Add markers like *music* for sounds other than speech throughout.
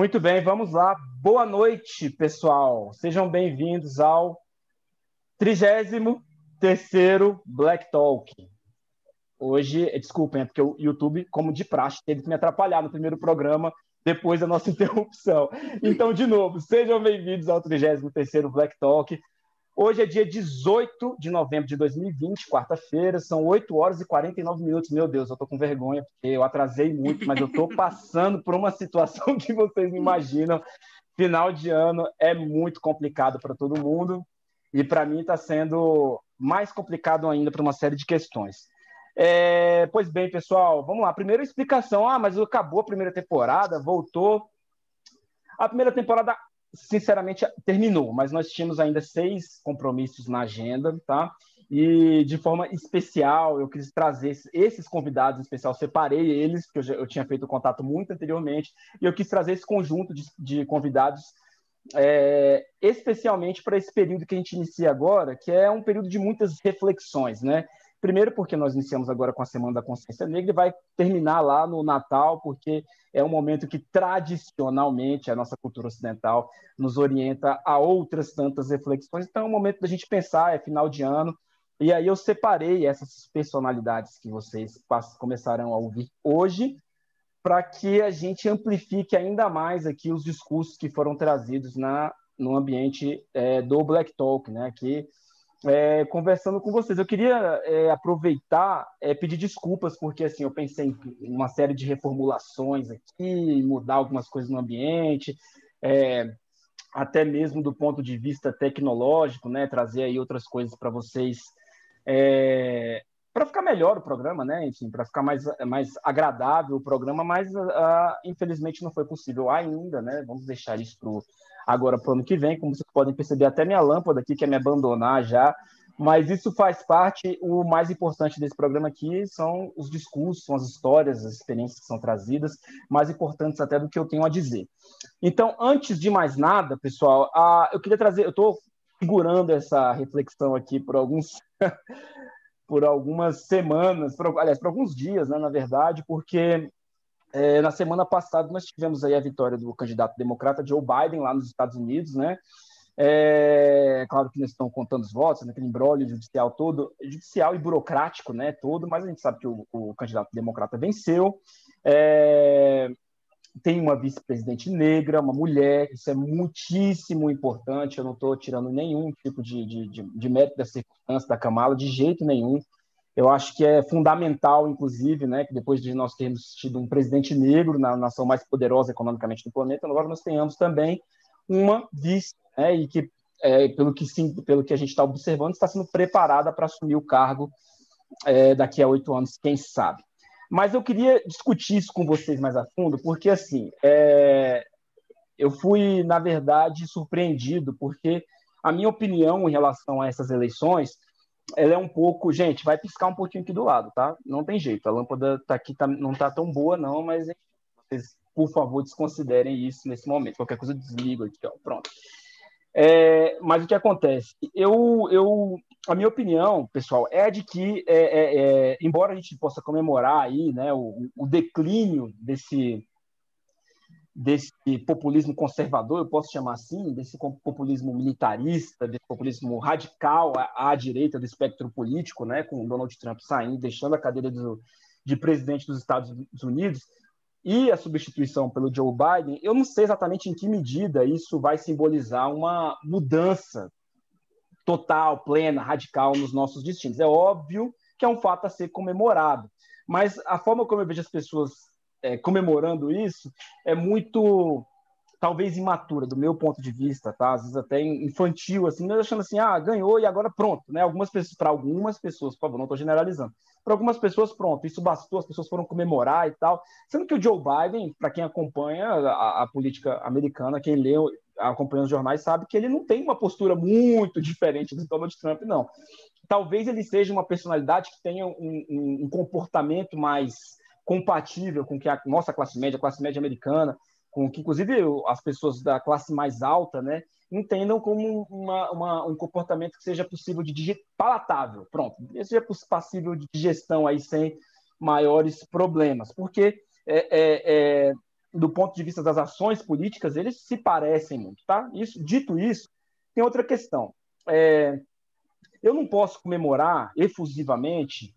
Muito bem, vamos lá. Boa noite, pessoal. Sejam bem-vindos ao 33 Black Talk. Hoje, desculpem, é porque o YouTube, como de praxe, teve que me atrapalhar no primeiro programa, depois da nossa *laughs* interrupção. Então, de novo, sejam bem-vindos ao 33 Black Talk. Hoje é dia 18 de novembro de 2020, quarta-feira, são 8 horas e 49 minutos. Meu Deus, eu tô com vergonha, porque eu atrasei muito, mas eu tô *laughs* passando por uma situação que vocês não imaginam. Final de ano é muito complicado para todo mundo e para mim está sendo mais complicado ainda para uma série de questões. É, pois bem, pessoal, vamos lá. Primeira explicação. Ah, mas acabou a primeira temporada, voltou. A primeira temporada sinceramente, terminou, mas nós tínhamos ainda seis compromissos na agenda, tá? E de forma especial, eu quis trazer esses convidados em especial, separei eles, porque eu, já, eu tinha feito contato muito anteriormente, e eu quis trazer esse conjunto de, de convidados é, especialmente para esse período que a gente inicia agora, que é um período de muitas reflexões, né? Primeiro, porque nós iniciamos agora com a Semana da Consciência Negra e vai terminar lá no Natal, porque é um momento que tradicionalmente a nossa cultura ocidental nos orienta a outras tantas reflexões. Então, é um momento da gente pensar, é final de ano. E aí eu separei essas personalidades que vocês começarão a ouvir hoje, para que a gente amplifique ainda mais aqui os discursos que foram trazidos na, no ambiente é, do Black Talk, né? Que é, conversando com vocês. Eu queria é, aproveitar, é, pedir desculpas, porque assim, eu pensei em uma série de reformulações aqui, mudar algumas coisas no ambiente, é, até mesmo do ponto de vista tecnológico, né, trazer aí outras coisas para vocês, é, para ficar melhor o programa, né, enfim, para ficar mais, mais agradável o programa, mas uh, infelizmente não foi possível ainda, né, vamos deixar isso para agora para o ano que vem. Como vocês podem perceber, até minha lâmpada aqui quer me abandonar já. Mas isso faz parte. O mais importante desse programa aqui são os discursos, são as histórias, as experiências que são trazidas, mais importantes até do que eu tenho a dizer. Então, antes de mais nada, pessoal, eu queria trazer. Eu estou segurando essa reflexão aqui por alguns. Por algumas semanas, por, aliás, por alguns dias, né, na verdade, porque é, na semana passada, nós tivemos aí a vitória do candidato democrata Joe Biden lá nos Estados Unidos, né? É, claro que eles estão contando os votos, naquele embrólio judicial todo, judicial e burocrático, né? Todo, mas a gente sabe que o, o candidato democrata venceu. É, tem uma vice-presidente negra, uma mulher, isso é muitíssimo importante. Eu não estou tirando nenhum tipo de, de, de, de mérito da circunstância da Kamala, de jeito nenhum. Eu acho que é fundamental, inclusive, né, que depois de nós termos tido um presidente negro na nação mais poderosa economicamente do planeta, agora nós tenhamos também uma vice, né, e que, é, pelo, que sim, pelo que a gente está observando, está sendo preparada para assumir o cargo é, daqui a oito anos, quem sabe. Mas eu queria discutir isso com vocês mais a fundo, porque, assim, é, eu fui, na verdade, surpreendido, porque a minha opinião em relação a essas eleições ela é um pouco, gente, vai piscar um pouquinho aqui do lado, tá? Não tem jeito, a lâmpada tá aqui, tá, não tá tão boa não, mas vocês, por favor, desconsiderem isso nesse momento. Qualquer coisa desligo aqui, ó, pronto. É, mas o que acontece? Eu, eu, a minha opinião, pessoal, é de que, é, é, é embora a gente possa comemorar aí, né, o, o declínio desse desse populismo conservador, eu posso chamar assim, desse populismo militarista, desse populismo radical à, à direita do espectro político, né, com Donald Trump saindo, deixando a cadeira do, de presidente dos Estados Unidos, e a substituição pelo Joe Biden, eu não sei exatamente em que medida isso vai simbolizar uma mudança total, plena, radical nos nossos destinos. É óbvio que é um fato a ser comemorado, mas a forma como eu vejo as pessoas é, comemorando isso é muito talvez imatura do meu ponto de vista, tá? Às vezes até infantil assim, achando assim, ah, ganhou e agora pronto, né? Algumas pessoas, para algumas pessoas, por favor, não estou generalizando. Para algumas pessoas, pronto, isso bastou, as pessoas foram comemorar e tal. Sendo que o Joe Biden, para quem acompanha a, a, política americana, quem lê, acompanha os jornais, sabe que ele não tem uma postura muito *laughs* diferente do Donald Trump, não. Talvez ele seja uma personalidade que tenha um, um, um comportamento mais compatível com que a nossa classe média, a classe média americana, com que inclusive as pessoas da classe mais alta, né, entendam como uma, uma, um comportamento que seja possível de digerir, palatável, pronto, seja passível de digestão aí sem maiores problemas, porque é, é, é, do ponto de vista das ações políticas, eles se parecem muito, tá? Isso, dito isso, tem outra questão. É, eu não posso comemorar efusivamente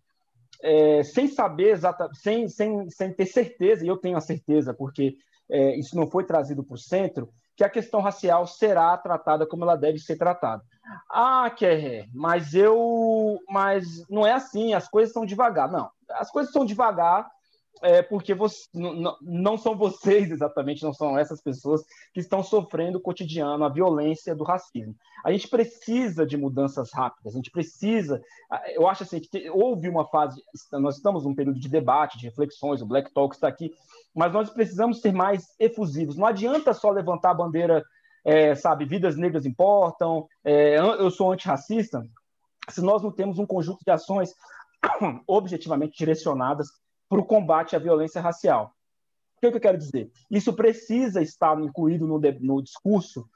é, sem saber exatamente, sem, sem, sem ter certeza, e eu tenho a certeza, porque é, isso não foi trazido para o centro, que a questão racial será tratada como ela deve ser tratada. Ah, Kerr, mas eu. Mas não é assim, as coisas são devagar. Não, as coisas são devagar é porque você, não, não são vocês exatamente, não são essas pessoas que estão sofrendo o cotidiano, a violência do racismo. A gente precisa de mudanças rápidas, a gente precisa. Eu acho assim que houve uma fase, nós estamos num período de debate, de reflexões, o Black Talk está aqui, mas nós precisamos ser mais efusivos. Não adianta só levantar a bandeira, é, sabe, vidas negras importam, é, eu sou antirracista, se nós não temos um conjunto de ações *coughs* objetivamente direcionadas para o combate à violência racial. O que, é que, eu quero dizer? Isso precisa estar incluído no, no discurso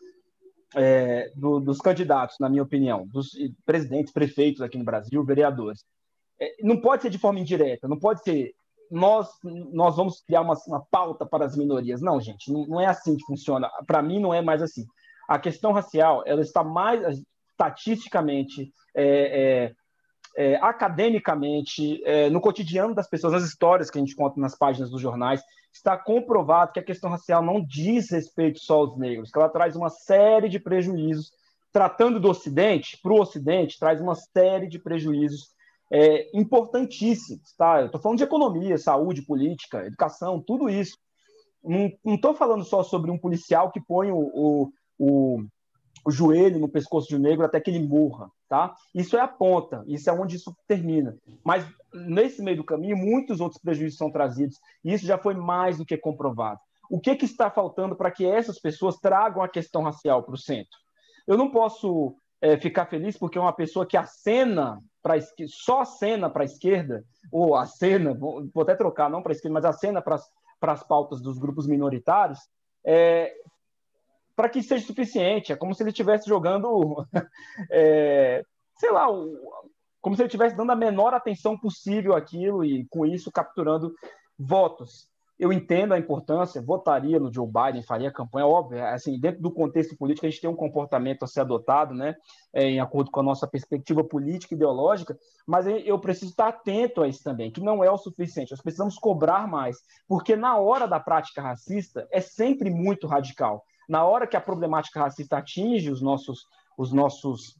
é, do, dos candidatos, na minha opinião, dos presidentes, prefeitos aqui no Brasil, vereadores. É, não pode ser de forma indireta, não pode ser nós, nós vamos criar uma, uma pauta para as minorias. Não, gente, não, não é assim que funciona. Para mim, não é mais assim. A questão racial ela está mais estatisticamente é, é academicamente, é, no cotidiano das pessoas, nas histórias que a gente conta nas páginas dos jornais, está comprovado que a questão racial não diz respeito só aos negros, que ela traz uma série de prejuízos. Tratando do Ocidente, para o Ocidente, traz uma série de prejuízos é, importantíssimos. Tá? Eu estou falando de economia, saúde, política, educação, tudo isso. Não estou falando só sobre um policial que põe o, o, o o joelho no pescoço de um negro até que ele morra, tá? Isso é a ponta, isso é onde isso termina. Mas nesse meio do caminho, muitos outros prejuízos são trazidos, e isso já foi mais do que comprovado. O que, que está faltando para que essas pessoas tragam a questão racial para o centro? Eu não posso é, ficar feliz porque uma pessoa que acena para só acena para a esquerda, ou acena, vou até trocar, não para a esquerda, mas acena para as pautas dos grupos minoritários, é, para que seja suficiente. É como se ele estivesse jogando, *laughs* é, sei lá, como se ele estivesse dando a menor atenção possível àquilo e, com isso, capturando votos. Eu entendo a importância, votaria no Joe Biden, faria campanha, óbvio, é, assim, dentro do contexto político, a gente tem um comportamento a ser adotado, né, é, em acordo com a nossa perspectiva política e ideológica, mas eu preciso estar atento a isso também, que não é o suficiente, nós precisamos cobrar mais, porque na hora da prática racista é sempre muito radical na hora que a problemática racista atinge os nossos, os nossos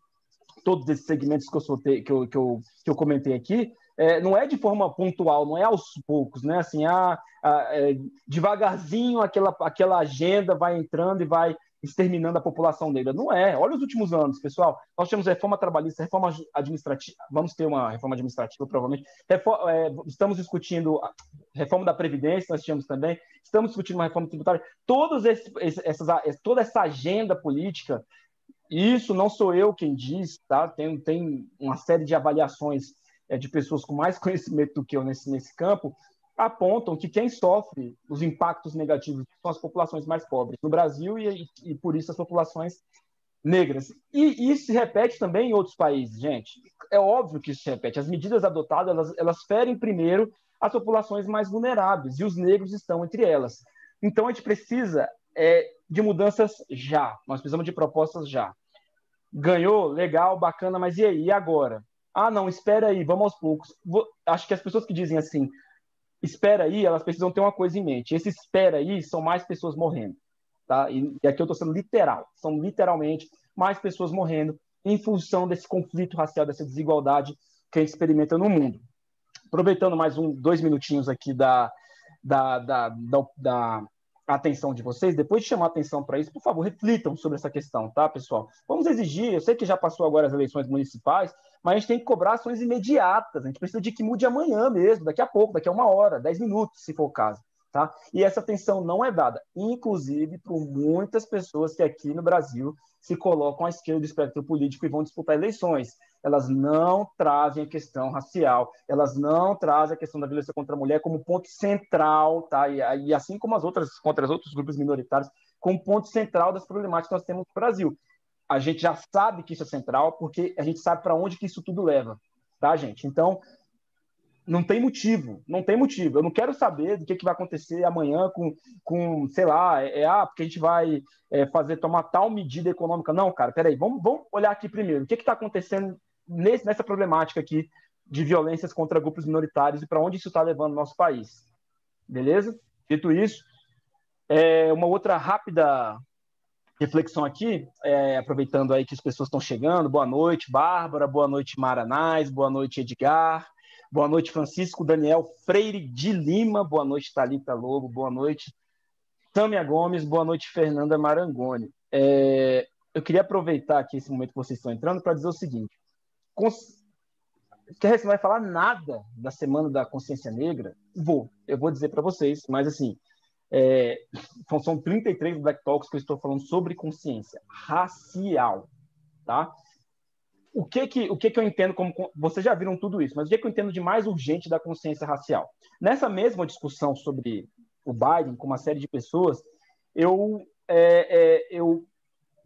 todos esses segmentos que eu, soltei, que eu, que eu, que eu comentei aqui, é, não é de forma pontual, não é aos poucos, né? Assim, a, a é, devagarzinho aquela, aquela agenda vai entrando e vai exterminando a população negra. Não é. Olha os últimos anos, pessoal. Nós temos reforma trabalhista, reforma administrativa. Vamos ter uma reforma administrativa, provavelmente. Reforma, é, estamos discutindo a reforma da Previdência, nós tínhamos também. Estamos discutindo uma reforma tributária. Todos esses, essas, toda essa agenda política, isso não sou eu quem diz, tá? Tem, tem uma série de avaliações é, de pessoas com mais *laughs* conhecimento do que eu nesse, nesse campo, apontam que quem sofre os impactos negativos são as populações mais pobres no Brasil e, e, por isso as populações negras. E isso se repete também em outros países, gente. É óbvio que isso se repete. As medidas adotadas, elas, elas ferem primeiro as populações mais vulneráveis, e os negros estão entre elas. Então, a gente precisa é, de mudanças já. Nós precisamos de propostas já. Ganhou? Legal, bacana, mas e aí? E agora? Ah, não, espera aí, vamos aos poucos. Vou... Acho que as pessoas que dizem assim, espera aí, elas precisam ter uma coisa em mente. Esse espera aí são mais pessoas morrendo. Tá? E, e aqui eu estou sendo literal. São literalmente mais pessoas morrendo em função desse conflito racial, dessa desigualdade que a gente experimenta no mundo. Aproveitando mais um, dois minutinhos aqui da, da, da, da, da atenção de vocês, depois de chamar a atenção para isso, por favor, reflitam sobre essa questão, tá, pessoal? Vamos exigir, eu sei que já passou agora as eleições municipais, mas a gente tem que cobrar ações imediatas, a gente precisa de que mude amanhã mesmo, daqui a pouco, daqui a uma hora, dez minutos, se for o caso. Tá? E essa atenção não é dada, inclusive por muitas pessoas que aqui no Brasil se colocam à esquerda do espectro político e vão disputar eleições. Elas não trazem a questão racial, elas não trazem a questão da violência contra a mulher como ponto central, tá? E, e assim como as outras contra os outros grupos minoritários, como ponto central das problemáticas que nós temos no Brasil. A gente já sabe que isso é central, porque a gente sabe para onde que isso tudo leva, tá, gente? Então, não tem motivo, não tem motivo. Eu não quero saber do que, que vai acontecer amanhã com, com sei lá, é, é ah, porque a gente vai é, fazer, tomar tal medida econômica. Não, cara, peraí, vamos, vamos olhar aqui primeiro. O que está acontecendo nesse, nessa problemática aqui de violências contra grupos minoritários e para onde isso está levando o nosso país? Beleza? Dito isso, é, uma outra rápida reflexão aqui, é, aproveitando aí que as pessoas estão chegando. Boa noite, Bárbara. Boa noite, Maranás. Boa noite, Edgar. Boa noite, Francisco Daniel Freire de Lima. Boa noite, Talita Lobo. Boa noite, Tâmia Gomes. Boa noite, Fernanda Marangoni. É, eu queria aproveitar aqui esse momento que vocês estão entrando para dizer o seguinte: cons... que você não vai falar nada da Semana da Consciência Negra? Vou, eu vou dizer para vocês, mas assim, é, são 33 Black Talks que eu estou falando sobre consciência racial, tá? o que que, o que que eu entendo como. Vocês já viram tudo isso, mas o que, que eu entendo de mais urgente da consciência racial? Nessa mesma discussão sobre o Biden com uma série de pessoas, eu, é, é, eu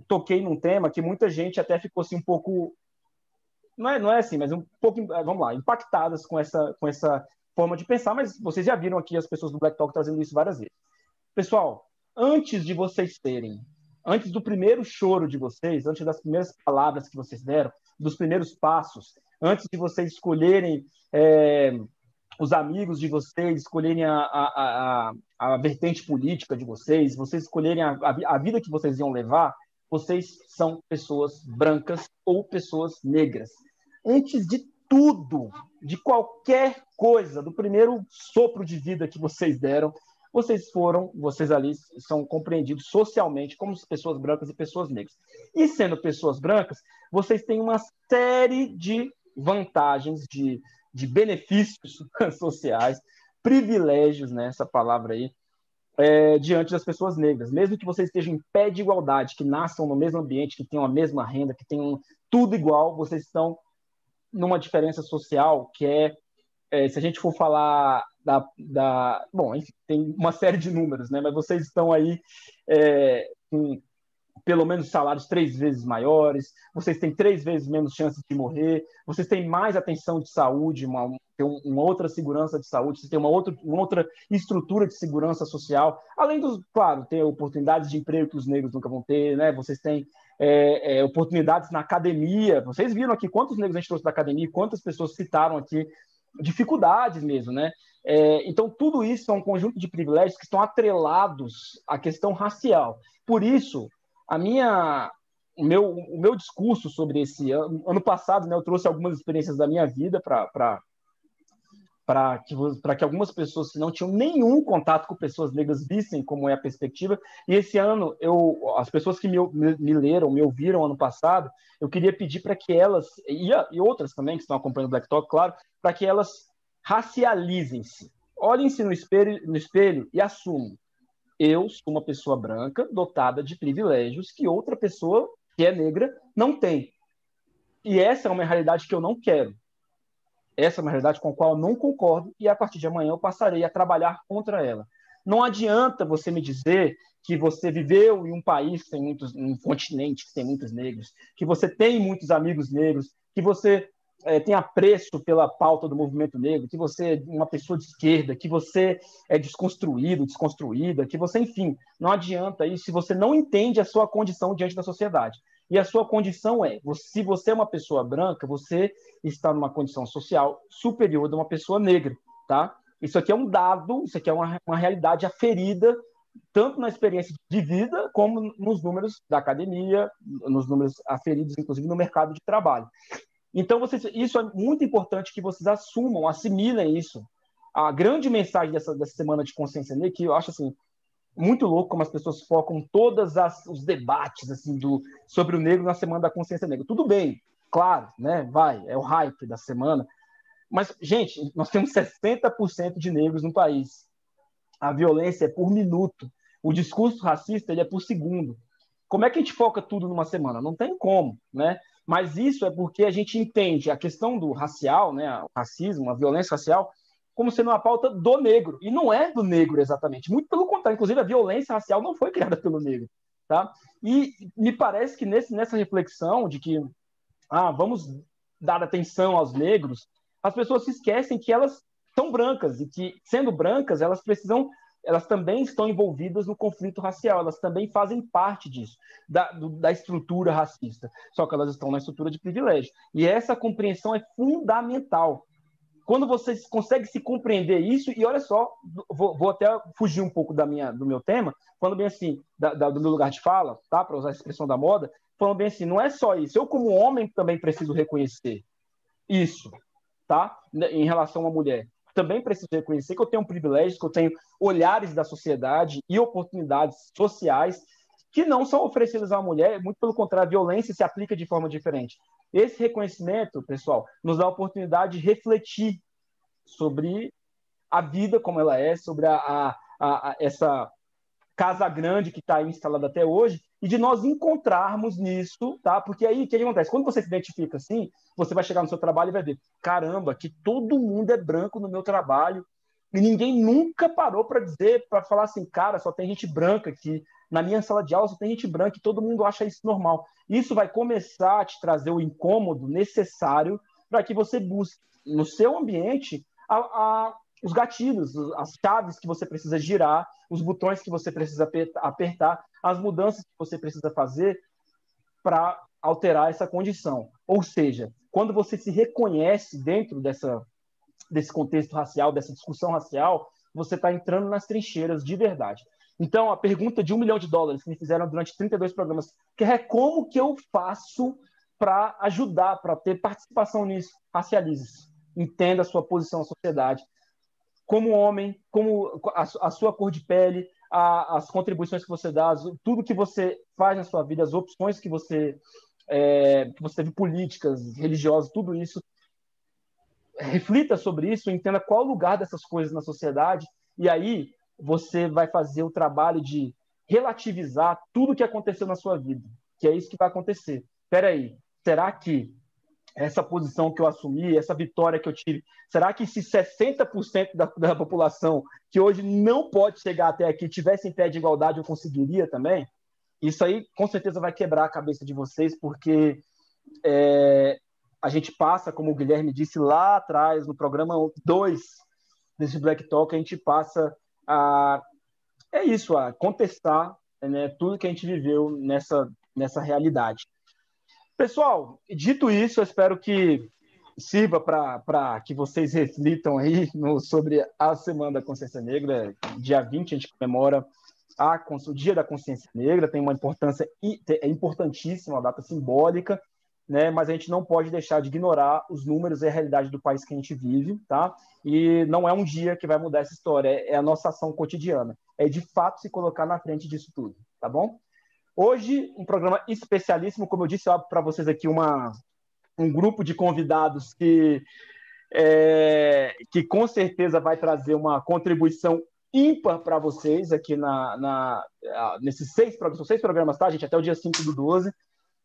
toquei num tema que muita gente até ficou assim um pouco. Não é, não é assim, mas um pouco, vamos lá, impactadas com essa, com essa forma de pensar, mas vocês já viram aqui as pessoas do Black Talk trazendo isso várias vezes. Pessoal, antes de vocês terem, antes do primeiro choro de vocês, antes das primeiras palavras que vocês deram, dos primeiros passos, antes de vocês escolherem é, os amigos de vocês, escolherem a, a, a, a, vertente política de vocês, vocês escolherem a, a vida que vocês iam levar, vocês são pessoas brancas ou pessoas negras. Antes de tudo, de qualquer coisa, do primeiro sopro de vida que vocês deram, vocês foram, vocês ali são compreendidos socialmente como pessoas brancas e pessoas negras. E sendo pessoas brancas, vocês têm uma série de vantagens, de, de benefícios *laughs* sociais, privilégios, né, essa palavra aí, é, diante das pessoas negras. Mesmo que vocês estejam em pé de igualdade, que nasçam no mesmo ambiente, que tenham a mesma renda, que tenham tudo igual, vocês estão numa diferença social que é, é se a gente for falar da, da, bom, enfim, tem uma série de números, né? Mas vocês estão aí é, com pelo menos salários três vezes maiores, vocês têm três vezes menos chances de morrer, vocês têm mais atenção de saúde, uma, uma outra segurança de saúde, vocês têm uma outra, uma outra estrutura de segurança social, além dos, claro, ter oportunidades de emprego que os negros nunca vão ter, né? Vocês têm é, é, oportunidades na academia, vocês viram aqui quantos negros a gente trouxe da academia, quantas pessoas citaram aqui dificuldades mesmo, né? É, então, tudo isso é um conjunto de privilégios que estão atrelados à questão racial. Por isso, a minha, o, meu, o meu discurso sobre esse ano, ano passado, né, eu trouxe algumas experiências da minha vida para para que, que algumas pessoas que não tinham nenhum contato com pessoas negras vissem como é a perspectiva. E esse ano, eu, as pessoas que me, me, me leram, me ouviram ano passado, eu queria pedir para que elas, e, e, outras também que estão acompanhando o Black Talk, claro, para que elas racializem-se. Olhem-se no espelho, no espelho e assumam. Eu sou uma pessoa branca, dotada de privilégios que outra pessoa que é negra não tem. E essa é uma realidade que eu não quero. Essa é uma realidade com a qual eu não concordo e a partir de amanhã eu passarei a trabalhar contra ela. Não adianta você me dizer que você viveu em um país muitos, um continente que tem muitos negros, que você tem muitos amigos negros, que você é, tem apreço pela pauta do movimento negro, que você é uma pessoa de esquerda, que você é desconstruído, desconstruída, que você, enfim, não adianta isso se você não entende a sua condição diante da sociedade. E a sua condição é, se você é uma pessoa branca, você está numa condição social superior de uma pessoa negra, tá? Isso aqui é um dado, isso aqui é uma, uma realidade aferida tanto na experiência de vida como nos números da academia, nos números aferidos, inclusive, no mercado de trabalho. Então, vocês, isso é muito importante que vocês assumam, assimilem isso. A grande mensagem dessa, dessa semana de consciência negra, que eu acho assim, muito louco como as pessoas focam todos os debates assim do sobre o negro na semana da consciência negra. Tudo bem, claro, né? Vai, é o hype da semana. Mas, gente, nós temos 60% de negros no país. A violência é por minuto. O discurso racista ele é por segundo. Como é que a gente foca tudo numa semana? Não tem como, né? Mas isso é porque a gente entende a questão do racial, né, o racismo, a violência racial, como sendo uma pauta do negro. E não é do negro exatamente. Muito pelo contrário. Inclusive, a violência racial não foi criada pelo negro. Tá? E me parece que nesse, nessa reflexão de que ah, vamos dar atenção aos negros, as pessoas se esquecem que elas são brancas e que, sendo brancas, elas precisam elas também estão envolvidas no conflito racial, elas também fazem parte disso, da, do, da estrutura racista, só que elas estão na estrutura de privilégio. E essa compreensão é fundamental. Quando você consegue se compreender isso, e olha só, vou, vou até fugir um pouco da minha, do meu tema, falando bem assim, da, da, do meu lugar de fala, tá? para usar a expressão da moda, falando bem assim, não é só isso, eu como homem também preciso reconhecer isso, tá? Em relação à mulher também preciso reconhecer que eu tenho um privilégio, que eu tenho olhares da sociedade e oportunidades sociais que não são oferecidas à mulher, muito pelo contrário, a violência se aplica de forma diferente. Esse reconhecimento, pessoal, nos dá a oportunidade de refletir sobre a vida como ela é, sobre a, a, a essa casa grande que está instalada até hoje e de nós encontrarmos nisso, tá? Porque aí o que, acontece? Quando você se identifica assim, você vai chegar no seu trabalho e vai ver, caramba, que todo mundo é branco no meu trabalho e ninguém nunca parou para dizer, para falar assim, cara, só tem gente branca aqui. Na minha sala de aula só tem gente branca e todo mundo acha isso normal. Isso vai começar a te trazer o incômodo necessário para que você busque no seu ambiente a, a, os gatilhos, as chaves que você precisa girar, os botões que você precisa apertar, as mudanças que você precisa fazer para alterar essa condição. Ou seja, quando você se reconhece dentro dessa, desse contexto racial, dessa discussão racial, você está entrando nas trincheiras de verdade. Então, a pergunta de um milhão de dólares que me fizeram durante 32 programas, que é como que eu faço para ajudar, para ter participação nisso? Racialize-se. Entenda a sua posição na sociedade como homem, como a, a sua cor de pele, a, as contribuições que você dá, tudo que você faz na sua vida, as opções que você é, que você teve políticas, religiosas, tudo isso. Reflita sobre isso, entenda qual o lugar dessas coisas na sociedade, e aí você vai fazer o trabalho de relativizar tudo que aconteceu na sua vida, que é isso que vai acontecer. Espera aí, será que essa posição que eu assumi, essa vitória que eu tive, será que se 60% da, da população que hoje não pode chegar até aqui tivesse em pé de igualdade, eu conseguiria também? Isso aí com certeza vai quebrar a cabeça de vocês, porque é, a gente passa, como o Guilherme disse lá atrás, no programa 2 desse Black Talk, a gente passa a. É isso, a contestar né, tudo que a gente viveu nessa, nessa realidade. Pessoal, dito isso, eu espero que sirva para que vocês reflitam aí no, sobre a Semana da Consciência Negra. Dia 20 a gente comemora a, o Dia da Consciência Negra, tem uma importância é importantíssima, uma data simbólica, né? mas a gente não pode deixar de ignorar os números e a realidade do país que a gente vive, tá? E não é um dia que vai mudar essa história, é a nossa ação cotidiana, é de fato se colocar na frente disso tudo, tá bom? Hoje, um programa especialíssimo, como eu disse para vocês aqui, uma, um grupo de convidados que, é, que com certeza vai trazer uma contribuição ímpar para vocês aqui na, na, nesses seis programas, seis programas, tá, gente? Até o dia 5 do 12.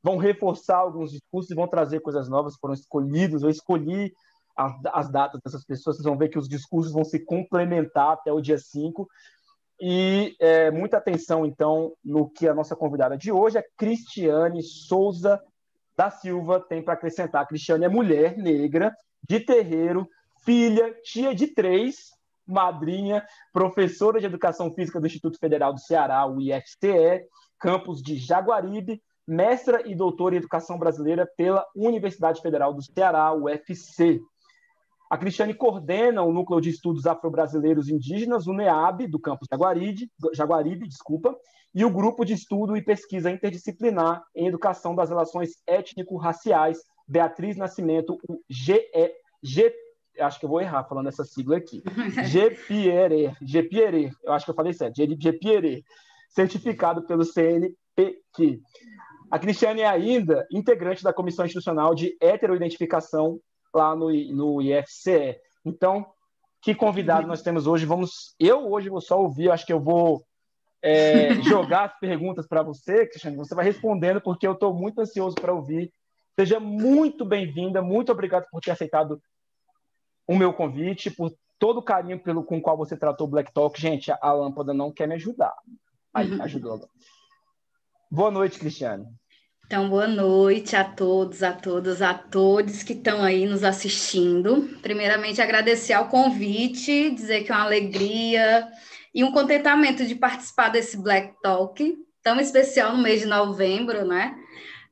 Vão reforçar alguns discursos e vão trazer coisas novas, foram escolhidos, eu escolhi as, as datas dessas pessoas, vocês vão ver que os discursos vão se complementar até o dia 5. E é, muita atenção, então, no que a nossa convidada de hoje, a Cristiane Souza da Silva, tem para acrescentar. A Cristiane é mulher negra, de terreiro, filha, tia de três, madrinha, professora de Educação Física do Instituto Federal do Ceará, o IFCE, campus de Jaguaribe, mestra e doutora em Educação Brasileira pela Universidade Federal do Ceará, UFC. A Cristiane coordena o Núcleo de Estudos Afro-Brasileiros Indígenas, o NEAB, do campus Jaguaribe, Jaguaribe desculpa, e o Grupo de Estudo e Pesquisa Interdisciplinar em Educação das Relações Étnico-Raciais, Beatriz Nascimento, o GE, G, acho que eu vou errar falando essa sigla aqui, *laughs* GPIERE, GPIERE, eu acho que eu falei certo, GPIERE, certificado pelo CNPq. A Cristiane é ainda integrante da Comissão Institucional de Heteroidentificação lá no, no IFCE. Então, que convidado nós temos hoje? Vamos, eu hoje vou só ouvir, acho que eu vou é, *laughs* jogar as perguntas para você, Cristiane. Você vai respondendo, porque eu estou muito ansioso para ouvir. Seja muito bem-vinda, muito obrigado por ter aceitado o meu convite, por todo o carinho pelo, com o qual você tratou o Black Talk. Gente, a lâmpada não quer me ajudar. Aí, *laughs* ajudou. Boa noite, Cristiane. Então, boa noite a todos, a todas, a todos que estão aí nos assistindo. Primeiramente, agradecer ao convite, dizer que é uma alegria e um contentamento de participar desse Black Talk, tão especial no mês de novembro, né?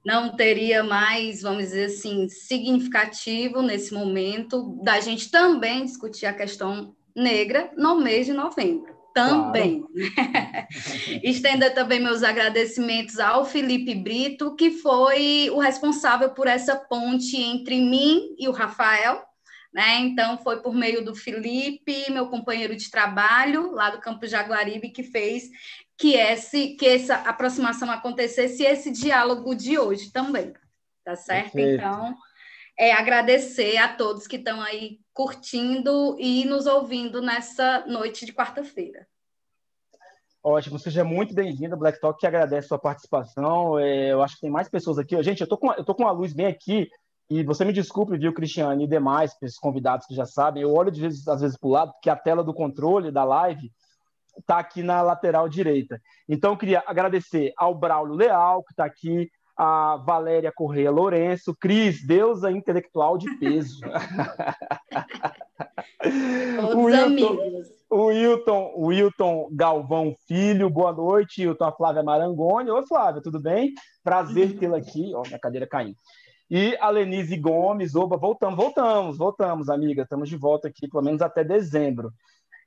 Não teria mais, vamos dizer assim, significativo nesse momento da gente também discutir a questão negra no mês de novembro também. Claro. *laughs* Estenda também meus agradecimentos ao Felipe Brito, que foi o responsável por essa ponte entre mim e o Rafael. Né? Então, foi por meio do Felipe, meu companheiro de trabalho, lá do Campo Jaguaribe, que fez que, esse, que essa aproximação acontecesse e esse diálogo de hoje também. Tá certo? Perfeito. Então, é agradecer a todos que estão aí curtindo e nos ouvindo nessa noite de quarta-feira. Ótimo, seja muito bem-vindo, Black Talk, que agradece a sua participação. É, eu acho que tem mais pessoas aqui. Gente, eu tô com, eu com a luz bem aqui, e você me desculpe, viu, Cristiane, e demais, esses convidados que já sabem, eu olho de vezes, às vezes para o lado, porque a tela do controle da live está aqui na lateral direita. Então, eu queria agradecer ao Braulio Leal, que está aqui, a Valéria Correia Lourenço, Cris, deusa intelectual de peso. *laughs* O Wilton, amigos. O Wilton, o Wilton Galvão Filho, boa noite. Wilton, a Flávia Marangoni. Oi, Flávia, tudo bem? Prazer uhum. tê-la aqui. Ó, minha cadeira caindo. E a Lenise Gomes, oba, voltamos, voltamos, voltamos, amiga. Estamos de volta aqui, pelo menos até dezembro.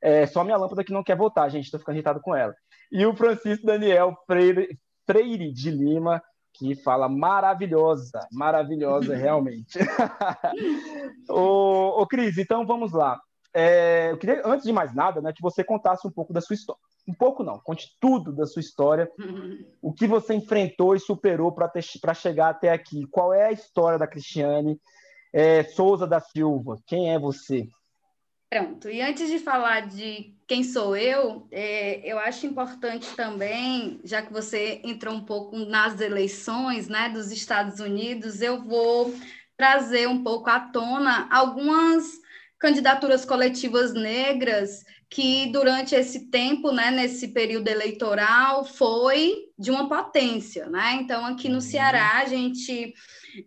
É, só minha lâmpada que não quer voltar, gente. Estou ficando irritado com ela. E o Francisco Daniel Freire, Freire de Lima, que fala maravilhosa, maravilhosa *laughs* realmente. *laughs* ô, ô, Cris, então vamos lá. É, eu queria, antes de mais nada, né, que você contasse um pouco da sua história. Um pouco não, conte tudo da sua história. *laughs* o que você enfrentou e superou para chegar até aqui. Qual é a história da Cristiane é, Souza da Silva? Quem é você? Pronto, e antes de falar de quem sou eu, é, eu acho importante também, já que você entrou um pouco nas eleições né, dos Estados Unidos, eu vou trazer um pouco à tona algumas candidaturas coletivas negras que durante esse tempo, né, nesse período eleitoral, foi de uma potência, né? Então, aqui no uhum. Ceará, a gente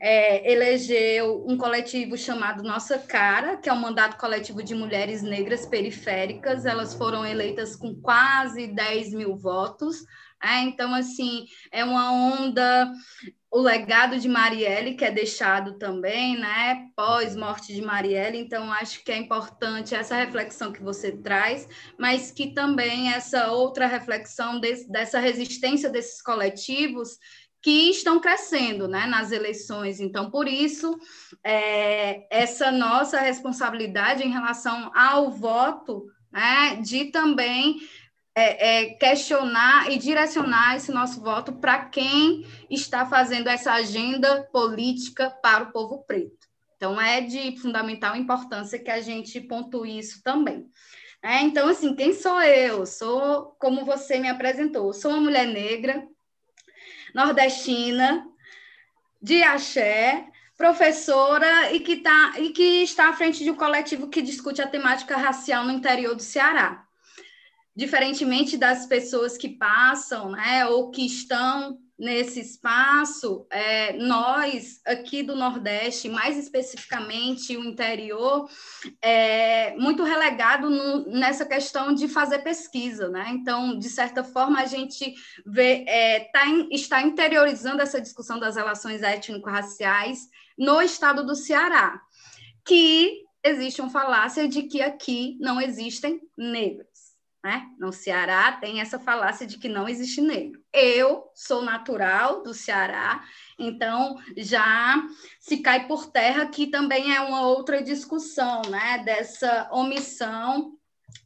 é, elegeu um coletivo chamado Nossa Cara, que é um mandato coletivo de mulheres negras periféricas. Elas foram eleitas com quase 10 mil votos. É, então, assim, é uma onda o legado de Marielle, que é deixado também, né, pós-morte de Marielle, então acho que é importante essa reflexão que você traz, mas que também essa outra reflexão dessa resistência desses coletivos que estão crescendo né, nas eleições. Então, por isso, é, essa nossa responsabilidade em relação ao voto, né, de também é, é, questionar e direcionar esse nosso voto para quem está fazendo essa agenda política para o povo preto. Então, é de fundamental importância que a gente pontue isso também. É, então, assim, quem sou eu? Sou, como você me apresentou, sou uma mulher negra, nordestina, de axé, professora e que, tá, e que está à frente de um coletivo que discute a temática racial no interior do Ceará. Diferentemente das pessoas que passam, né, ou que estão nesse espaço, é, nós aqui do Nordeste, mais especificamente o interior, é muito relegado no, nessa questão de fazer pesquisa, né? Então, de certa forma, a gente vê, é, tá in, está interiorizando essa discussão das relações étnico-raciais no estado do Ceará, que existe uma falácia de que aqui não existem negros. Né? No Ceará tem essa falácia de que não existe negro. Eu sou natural do Ceará, então já se cai por terra que também é uma outra discussão, né? Dessa omissão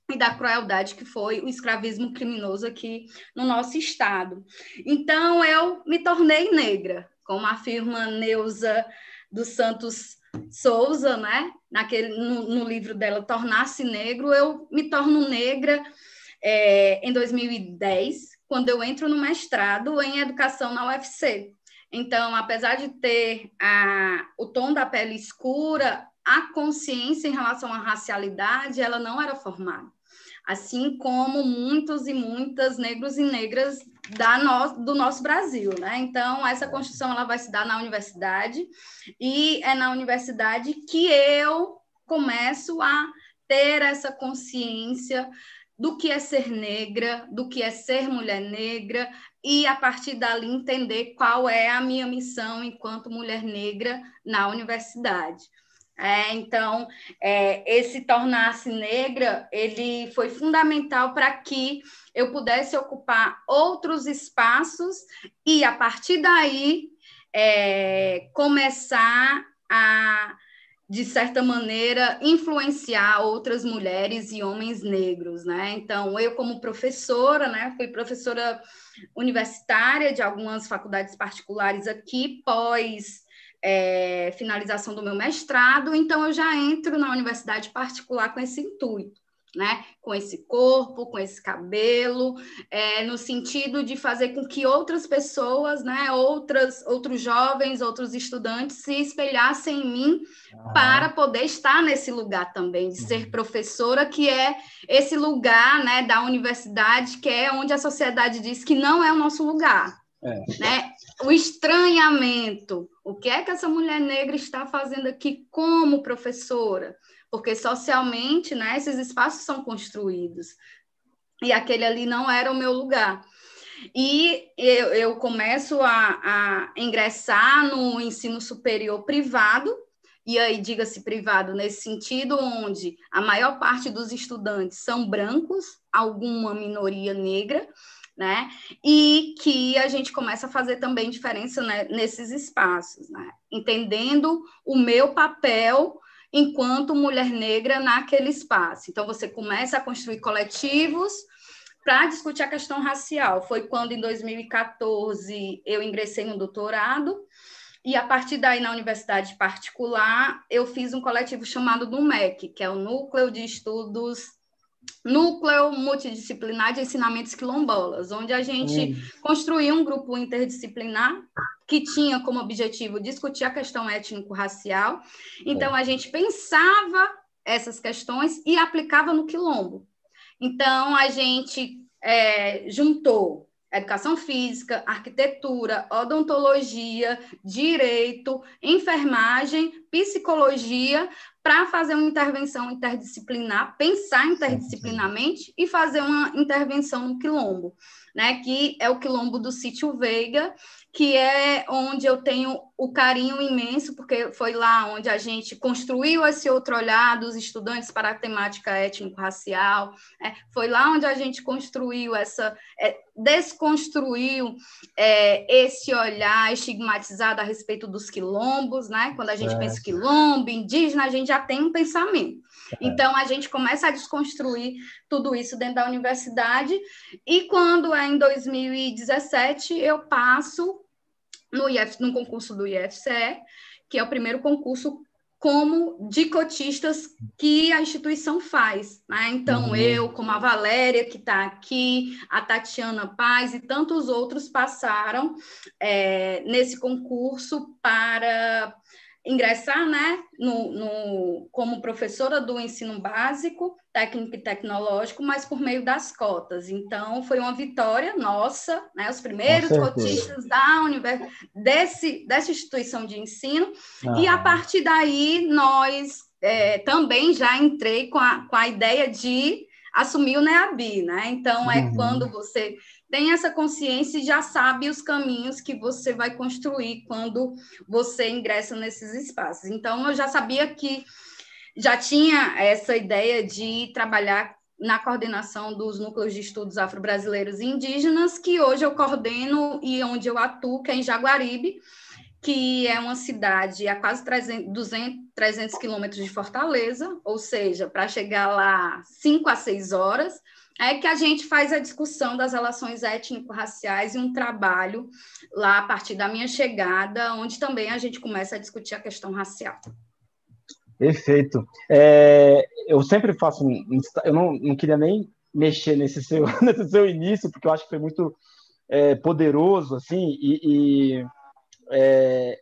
e da crueldade que foi o escravismo criminoso aqui no nosso estado. Então eu me tornei negra, como afirma Neuza dos Santos Souza, né? Naquele, no, no livro dela Tornar-se Negro, eu me torno negra é, em 2010, quando eu entro no mestrado em educação na UFC. Então, apesar de ter a, o tom da pele escura, a consciência em relação à racialidade, ela não era formada. Assim como muitos e muitas negros e negras da no, do nosso Brasil, né? Então, essa construção ela vai se dar na universidade, e é na universidade que eu começo a ter essa consciência do que é ser negra, do que é ser mulher negra, e a partir dali entender qual é a minha missão enquanto mulher negra na universidade. É, então, é, esse tornar-se negra, ele foi fundamental para que eu pudesse ocupar outros espaços e, a partir daí, é, começar a, de certa maneira, influenciar outras mulheres e homens negros, né? Então, eu como professora, né, fui professora universitária de algumas faculdades particulares aqui, pós é, finalização do meu mestrado, então eu já entro na universidade particular com esse intuito, né? Com esse corpo, com esse cabelo, é, no sentido de fazer com que outras pessoas, né, outras, outros jovens, outros estudantes se espelhassem em mim para poder estar nesse lugar também, de ser uhum. professora, que é esse lugar, né, da universidade, que é onde a sociedade diz que não é o nosso lugar. É. Né? O estranhamento. O que é que essa mulher negra está fazendo aqui como professora? Porque socialmente, né, esses espaços são construídos. E aquele ali não era o meu lugar. E eu, eu começo a, a ingressar no ensino superior privado, e aí diga-se privado nesse sentido, onde a maior parte dos estudantes são brancos, alguma minoria negra, né? E que a gente começa a fazer também diferença né, nesses espaços, né? Entendendo o meu papel enquanto mulher negra naquele espaço. Então, você começa a construir coletivos para discutir a questão racial. Foi quando, em 2014, eu ingressei no doutorado, e a partir daí, na universidade particular, eu fiz um coletivo chamado do MEC, que é o Núcleo de Estudos núcleo multidisciplinar de ensinamentos quilombolas, onde a gente hum. construiu um grupo interdisciplinar que tinha como objetivo discutir a questão étnico-racial. Então, a gente pensava essas questões e aplicava no quilombo. Então, a gente é, juntou educação física, arquitetura, odontologia, direito, enfermagem, psicologia, para fazer uma intervenção interdisciplinar, pensar interdisciplinarmente e fazer uma intervenção no quilombo, né? Que é o quilombo do sítio Veiga, que é onde eu tenho o carinho imenso, porque foi lá onde a gente construiu esse outro olhar dos estudantes para a temática étnico-racial, é, foi lá onde a gente construiu essa, é, desconstruiu é, esse olhar estigmatizado a respeito dos quilombos, né? Quando a gente pensa quilombo, indígena, a gente já tem um pensamento. É. Então, a gente começa a desconstruir tudo isso dentro da universidade, e quando é em 2017, eu passo no, IF, no concurso do IFCE, que é o primeiro concurso como de cotistas que a instituição faz. Né? Então, uhum. eu, como a Valéria, que está aqui, a Tatiana Paz e tantos outros passaram é, nesse concurso para ingressar né, no, no, como professora do ensino básico, técnico e tecnológico, mas por meio das cotas. Então, foi uma vitória nossa, né, os primeiros cotistas da univers... desse, dessa instituição de ensino, ah. e a partir daí nós é, também já entrei com a, com a ideia de assumir o NEABI, né? Então, é uhum. quando você tem essa consciência e já sabe os caminhos que você vai construir quando você ingressa nesses espaços. Então, eu já sabia que já tinha essa ideia de trabalhar na coordenação dos núcleos de estudos afro-brasileiros e indígenas, que hoje eu coordeno e onde eu atuo, que é em Jaguaribe, que é uma cidade a quase 300, 200, 300 quilômetros de Fortaleza, ou seja, para chegar lá 5 a 6 horas, é que a gente faz a discussão das relações étnico-raciais e um trabalho lá a partir da minha chegada, onde também a gente começa a discutir a questão racial. Perfeito. É, eu sempre faço, eu não, não queria nem mexer nesse seu, *laughs* nesse seu início, porque eu acho que foi muito é, poderoso, assim, e, e é,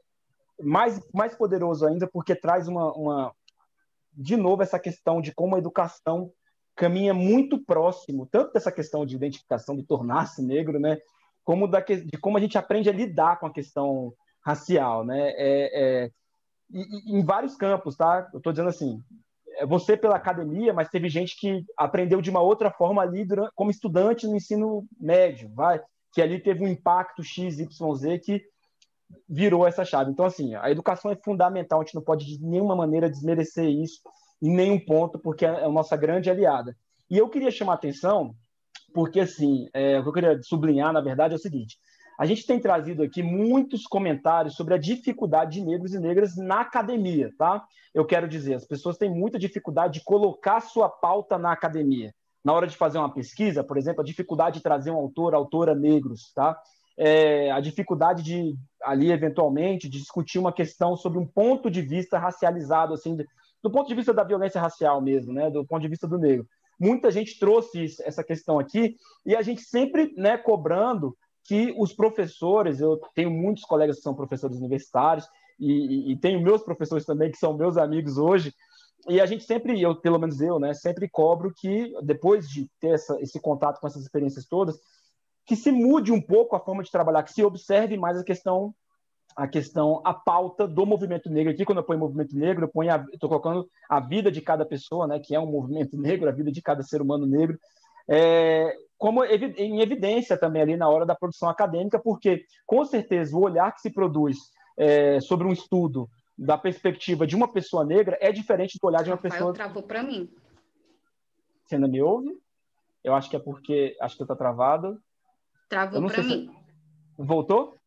mais, mais poderoso ainda porque traz uma, uma, de novo, essa questão de como a educação caminha muito próximo, tanto dessa questão de identificação, de tornar-se negro, né, como da, de como a gente aprende a lidar com a questão racial, né? É, é, e, e, em vários campos, tá? Eu estou dizendo assim, é você pela academia, mas teve gente que aprendeu de uma outra forma ali durante, como estudante no ensino médio, vai, que ali teve um impacto x, y, z que virou essa chave. Então, assim, a educação é fundamental, a gente não pode de nenhuma maneira desmerecer isso em nenhum ponto, porque é a nossa grande aliada. E eu queria chamar atenção, porque, assim, é, o que eu queria sublinhar, na verdade, é o seguinte: a gente tem trazido aqui muitos comentários sobre a dificuldade de negros e negras na academia, tá? Eu quero dizer, as pessoas têm muita dificuldade de colocar sua pauta na academia. Na hora de fazer uma pesquisa, por exemplo, a dificuldade de trazer um autor, autora negros, tá? É, a dificuldade de ali eventualmente de discutir uma questão sobre um ponto de vista racializado, assim, do ponto de vista da violência racial mesmo, né? Do ponto de vista do negro. Muita gente trouxe essa questão aqui e a gente sempre, né, cobrando que os professores, eu tenho muitos colegas que são professores universitários e, e, e, tenho meus professores também que são meus amigos hoje, e a gente sempre, eu pelo menos eu, né, sempre cobro que depois de ter essa, esse contato com essas experiências todas, que se mude um pouco a forma de trabalhar, que se observe mais a questão a questão, a pauta do movimento negro. Aqui, quando eu ponho movimento negro, eu ponho estou colocando a vida de cada pessoa, né, que é um movimento *laughs* negro, a vida de cada ser humano negro, é, como em evidência também ali na hora da produção acadêmica, porque com certeza o olhar que se produz é, sobre um estudo da perspectiva de uma pessoa negra é diferente do olhar de uma Rafael pessoa. travou para mim. Você ainda me ouve? Eu acho que é porque acho que está travado. Travou para mim. Se... Voltou?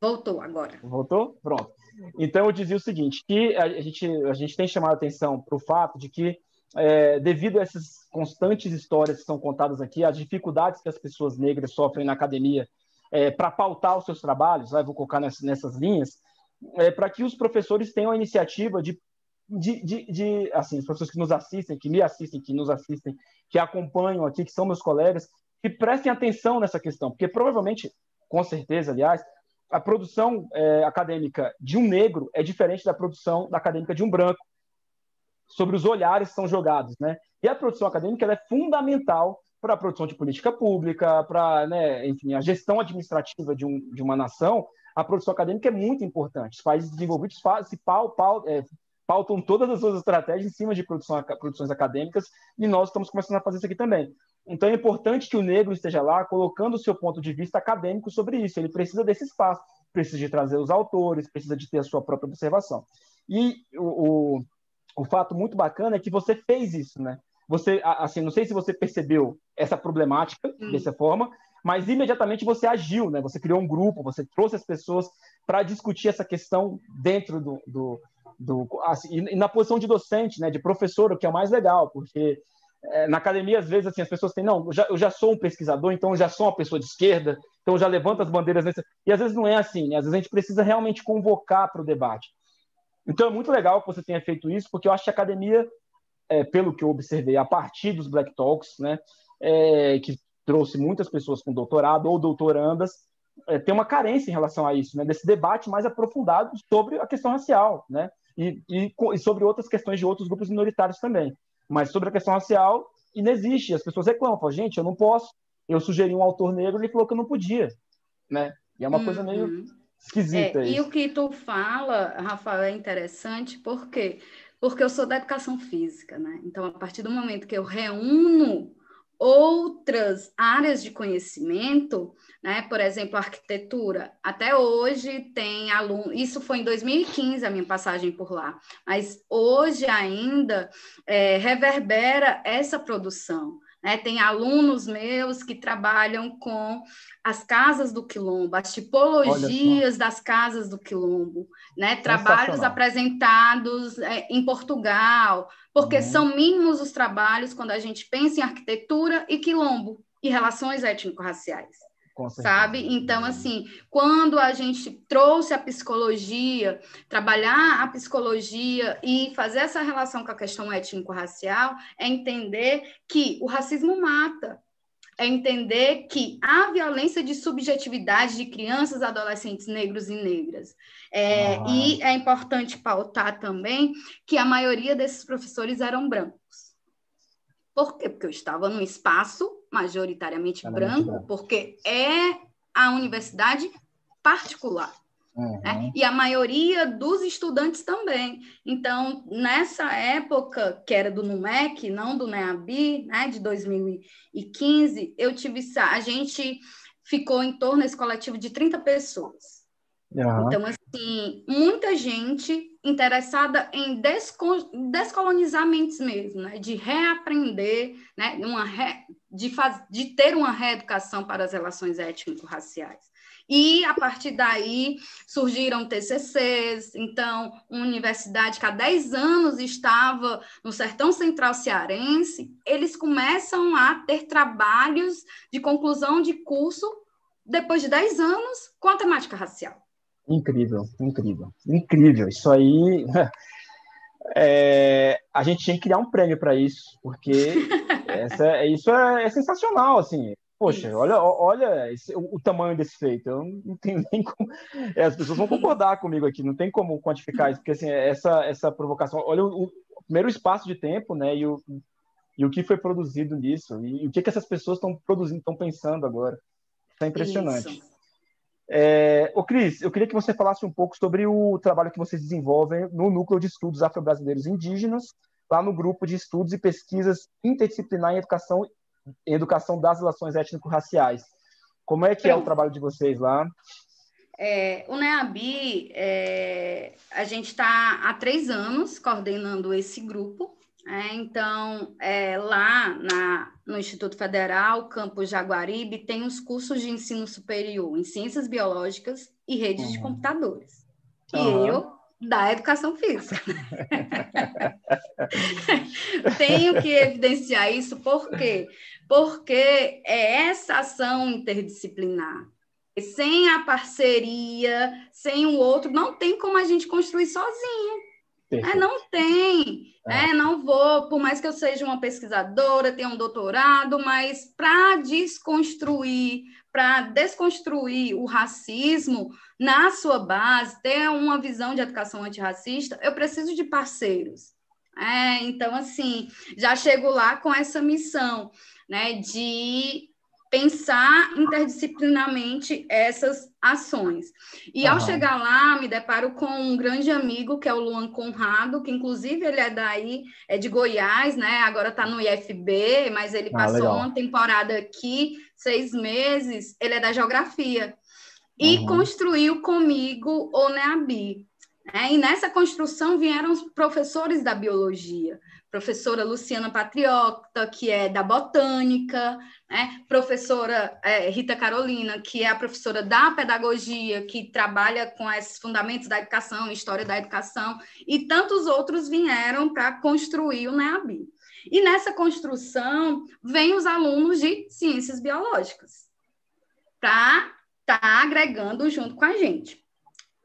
Voltou agora. Voltou? Pronto. Então eu dizia o seguinte, que a gente, a gente tem chamado a atenção para o fato de que é, devido a essas constantes histórias que são contadas aqui, as dificuldades que as pessoas negras sofrem na academia é, para pautar os seus trabalhos, né, vou colocar nessas, nessas linhas, é, para que os professores tenham a iniciativa de, de, de, de, assim, os professores que nos assistem, que me assistem, que nos assistem, que acompanham aqui, que são meus colegas, que prestem atenção nessa questão, porque provavelmente, com certeza, aliás, a produção é, acadêmica de um negro é diferente da produção da acadêmica de um branco sobre os olhares que são jogados, né? E a produção acadêmica é fundamental para a produção de política pública, para, né, enfim, a gestão administrativa de, um, de uma nação. A produção acadêmica é muito importante. Os países desenvolvidos se pau, pau, é, pautam todas as suas estratégias em cima de produção, produções acadêmicas e nós estamos começando a fazer isso aqui também. Então é importante que o negro esteja lá colocando o seu ponto de vista acadêmico sobre isso. Ele precisa desse espaço, precisa de trazer os autores, precisa de ter a sua própria observação. E o, o o fato muito bacana é que você fez isso, né? Você, assim, não sei se você percebeu essa problemática hum. dessa forma, mas imediatamente você agiu, né? Você criou um grupo, você trouxe as pessoas para discutir essa questão dentro do, do, do assim, e na posição de docente, né? De professor, o que é o mais legal, porque na academia às vezes assim as pessoas têm não, eu já, eu já sou um pesquisador, então eu já sou uma pessoa de esquerda, então eu já levanto as bandeiras nesse... e às vezes não é assim, né? Às vezes a gente precisa realmente convocar para o debate. Então é muito legal que você tenha feito isso, porque eu acho que a academia, é, pelo que eu observei, a partir dos Black Talks, né, é, que trouxe muitas pessoas com doutorado ou doutorandas, é, tem uma carência em relação a isso, né, desse debate mais aprofundado sobre a questão racial, né, e, e, e sobre outras questões de outros grupos minoritários também. Mas sobre a questão racial, inexiste. As pessoas reclamam, falam, gente, eu não posso. Eu sugeri um autor negro, ele falou que eu não podia, né? E é uma uhum. coisa meio uhum esquisita. É, e o que tu fala, Rafael, é interessante, por quê? Porque eu sou da educação física, né? Então, a partir do momento que eu reúno outras áreas de conhecimento, né? Por exemplo, arquitetura. Até hoje tem aluno. Isso foi em 2015 a minha passagem por lá, mas hoje ainda é, reverbera essa produção. Né? Tem alunos meus que trabalham com as casas do quilombo, as tipologias das casas do quilombo, né? trabalhos apresentados é, em Portugal, porque uhum. são mínimos os trabalhos quando a gente pensa em arquitetura e quilombo e relações étnico-raciais sabe? Então, assim, quando a gente trouxe a psicologia, trabalhar a psicologia e fazer essa relação com a questão étnico-racial, é entender que o racismo mata, é entender que há violência de subjetividade de crianças, adolescentes negros e negras. É, ah. E é importante pautar também que a maioria desses professores eram brancos. Por quê? Porque eu estava num espaço majoritariamente branco, porque é a universidade particular. Uhum. Né? E a maioria dos estudantes também. Então, nessa época, que era do NUMEC, não do NEABI, né, de 2015, eu tive. A gente ficou em torno desse coletivo de 30 pessoas. Uhum. Então, assim, muita gente interessada em descolonizar mentes mesmo, né? de reaprender, né? uma re... de, faz... de ter uma reeducação para as relações étnico-raciais. E, a partir daí, surgiram TCCs. Então, uma universidade que há 10 anos estava no sertão central cearense, eles começam a ter trabalhos de conclusão de curso depois de 10 anos com a temática racial. Incrível, incrível, incrível. Isso aí. *laughs* É, a gente tinha que criar um prêmio para isso, porque *laughs* essa, isso é, é, sensacional, assim. Poxa, olha, olha esse, o, o, tamanho desse feito. Eu não tenho *laughs* nem como. É, as pessoas vão concordar comigo aqui, não tem como quantificar isso, porque assim, essa, essa provocação. Olha o, o primeiro espaço de tempo, né? E o, e o que foi produzido nisso, e, e o que, que essas pessoas estão produzindo, estão pensando agora. Isso é impressionante. Isso. É, ô Cris, eu queria que você falasse um pouco sobre o trabalho que vocês desenvolvem no Núcleo de Estudos Afro-Brasileiros Indígenas, lá no grupo de estudos e pesquisas interdisciplinar em educação, em educação das relações étnico-raciais. Como é que é o trabalho de vocês lá? É, o NEABI, é, a gente está há três anos coordenando esse grupo, é, então, é, lá na, no Instituto Federal, Campus Jaguaribe, tem os cursos de ensino superior em Ciências Biológicas e Redes uhum. de Computadores. E uhum. eu, da Educação Física. *laughs* Tenho que evidenciar isso, por quê? Porque é essa ação interdisciplinar. Sem a parceria, sem o outro, não tem como a gente construir sozinho. É, não tem. É. é. não vou, por mais que eu seja uma pesquisadora, tenha um doutorado, mas para desconstruir, para desconstruir o racismo na sua base, ter uma visão de educação antirracista, eu preciso de parceiros. É, então, assim, já chego lá com essa missão, né, de pensar interdisciplinarmente essas ações. E uhum. ao chegar lá, me deparo com um grande amigo, que é o Luan Conrado, que inclusive ele é daí, é de Goiás, né? Agora está no IFB, mas ele ah, passou legal. uma temporada aqui, seis meses, ele é da geografia. E uhum. construiu comigo o NEABI. É, e nessa construção vieram os professores da biologia professora Luciana Patriota, que é da Botânica, né? professora é, Rita Carolina, que é a professora da Pedagogia, que trabalha com esses fundamentos da educação, história da educação, e tantos outros vieram para construir o NEABI. E nessa construção, vem os alunos de ciências biológicas, para estar tá agregando junto com a gente.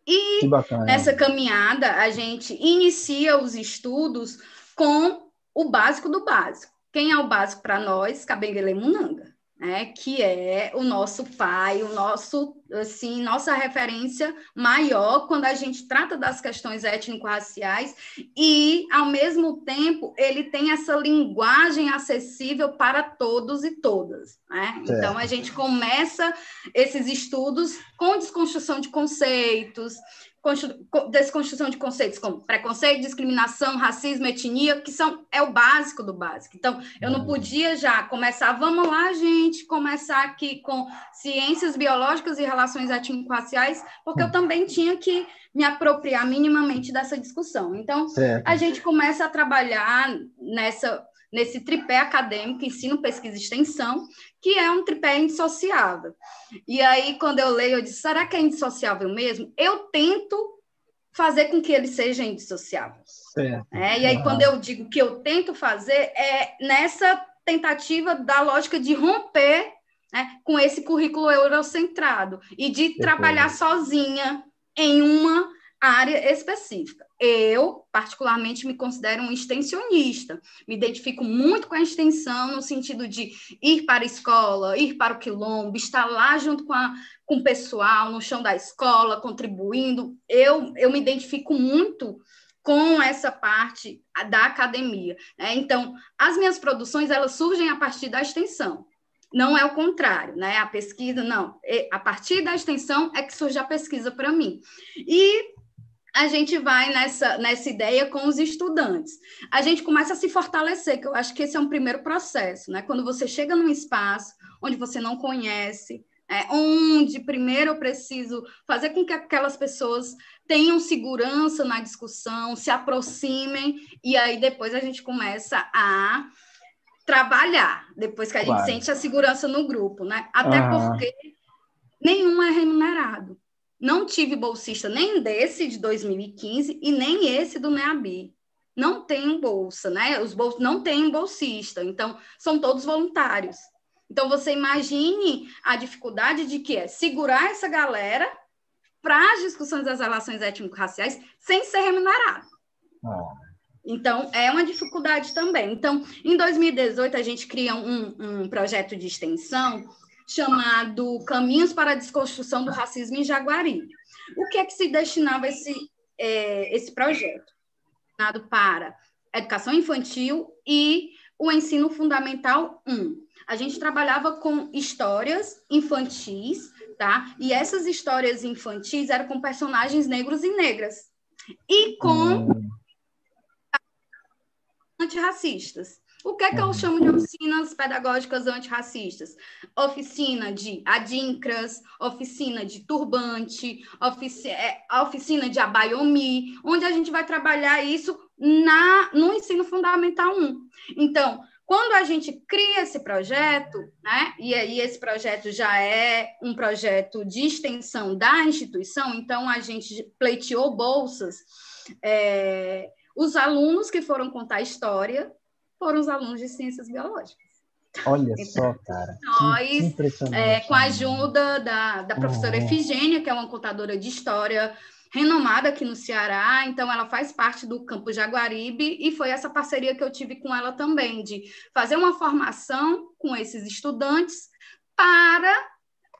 E nessa caminhada, a gente inicia os estudos com o básico do básico. Quem é o básico para nós? Kabengele Munanga, né? que é o nosso pai, o nosso, assim, nossa referência maior quando a gente trata das questões étnico-raciais e, ao mesmo tempo, ele tem essa linguagem acessível para todos e todas. Né? Então, a gente começa esses estudos com desconstrução de conceitos, desconstrução de conceitos como preconceito, discriminação, racismo, etnia, que são é o básico do básico. Então, eu não podia já começar, vamos lá, gente, começar aqui com ciências biológicas e relações étnico-raciais, porque eu também tinha que me apropriar minimamente dessa discussão. Então, certo. a gente começa a trabalhar nessa nesse tripé acadêmico, ensino, pesquisa e extensão, que é um tripé indissociável. E aí, quando eu leio, eu disse, será que é indissociável mesmo? Eu tento fazer com que ele seja indissociável. Certo. É, e aí, uhum. quando eu digo que eu tento fazer, é nessa tentativa da lógica de romper né, com esse currículo eurocentrado e de Perfeito. trabalhar sozinha em uma área específica. Eu, particularmente, me considero um extensionista. Me identifico muito com a extensão no sentido de ir para a escola, ir para o quilombo, estar lá junto com, a, com o pessoal, no chão da escola, contribuindo. Eu, eu me identifico muito com essa parte da academia. Né? Então, as minhas produções elas surgem a partir da extensão. Não é o contrário, né? A pesquisa, não. A partir da extensão é que surge a pesquisa para mim. E a gente vai nessa, nessa ideia com os estudantes. A gente começa a se fortalecer, que eu acho que esse é um primeiro processo, né? Quando você chega num espaço onde você não conhece, é, onde primeiro eu preciso fazer com que aquelas pessoas tenham segurança na discussão, se aproximem, e aí depois a gente começa a trabalhar, depois que a claro. gente sente a segurança no grupo, né? Até porque nenhum é remunerado. Não tive bolsista nem desse de 2015 e nem esse do NEABI. Não tem bolsa, né? Os bols não têm bolsista, então são todos voluntários. Então você imagine a dificuldade de que é segurar essa galera para as discussões das relações étnico-raciais sem ser remunerado. Ah. Então, é uma dificuldade também. Então, em 2018, a gente cria um, um projeto de extensão chamado Caminhos para a Desconstrução do Racismo em Jaguari. O que é que se destinava esse, é, esse projeto? Destinado para educação infantil e o ensino fundamental 1. A gente trabalhava com histórias infantis, tá? E essas histórias infantis eram com personagens negros e negras. E com hum antirracistas. O que é que eu chamo de oficinas pedagógicas antirracistas? Oficina de adincras, oficina de turbante, ofici é, oficina de abaiomi, onde a gente vai trabalhar isso na, no ensino fundamental 1. Então, quando a gente cria esse projeto, né, e aí esse projeto já é um projeto de extensão da instituição, então a gente pleiteou bolsas. É, os alunos que foram contar a história foram os alunos de ciências biológicas. Olha então, *laughs* só, cara. Nós, é, com a ajuda da, da professora uhum. Efigênia, que é uma contadora de história renomada aqui no Ceará, então ela faz parte do Campo Jaguaribe e foi essa parceria que eu tive com ela também, de fazer uma formação com esses estudantes para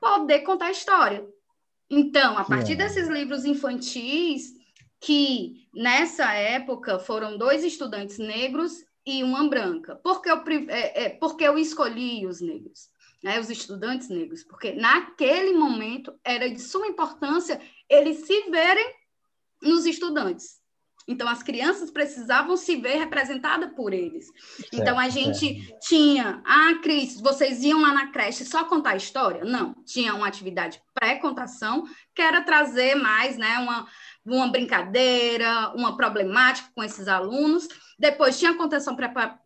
poder contar história. Então, a partir desses livros infantis, que nessa época foram dois estudantes negros e uma branca. Por que eu, é, é, porque eu escolhi os negros, né, os estudantes negros? Porque naquele momento era de suma importância eles se verem nos estudantes. Então, as crianças precisavam se ver representadas por eles. Então, a gente tinha, ah, Cris, vocês iam lá na creche só contar história? Não, tinha uma atividade pré-contação, que era trazer mais, né, uma, uma brincadeira, uma problemática com esses alunos, depois tinha a contação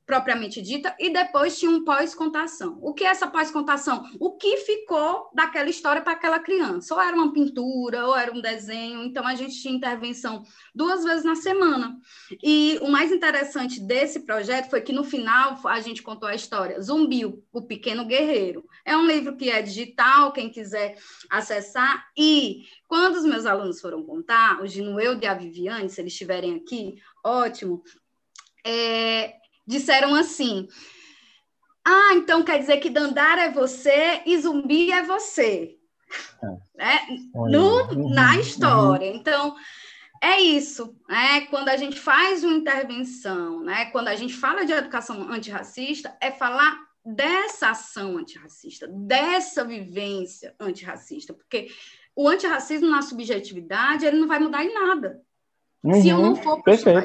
propriamente dita e depois tinha um pós-contação. O que é essa pós-contação? O que ficou daquela história para aquela criança? Ou era uma pintura, ou era um desenho. Então, a gente tinha intervenção duas vezes na semana. E o mais interessante desse projeto foi que, no final, a gente contou a história Zumbi, o Pequeno Guerreiro. É um livro que é digital, quem quiser acessar. E quando os meus alunos foram contar, o Ginuel e a Viviane, se eles estiverem aqui, ótimo, é, disseram assim: Ah, então quer dizer que Dandara é você e zumbi é você. É. Né? No, uhum, na uhum. história. Então, é isso. Né? Quando a gente faz uma intervenção, né? quando a gente fala de educação antirracista, é falar dessa ação antirracista, dessa vivência antirracista, porque o antirracismo na subjetividade ele não vai mudar em nada. Uhum, se eu não uhum. for para a escola,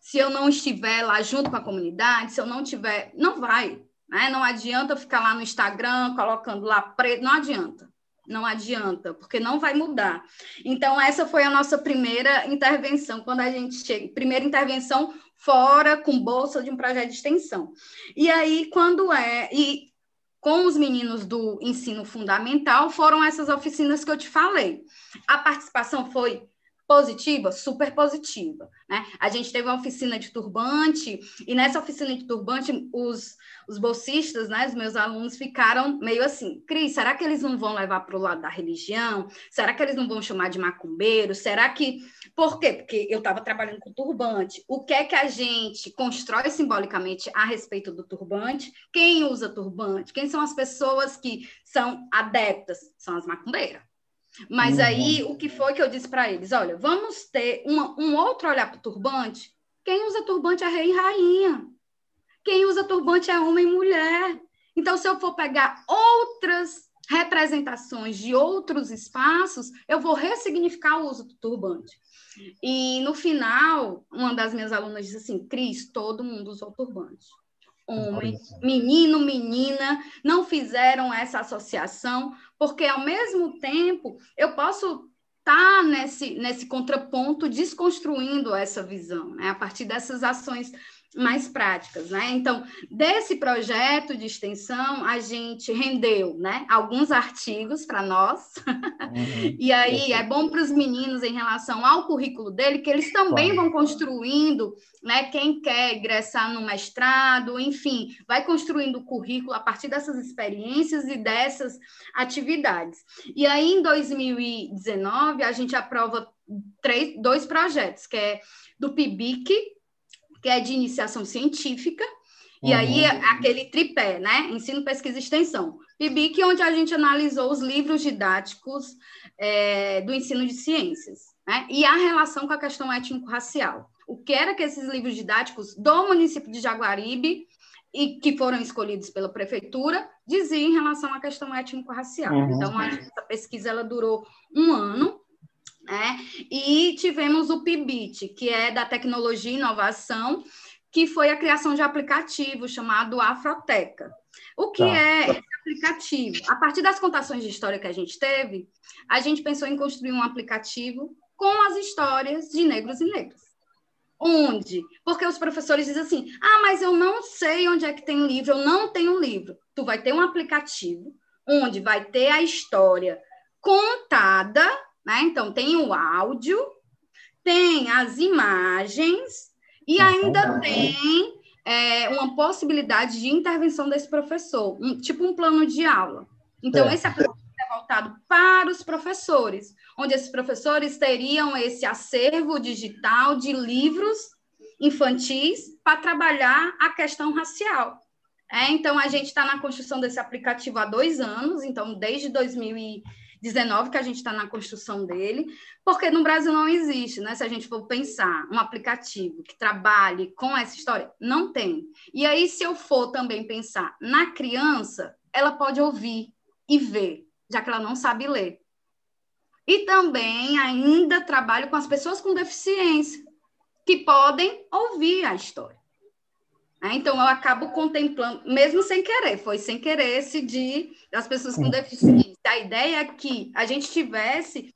se eu não estiver lá junto com a comunidade, se eu não tiver, não vai. Né? Não adianta ficar lá no Instagram colocando lá preto, não adianta. Não adianta, porque não vai mudar. Então, essa foi a nossa primeira intervenção, quando a gente chega. Primeira intervenção fora, com bolsa de um projeto de extensão. E aí, quando é. E com os meninos do ensino fundamental, foram essas oficinas que eu te falei. A participação foi positiva, super positiva. Né? A gente teve uma oficina de turbante, e nessa oficina de turbante, os, os bolsistas, né, os meus alunos, ficaram meio assim: Cris, será que eles não vão levar para o lado da religião? Será que eles não vão chamar de macumbeiro? Será que. Por quê? Porque eu estava trabalhando com turbante. O que é que a gente constrói simbolicamente a respeito do turbante? Quem usa turbante? Quem são as pessoas que são adeptas? São as macumbeiras. Mas uhum. aí, o que foi que eu disse para eles? Olha, vamos ter uma, um outro olhar para o turbante. Quem usa turbante é rei e rainha. Quem usa turbante é homem e mulher. Então, se eu for pegar outras representações de outros espaços, eu vou ressignificar o uso do turbante. E no final, uma das minhas alunas disse assim: Cris, todo mundo usou turbante. Homem, menino, menina, não fizeram essa associação, porque ao mesmo tempo eu posso estar tá nesse, nesse contraponto desconstruindo essa visão, né? a partir dessas ações mais práticas, né? Então, desse projeto de extensão, a gente rendeu, né, alguns artigos para nós. Uhum. *laughs* e aí é bom para os meninos em relação ao currículo dele que eles também vão construindo, né, quem quer ingressar no mestrado, enfim, vai construindo o currículo a partir dessas experiências e dessas atividades. E aí em 2019 a gente aprova três, dois projetos, que é do PIBIC, que é de iniciação científica, uhum. e aí aquele tripé, né? Ensino, pesquisa e extensão. PIBIC, onde a gente analisou os livros didáticos é, do ensino de ciências, né? E a relação com a questão étnico-racial. O que era que esses livros didáticos do município de Jaguaribe e que foram escolhidos pela prefeitura diziam em relação à questão étnico-racial. Uhum. Então, a, essa pesquisa ela durou um ano, né? E tivemos o PIBIT, que é da tecnologia e inovação, que foi a criação de aplicativo chamado Afroteca. O que tá. é esse aplicativo? A partir das contações de história que a gente teve, a gente pensou em construir um aplicativo com as histórias de negros e negras. Onde? Porque os professores dizem assim: ah, mas eu não sei onde é que tem livro, eu não tenho livro. Tu vai ter um aplicativo onde vai ter a história contada né? Então, tem o áudio, tem as imagens e ainda tem é, uma possibilidade de intervenção desse professor, um, tipo um plano de aula. Então, é. esse aplicativo é voltado para os professores, onde esses professores teriam esse acervo digital de livros infantis para trabalhar a questão racial. É, então, a gente está na construção desse aplicativo há dois anos, então, desde 2000 19 que a gente está na construção dele, porque no Brasil não existe, né? Se a gente for pensar um aplicativo que trabalhe com essa história, não tem. E aí, se eu for também pensar na criança, ela pode ouvir e ver, já que ela não sabe ler. E também ainda trabalho com as pessoas com deficiência, que podem ouvir a história. Né? Então, eu acabo contemplando, mesmo sem querer, foi sem querer esse de das pessoas com deficiência. A ideia é que a gente tivesse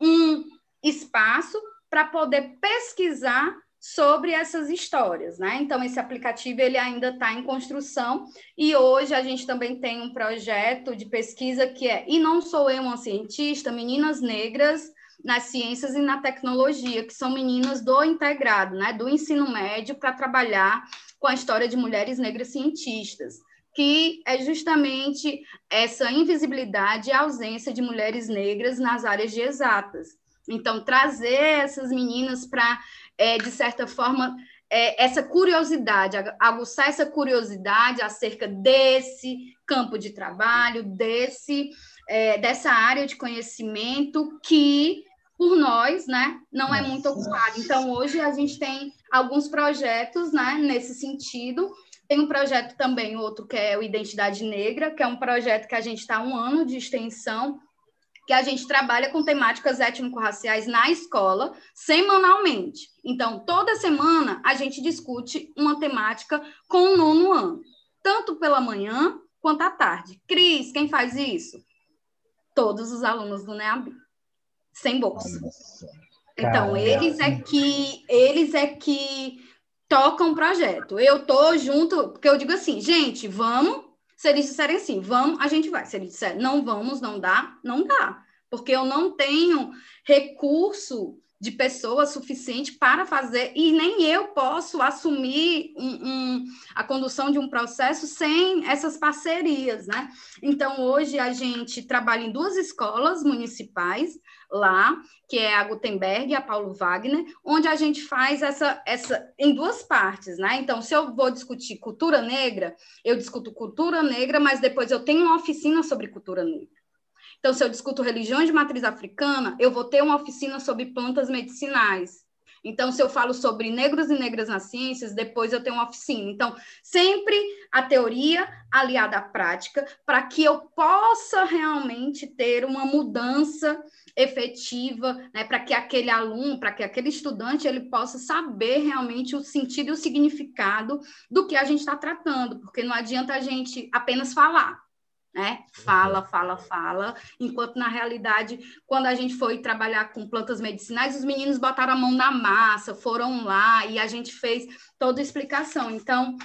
um espaço para poder pesquisar sobre essas histórias, né? Então esse aplicativo ele ainda está em construção e hoje a gente também tem um projeto de pesquisa que é e não sou eu uma cientista, meninas negras nas ciências e na tecnologia, que são meninas do integrado, né? Do ensino médio para trabalhar com a história de mulheres negras cientistas, que é justamente essa invisibilidade e ausência de mulheres negras nas áreas de exatas. Então, trazer essas meninas para, é, de certa forma, é, essa curiosidade, aguçar essa curiosidade acerca desse campo de trabalho, desse, é, dessa área de conhecimento que por nós, né, não é muito ocupado. Então, hoje a gente tem alguns projetos, né, nesse sentido. Tem um projeto também, outro que é o Identidade Negra, que é um projeto que a gente está um ano de extensão, que a gente trabalha com temáticas étnico-raciais na escola, semanalmente. Então, toda semana a gente discute uma temática com o nono ano, tanto pela manhã quanto à tarde. Cris, quem faz isso? Todos os alunos do NEAB sem bolsa. Então, eles é que eles é que tocam o projeto. Eu tô junto, porque eu digo assim, gente, vamos. Se eles disserem assim, vamos, a gente vai. Se eles disserem não vamos, não dá, não dá. Porque eu não tenho recurso de pessoas suficiente para fazer, e nem eu posso assumir um, um, a condução de um processo sem essas parcerias, né? Então, hoje a gente trabalha em duas escolas municipais lá, que é a Gutenberg e a Paulo Wagner, onde a gente faz essa, essa em duas partes, né? Então, se eu vou discutir cultura negra, eu discuto cultura negra, mas depois eu tenho uma oficina sobre cultura negra. Então, se eu discuto religiões de matriz africana, eu vou ter uma oficina sobre plantas medicinais. Então, se eu falo sobre negros e negras nas ciências, depois eu tenho uma oficina. Então, sempre a teoria aliada à prática, para que eu possa realmente ter uma mudança efetiva, né, para que aquele aluno, para que aquele estudante, ele possa saber realmente o sentido e o significado do que a gente está tratando, porque não adianta a gente apenas falar né? Fala, uhum. fala, fala. Enquanto na realidade, quando a gente foi trabalhar com plantas medicinais, os meninos botaram a mão na massa, foram lá e a gente fez toda a explicação. Então,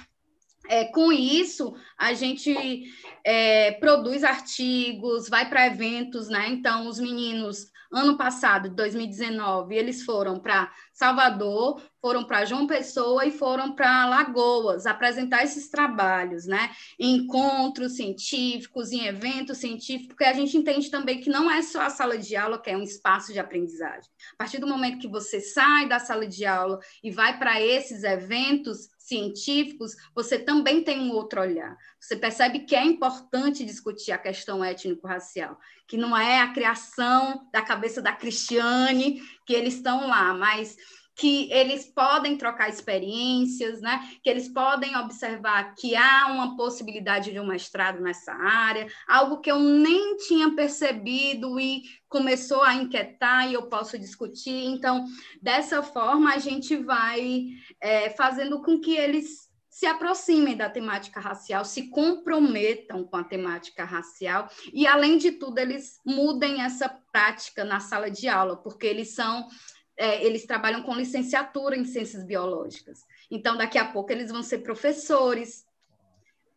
é, com isso, a gente é, produz artigos, vai para eventos, né? Então, os meninos ano passado, 2019, eles foram para Salvador, foram para João Pessoa e foram para Lagoas apresentar esses trabalhos, né? Em encontros científicos, em eventos científicos, porque a gente entende também que não é só a sala de aula que é um espaço de aprendizagem. A partir do momento que você sai da sala de aula e vai para esses eventos, científicos, você também tem um outro olhar. Você percebe que é importante discutir a questão étnico-racial, que não é a criação da cabeça da Cristiane, que eles estão lá, mas que eles podem trocar experiências, né? que eles podem observar que há uma possibilidade de um mestrado nessa área, algo que eu nem tinha percebido e começou a inquietar e eu posso discutir. Então, dessa forma, a gente vai é, fazendo com que eles se aproximem da temática racial, se comprometam com a temática racial e, além de tudo, eles mudem essa prática na sala de aula, porque eles são é, eles trabalham com licenciatura em ciências biológicas. Então, daqui a pouco, eles vão ser professores.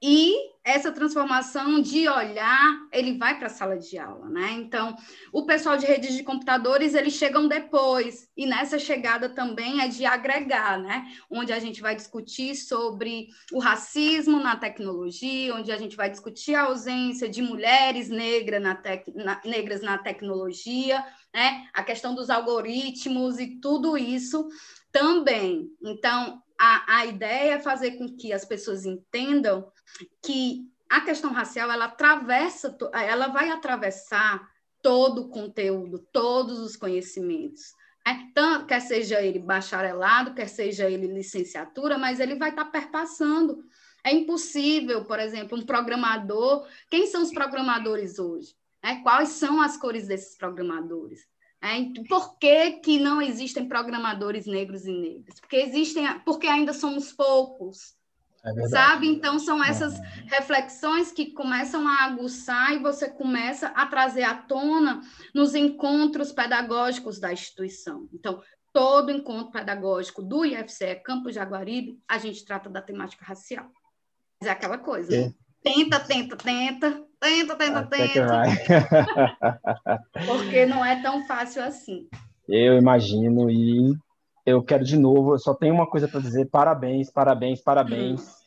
E essa transformação de olhar, ele vai para a sala de aula, né? Então, o pessoal de redes de computadores, eles chegam depois, e nessa chegada também é de agregar, né? Onde a gente vai discutir sobre o racismo na tecnologia, onde a gente vai discutir a ausência de mulheres negras na, tec... na... negras na tecnologia, né? A questão dos algoritmos e tudo isso também. Então, a, a ideia é fazer com que as pessoas entendam que a questão racial ela atravessa, ela vai atravessar todo o conteúdo, todos os conhecimentos. Né? Quer seja ele bacharelado, quer seja ele licenciatura, mas ele vai estar perpassando. É impossível, por exemplo, um programador. Quem são os programadores hoje? Né? Quais são as cores desses programadores? É, por que, que não existem programadores negros e negras? Porque existem, porque ainda somos poucos. É sabe? Então, são essas reflexões que começam a aguçar e você começa a trazer à tona nos encontros pedagógicos da instituição. Então, todo encontro pedagógico do IFCE Campo Jaguaribe, a gente trata da temática racial. Mas é aquela coisa, é. né? Tenta, tenta, tenta, tenta, tenta, Até tenta. *laughs* Porque não é tão fácil assim. Eu imagino e eu quero de novo, eu só tenho uma coisa para dizer: parabéns, parabéns, parabéns.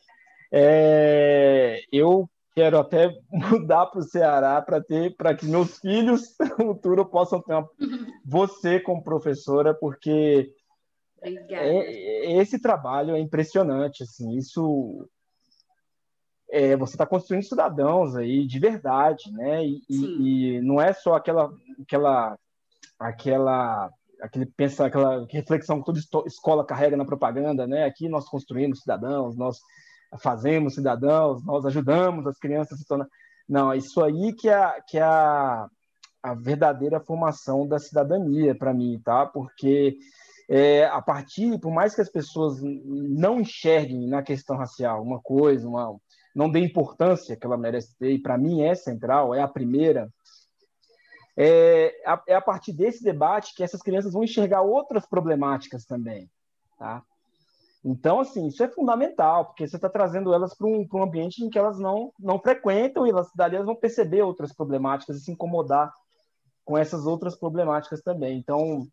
É, eu quero até *laughs* mudar para o Ceará para ter, para que meus filhos *laughs* no futuro possam ter uma, *laughs* você como professora, porque é, esse trabalho é impressionante, assim, isso é, você está construindo cidadãos aí de verdade, né? E, e, não é só aquela, aquela, aquela, aquele pensa, aquela reflexão que toda escola carrega na propaganda, né? Aqui nós construímos cidadãos, nós fazemos cidadãos, nós ajudamos as crianças a se tornar. Não, é isso aí que é, que é a, a verdadeira formação da cidadania para mim, tá? Porque é, a partir, por mais que as pessoas não enxerguem na questão racial uma coisa, uma, não dê importância que ela merece ter, e para mim é central, é a primeira, é a, é a partir desse debate que essas crianças vão enxergar outras problemáticas também, tá? Então, assim, isso é fundamental, porque você está trazendo elas para um, um, ambiente em que elas não, não frequentam e elas, dali elas vão perceber outras problemáticas e se incomodar com essas outras problemáticas também. Então,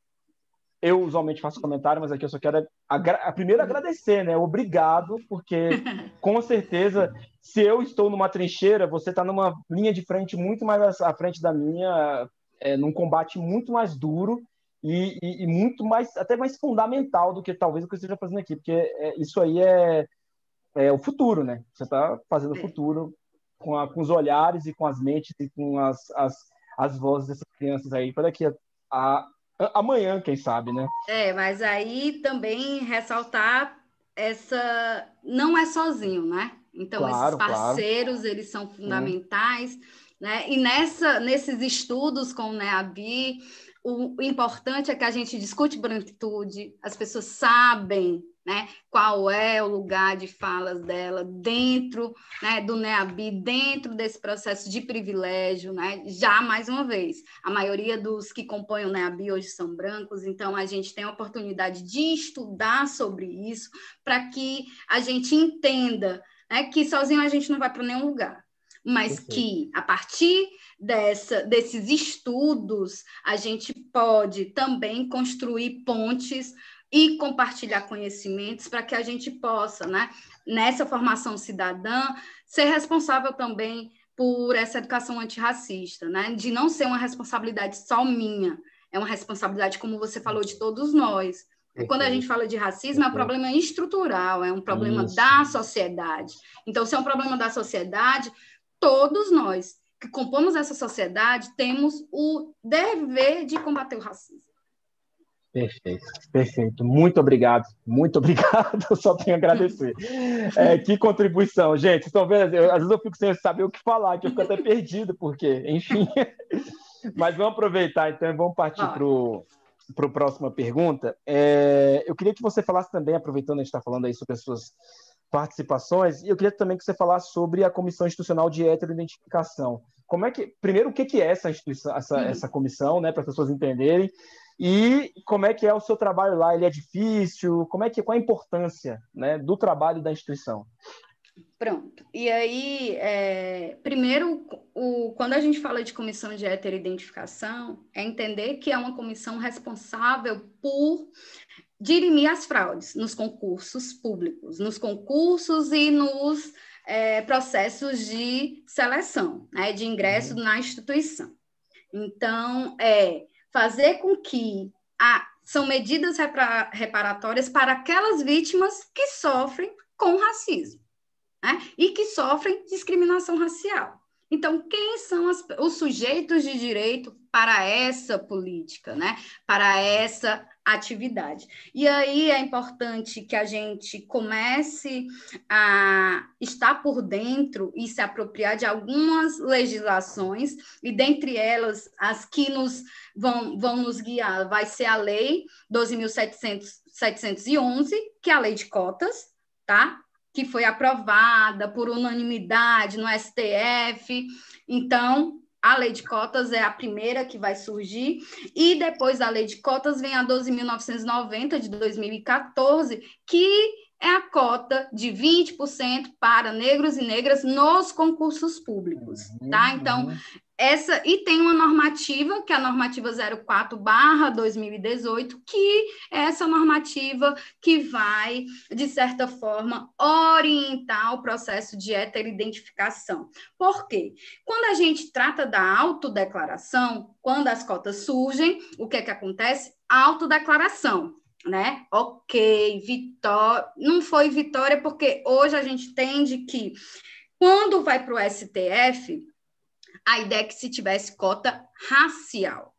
eu usualmente faço comentário, mas aqui eu só quero a, primeiro agradecer, né? Obrigado, porque *laughs* com certeza, se eu estou numa trincheira, você está numa linha de frente muito mais à frente da minha, é, num combate muito mais duro e, e, e, muito mais, até mais fundamental do que talvez o que eu esteja fazendo aqui, porque é, isso aí é, é o futuro, né? Você está fazendo o futuro com, a, com, os olhares e com as mentes e com as, as as vozes dessas crianças aí para daqui a, a, amanhã, quem sabe, né? É, mas aí também ressaltar essa não é sozinho, né? Então claro, esses parceiros claro. eles são fundamentais, né? E nessa nesses estudos com o NEABI, o, importante é que a gente discute branquitude, as pessoas sabem né? Qual é o lugar de falas dela dentro né, do NEABI, dentro desse processo de privilégio, né? Já mais uma vez, a maioria dos que compõem o NEABI hoje são brancos, então a gente tem a oportunidade de estudar sobre isso para que a gente entenda né, que sozinho a gente não vai para nenhum lugar, mas Perfeito. que a partir dessa, desses estudos a gente pode também construir pontes e compartilhar conhecimentos para que a gente possa, né, nessa formação cidadã, ser responsável também por essa educação antirracista, né, de não ser uma responsabilidade só minha, é uma responsabilidade, como você falou, de todos nós. Quando a gente fala de racismo, é um problema estrutural, é um problema Isso. da sociedade. Então, se é um problema da sociedade, todos nós que compomos essa sociedade temos o dever de combater o racismo. Perfeito, perfeito. Muito obrigado, muito *laughs* obrigado. Eu só tenho a agradecer. É, que contribuição, gente. Estão vendo? Eu, às vezes eu fico sem saber o que falar, que eu fico até perdido, porque, enfim. *laughs* Mas vamos aproveitar, então, e vamos partir para para a próxima pergunta. É, eu queria que você falasse também, aproveitando a gente está falando aí sobre as suas participações, e eu queria também que você falasse sobre a Comissão Institucional de Heteroidentificação. Como é que, primeiro, o que é essa instituição, essa, uhum. essa comissão, né, para as pessoas entenderem, e como é que é o seu trabalho lá? Ele é difícil? Como é que qual a importância, né, do trabalho da instituição? Pronto. E aí, é, primeiro, o, quando a gente fala de comissão de heteroidentificação, é entender que é uma comissão responsável por dirimir as fraudes nos concursos públicos, nos concursos e nos é, processos de seleção, né, de ingresso uhum. na instituição. Então, é fazer com que a, são medidas reparatórias para aquelas vítimas que sofrem com racismo né? e que sofrem discriminação racial. Então, quem são as, os sujeitos de direito para essa política, né? para essa atividade? E aí é importante que a gente comece a estar por dentro e se apropriar de algumas legislações, e dentre elas, as que nos vão, vão nos guiar, vai ser a Lei 12.711, que é a lei de cotas, tá? que foi aprovada por unanimidade no STF. Então, a lei de cotas é a primeira que vai surgir, e depois da lei de cotas vem a 12.990 de 2014, que é a cota de 20% para negros e negras nos concursos públicos, tá? Então. Essa, e tem uma normativa, que é a normativa 04/2018, que é essa normativa que vai, de certa forma, orientar o processo de heteroidentificação. Por quê? Quando a gente trata da autodeclaração, quando as cotas surgem, o que é que acontece? Autodeclaração né? Ok, vitória. Não foi vitória, porque hoje a gente entende que quando vai para o STF, a ideia é que se tivesse cota racial,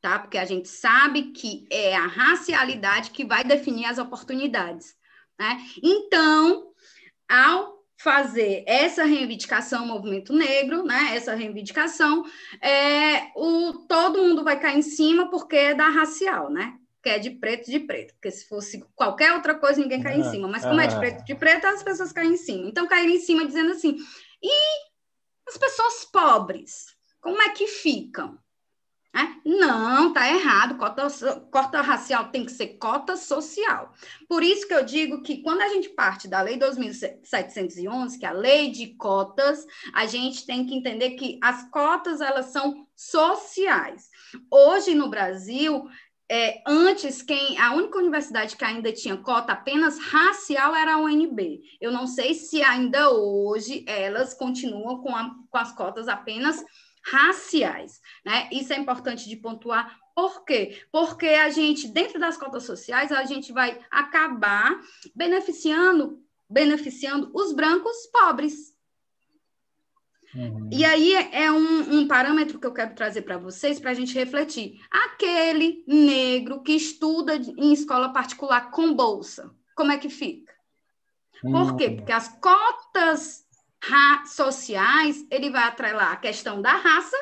tá? Porque a gente sabe que é a racialidade que vai definir as oportunidades, né? Então, ao fazer essa reivindicação movimento negro, né? Essa reivindicação, é, o, todo mundo vai cair em cima porque é da racial, né? Que é de preto de preto, porque se fosse qualquer outra coisa, ninguém cai em cima. Mas como é de preto de preto, as pessoas caem em cima. Então, caíram em cima dizendo assim, e as pessoas pobres, como é que ficam? É? Não, tá errado. Cota, cota racial tem que ser cota social. Por isso que eu digo que quando a gente parte da Lei 2.711, que é a lei de cotas, a gente tem que entender que as cotas elas são sociais. Hoje no Brasil, é, antes, quem a única universidade que ainda tinha cota apenas racial era a UNB. Eu não sei se ainda hoje elas continuam com, a, com as cotas apenas raciais. Né? Isso é importante de pontuar. Por quê? Porque a gente, dentro das cotas sociais, a gente vai acabar beneficiando, beneficiando os brancos pobres. Uhum. E aí é um, um, parâmetro que eu quero trazer para vocês para a gente refletir. Aquele negro que estuda em escola particular com bolsa, como é que fica? Por quê? Uhum. Porque as cotas sociais, ele vai atrelar a questão da raça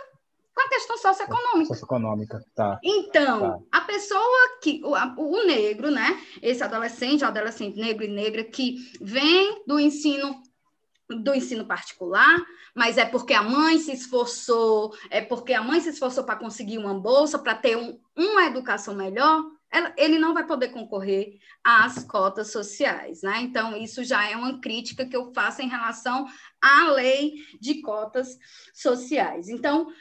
com a questão socioeconômica. Socioeconômica, tá. Então, tá. a pessoa que, o, o, negro, né? Esse adolescente, adolescente negro e negra que vem do ensino do ensino particular, mas é porque a mãe se esforçou, é porque a mãe se esforçou para conseguir uma bolsa, para ter um, uma educação melhor, ela, ele não vai poder concorrer às cotas sociais, né? Então, isso já é uma crítica que eu faço em relação à lei de cotas sociais. Então,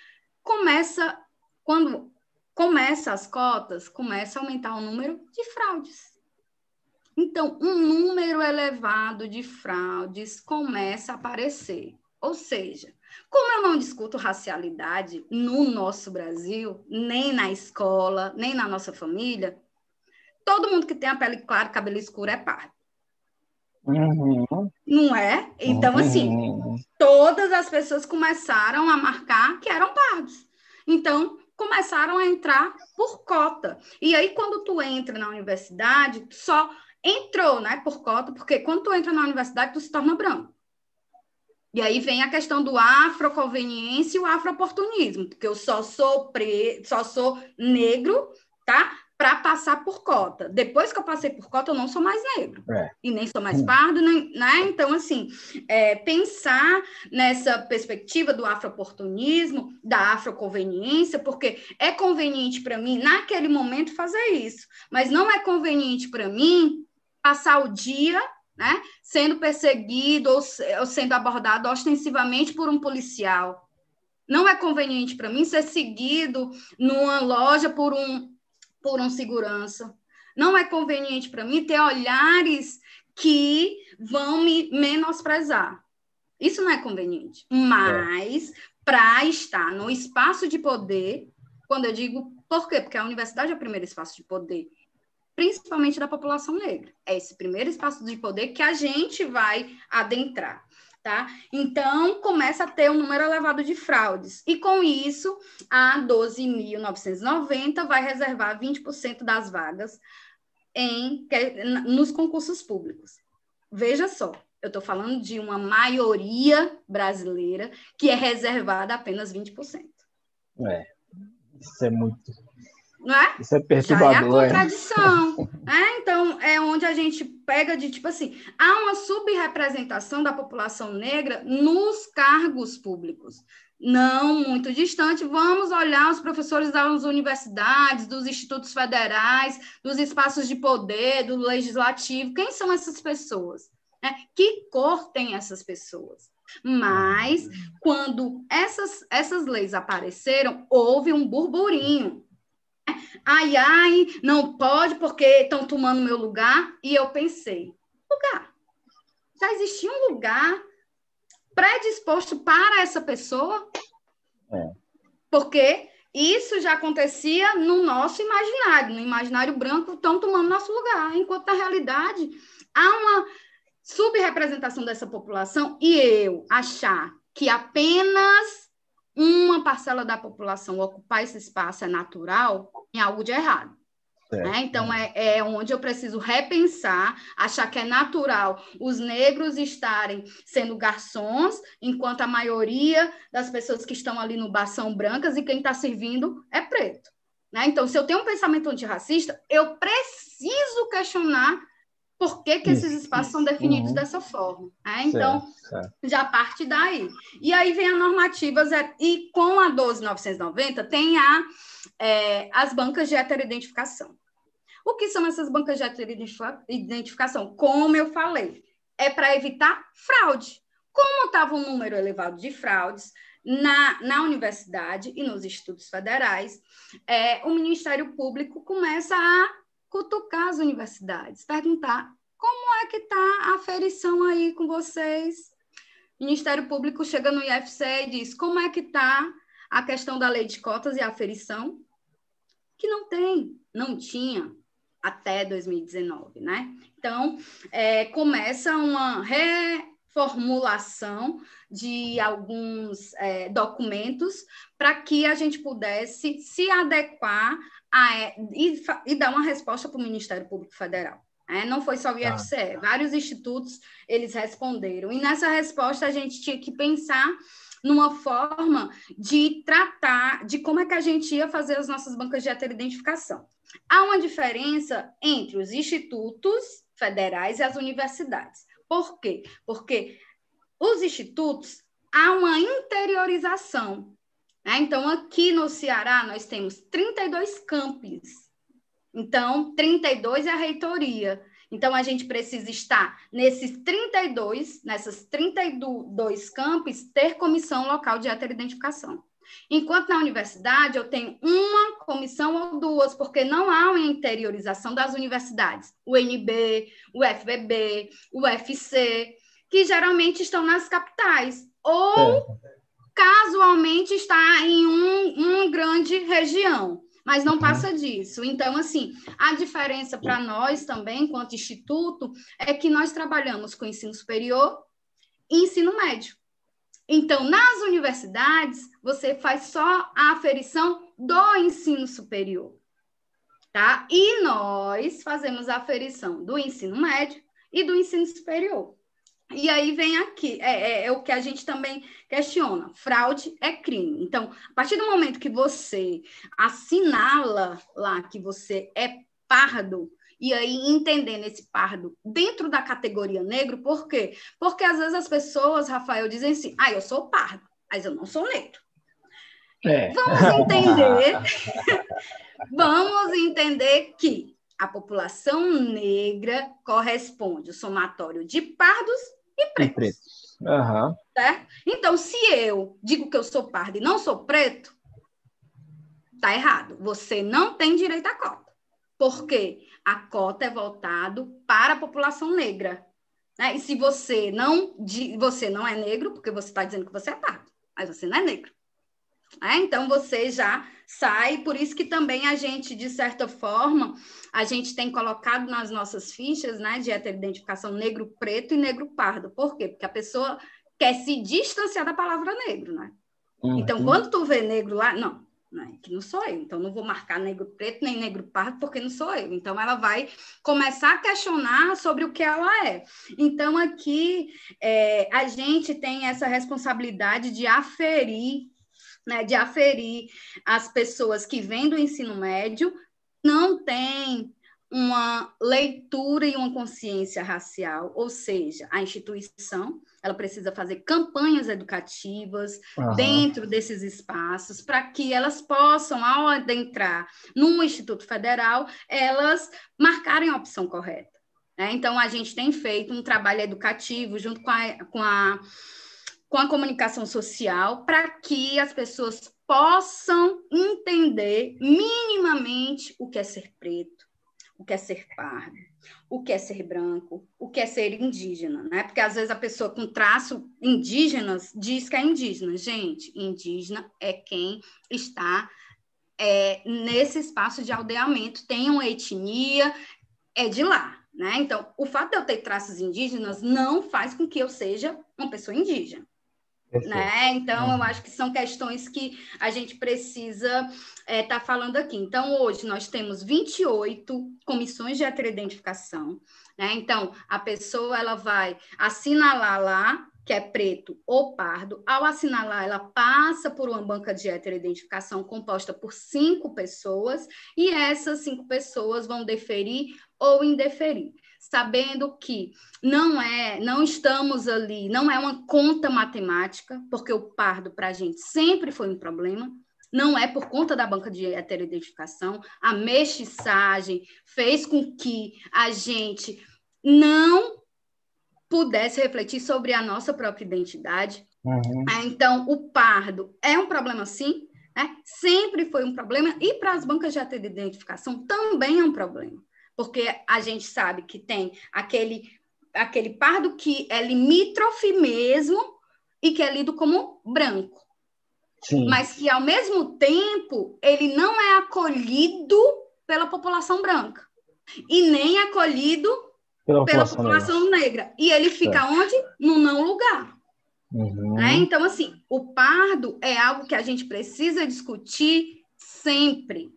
começa, quando começa as cotas, começa a aumentar o número de fraudes. Então, um número elevado de fraudes começa a aparecer. Ou seja, como eu não discuto racialidade no nosso Brasil, nem na escola, nem na nossa família, todo mundo que tem a pele clara, cabelo escuro é pardo. Uhum. Não é? Então, assim, uhum. todas as pessoas começaram a marcar que eram pardos. Então, começaram a entrar por cota. E aí, quando tu entra na universidade, só entrou, né, por cota, porque quando tu entra na universidade, tu se torna branco. E aí vem a questão do afroconveniência e o afrooportunismo, porque eu só sou pre... só sou negro, tá? Para passar por cota. Depois que eu passei por cota, eu não sou mais negro. É. E nem sou mais pardo, nem, né? Então, assim, é, pensar nessa perspectiva do afrooportunismo, da afroconveniência, porque é conveniente para mim, naquele momento, fazer isso. Mas não é conveniente para mim passar o dia né, sendo perseguido ou, ou sendo abordado ostensivamente por um policial. Não é conveniente para mim ser seguido numa loja por um, por um segurança. Não é conveniente para mim ter olhares que vão me menosprezar. Isso não é conveniente. Mas, é. para estar no espaço de poder, quando eu digo por quê? Porque a universidade é o primeiro espaço de poder principalmente da população negra. É esse primeiro espaço de poder que a gente vai adentrar. Tá? Então, começa a ter um número elevado de fraudes. E com isso, a 12.990 vai reservar 20% das vagas em, nos concursos públicos. Veja só, eu estou falando de uma maioria brasileira que é reservada apenas 20%. É, isso é muito não é? Isso é perturbador. Já é a contradição. é, então, é onde a gente pega de, tipo assim, há uma subrepresentação da população negra nos cargos públicos. Não muito distante, vamos olhar os professores das universidades, dos institutos federais, dos espaços de poder, do legislativo. Quem são essas pessoas? É, que cor tem essas pessoas? Mas, quando essas, essas leis apareceram, houve um burburinho Ai, ai, não pode porque estão tomando meu lugar. E eu pensei, lugar. Já existia um lugar predisposto para essa pessoa? É. Porque isso já acontecia no nosso imaginário, no imaginário branco, estão tomando nosso lugar, enquanto na realidade há uma subrepresentação dessa população e eu achar que apenas uma parcela da população ocupar esse espaço é natural, em algo de errado. Né? Então, é, é onde eu preciso repensar, achar que é natural os negros estarem sendo garçons, enquanto a maioria das pessoas que estão ali no bar são brancas e quem está servindo é preto. Né? Então, se eu tenho um pensamento antirracista, eu preciso questionar por que, que esses espaços são definidos uhum. dessa forma. Né? Então, certo, já parte daí. E aí vem a normativa, e com a 12.990 tem a, é, as bancas de heteroidentificação. O que são essas bancas de heteroidentificação? Como eu falei, é para evitar fraude. Como estava um número elevado de fraudes na, na universidade e nos institutos federais, é, o Ministério Público começa a cutucar as universidades, perguntar como é que está a aferição aí com vocês. O Ministério Público chega no IFC e diz como é que está a questão da lei de cotas e aferição, que não tem, não tinha até 2019, né? Então, é, começa uma formulação de alguns é, documentos para que a gente pudesse se adequar a, é, e, e dar uma resposta para o Ministério Público Federal. É, não foi só o IFCE, tá. vários institutos eles responderam. E nessa resposta a gente tinha que pensar numa forma de tratar de como é que a gente ia fazer as nossas bancas de heteroidentificação. Há uma diferença entre os institutos federais e as universidades. Por quê? Porque os institutos há uma interiorização. Né? Então, aqui no Ceará, nós temos 32 campos. Então, 32 é a reitoria. Então, a gente precisa estar nesses 32, nessas 32 campos, ter comissão local de heteroidentificação. Enquanto na universidade eu tenho uma comissão ou duas, porque não há uma interiorização das universidades. O NB, o FBB, o UFC, que geralmente estão nas capitais, ou é. Casualmente está em um, uma grande região mas não uhum. passa disso. Então, assim, a diferença para nós também, enquanto instituto, é que nós trabalhamos com ensino superior e ensino médio. Então, nas universidades, você faz só a aferição do ensino superior, tá? E nós fazemos a aferição do ensino médio e do ensino superior. E aí vem aqui, é, é, é, o que a gente também questiona: fraude é crime. Então, a partir do momento que você assinala lá que você é pardo, e aí entendendo esse pardo dentro da categoria negro, por quê? Porque às vezes as pessoas, Rafael, dizem assim: ah, eu sou pardo, mas eu não sou negro. É. Vamos *laughs* entender, *laughs* vamos entender que a população negra corresponde ao somatório de pardos e pretos. E pretos. Uhum. Certo? Então, se eu digo que eu sou pardo e não sou preto, tá errado. Você não tem direito à cota. Porque a cota é voltado para a população negra. Né? E se você não, você não é negro, porque você está dizendo que você é pardo, mas você não é negro. É, então você já sai, por isso que também a gente, de certa forma, a gente tem colocado nas nossas fichas né, de heteroidentificação negro preto e negro pardo. Por quê? Porque a pessoa quer se distanciar da palavra negro, né? Uhum. Então, quando tu vê negro lá, não, não é, que não sou eu, então não vou marcar negro preto nem negro pardo porque não sou eu. Então ela vai começar a questionar sobre o que ela é. Então aqui é, a gente tem essa responsabilidade de aferir né, de aferir as pessoas que vêm do ensino médio, não têm uma leitura e uma consciência racial, ou seja, a instituição ela precisa fazer campanhas educativas uhum. dentro desses espaços para que elas possam, ao adentrar no Instituto Federal, elas marcarem a opção correta. Né? Então, a gente tem feito um trabalho educativo junto com a, com a com a comunicação social para que as pessoas possam entender minimamente o que é ser preto, o que é ser pardo, o que é ser branco, o que é ser indígena, né? Porque às vezes a pessoa com traço indígenas diz que é indígena. Gente, indígena é quem está é, nesse espaço de aldeamento, tem uma etnia, é de lá. Né? Então, o fato de eu ter traços indígenas não faz com que eu seja uma pessoa indígena. Né? Então, eu uhum. acho que são questões que a gente precisa estar é, tá falando aqui. Então, hoje nós temos 28 comissões de heteroidentificação. Né? Então, a pessoa ela vai assinalar lá que é preto ou pardo. Ao assinalar, ela passa por uma banca de heteroidentificação composta por cinco pessoas, e essas cinco pessoas vão deferir ou indeferir sabendo que não é, não estamos ali, não é uma conta matemática, porque o pardo para a gente sempre foi um problema, não é por conta da banca de heteroidentificação, a mestiçagem fez com que a gente não pudesse refletir sobre a nossa própria identidade. Uhum. Ah, então, o pardo é um problema, sim, né? sempre foi um problema, e para as bancas de heteroidentificação também é um problema porque a gente sabe que tem aquele, aquele pardo que é limítrofe mesmo e que é lido como branco. Sim. Mas que, ao mesmo tempo, ele não é acolhido pela população branca e nem acolhido pela, pela população, negra. negra. E ele fica onde? No não lugar. Uhum. Né? Então, assim, o pardo é algo que a gente precisa discutir sempre.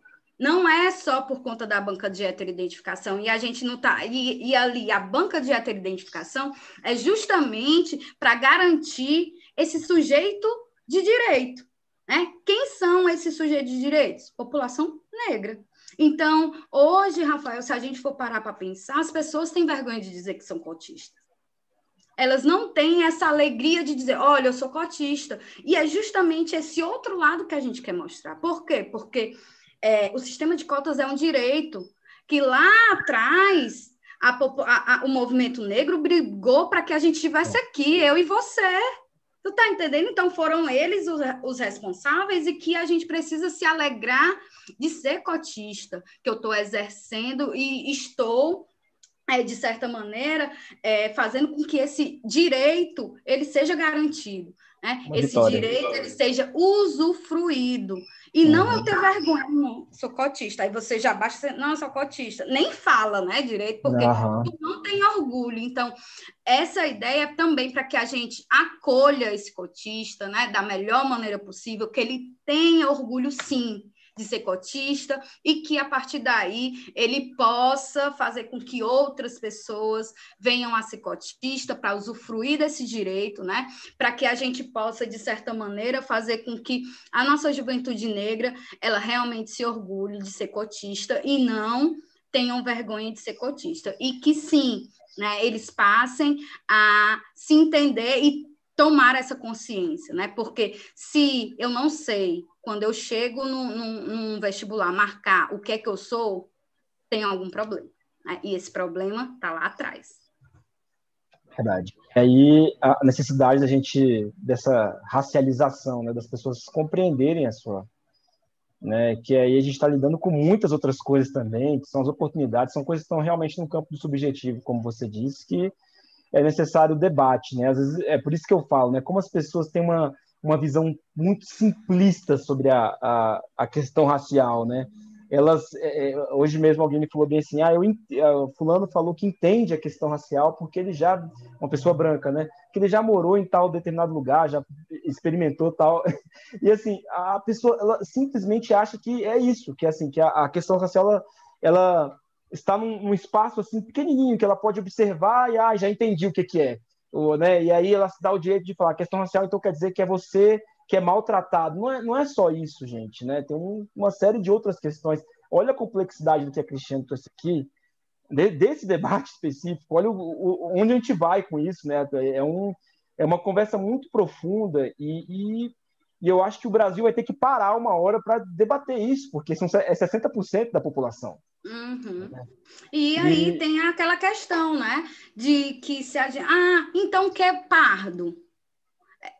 Não é só por conta da banca de heteroidentificação, e a gente não tá. E, e ali, a banca de heteroidentificação é justamente para garantir esse sujeito de direito. Né? Quem são esses sujeitos de direitos? População negra. Então, hoje, Rafael, se a gente for parar para pensar, as pessoas têm vergonha de dizer que são cotistas. Elas não têm essa alegria de dizer, olha, eu sou cotista. E é justamente esse outro lado que a gente quer mostrar. Por quê? Porque é, o sistema de cotas é um direito que lá atrás a, a, a, o movimento negro brigou para que a gente estivesse aqui, eu e você. Tu tá entendendo? Então foram eles os, os, responsáveis e que a gente precisa se alegrar de ser cotista, que eu estou exercendo e estou é, de certa maneira é, fazendo com que esse direito ele seja garantido, né? esse vitória. direito ele seja usufruído. E não eu ter vergonha, não, sou cotista. Aí você já baixa, não, eu sou cotista. Nem fala, né, direito, porque uhum. tu não tem orgulho. Então, essa ideia é também para que a gente acolha esse cotista, né, da melhor maneira possível, que ele tenha orgulho, sim, de ser cotista e que a partir daí ele possa fazer com que outras pessoas venham a ser cotista para usufruir desse direito, né? Para que a gente possa de certa maneira fazer com que a nossa juventude negra ela realmente se orgulhe de ser cotista e não tenham vergonha de ser cotista e que sim, né, eles passem a se entender e tomar essa consciência, né? Porque se eu não sei quando eu chego num, vestibular marcar o que é que eu sou, tem algum problema. Né? E esse problema está lá atrás. Verdade. E aí a necessidade da gente dessa racialização, né, das pessoas compreenderem a sua, né, que aí a gente está lidando com muitas outras coisas também, que são as oportunidades, são coisas que estão realmente no campo do subjetivo, como você disse, que é necessário debate, né? Às vezes é por isso que eu falo, né? Como as pessoas têm uma uma visão muito simplista sobre a, a, a questão racial, né? Elas, é, é hoje mesmo alguém me falou bem assim, ah, eu, ah, fulano falou que entende a questão racial porque ele já, uma pessoa branca, né? Que ele já morou em tal determinado lugar, já experimentou tal, *laughs* e assim, a pessoa, ela simplesmente acha que é isso, que é assim, que a, a questão racial, ela, ela está num, num, espaço assim pequenininho que ela pode observar e ah, já entendi o que que é né? E aí ela se dá o direito de falar questão racial, então quer dizer que é você que é maltratado. Não é, não é só isso, gente, né? Tem um, uma série de outras questões. Olha a complexidade do que a Cristiano trouxe aqui, de, desse debate *laughs* específico. Olha o, o, onde a gente vai com isso, né? É, um, é uma conversa muito profunda e, e, e eu acho que o Brasil vai ter que parar uma hora para debater isso, porque são, é 60% da população. Uhum. E aí e... tem aquela questão, né? De que se a gente. Ah, então que é pardo?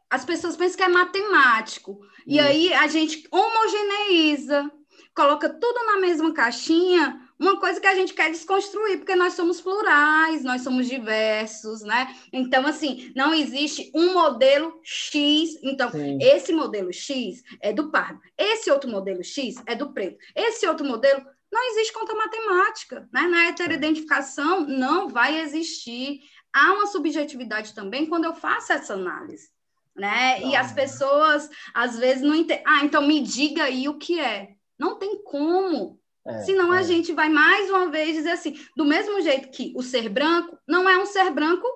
As pessoas pensam que é matemático. E aí a gente homogeneiza, coloca tudo na mesma caixinha, uma coisa que a gente quer desconstruir, porque nós somos plurais, nós somos diversos, né? Então, assim, não existe um modelo X. Então, Sim. esse modelo X é do pardo, esse outro modelo X é do preto, esse outro modelo não existe conta matemática, né? Na heteroidentificação não vai existir. Há uma subjetividade também quando eu faço essa análise, né? Não. E as pessoas às vezes não entendem. Ah, então me diga aí o que é. Não tem como. É, Senão é. a gente vai mais uma vez dizer assim, do mesmo jeito que o ser branco não é um ser branco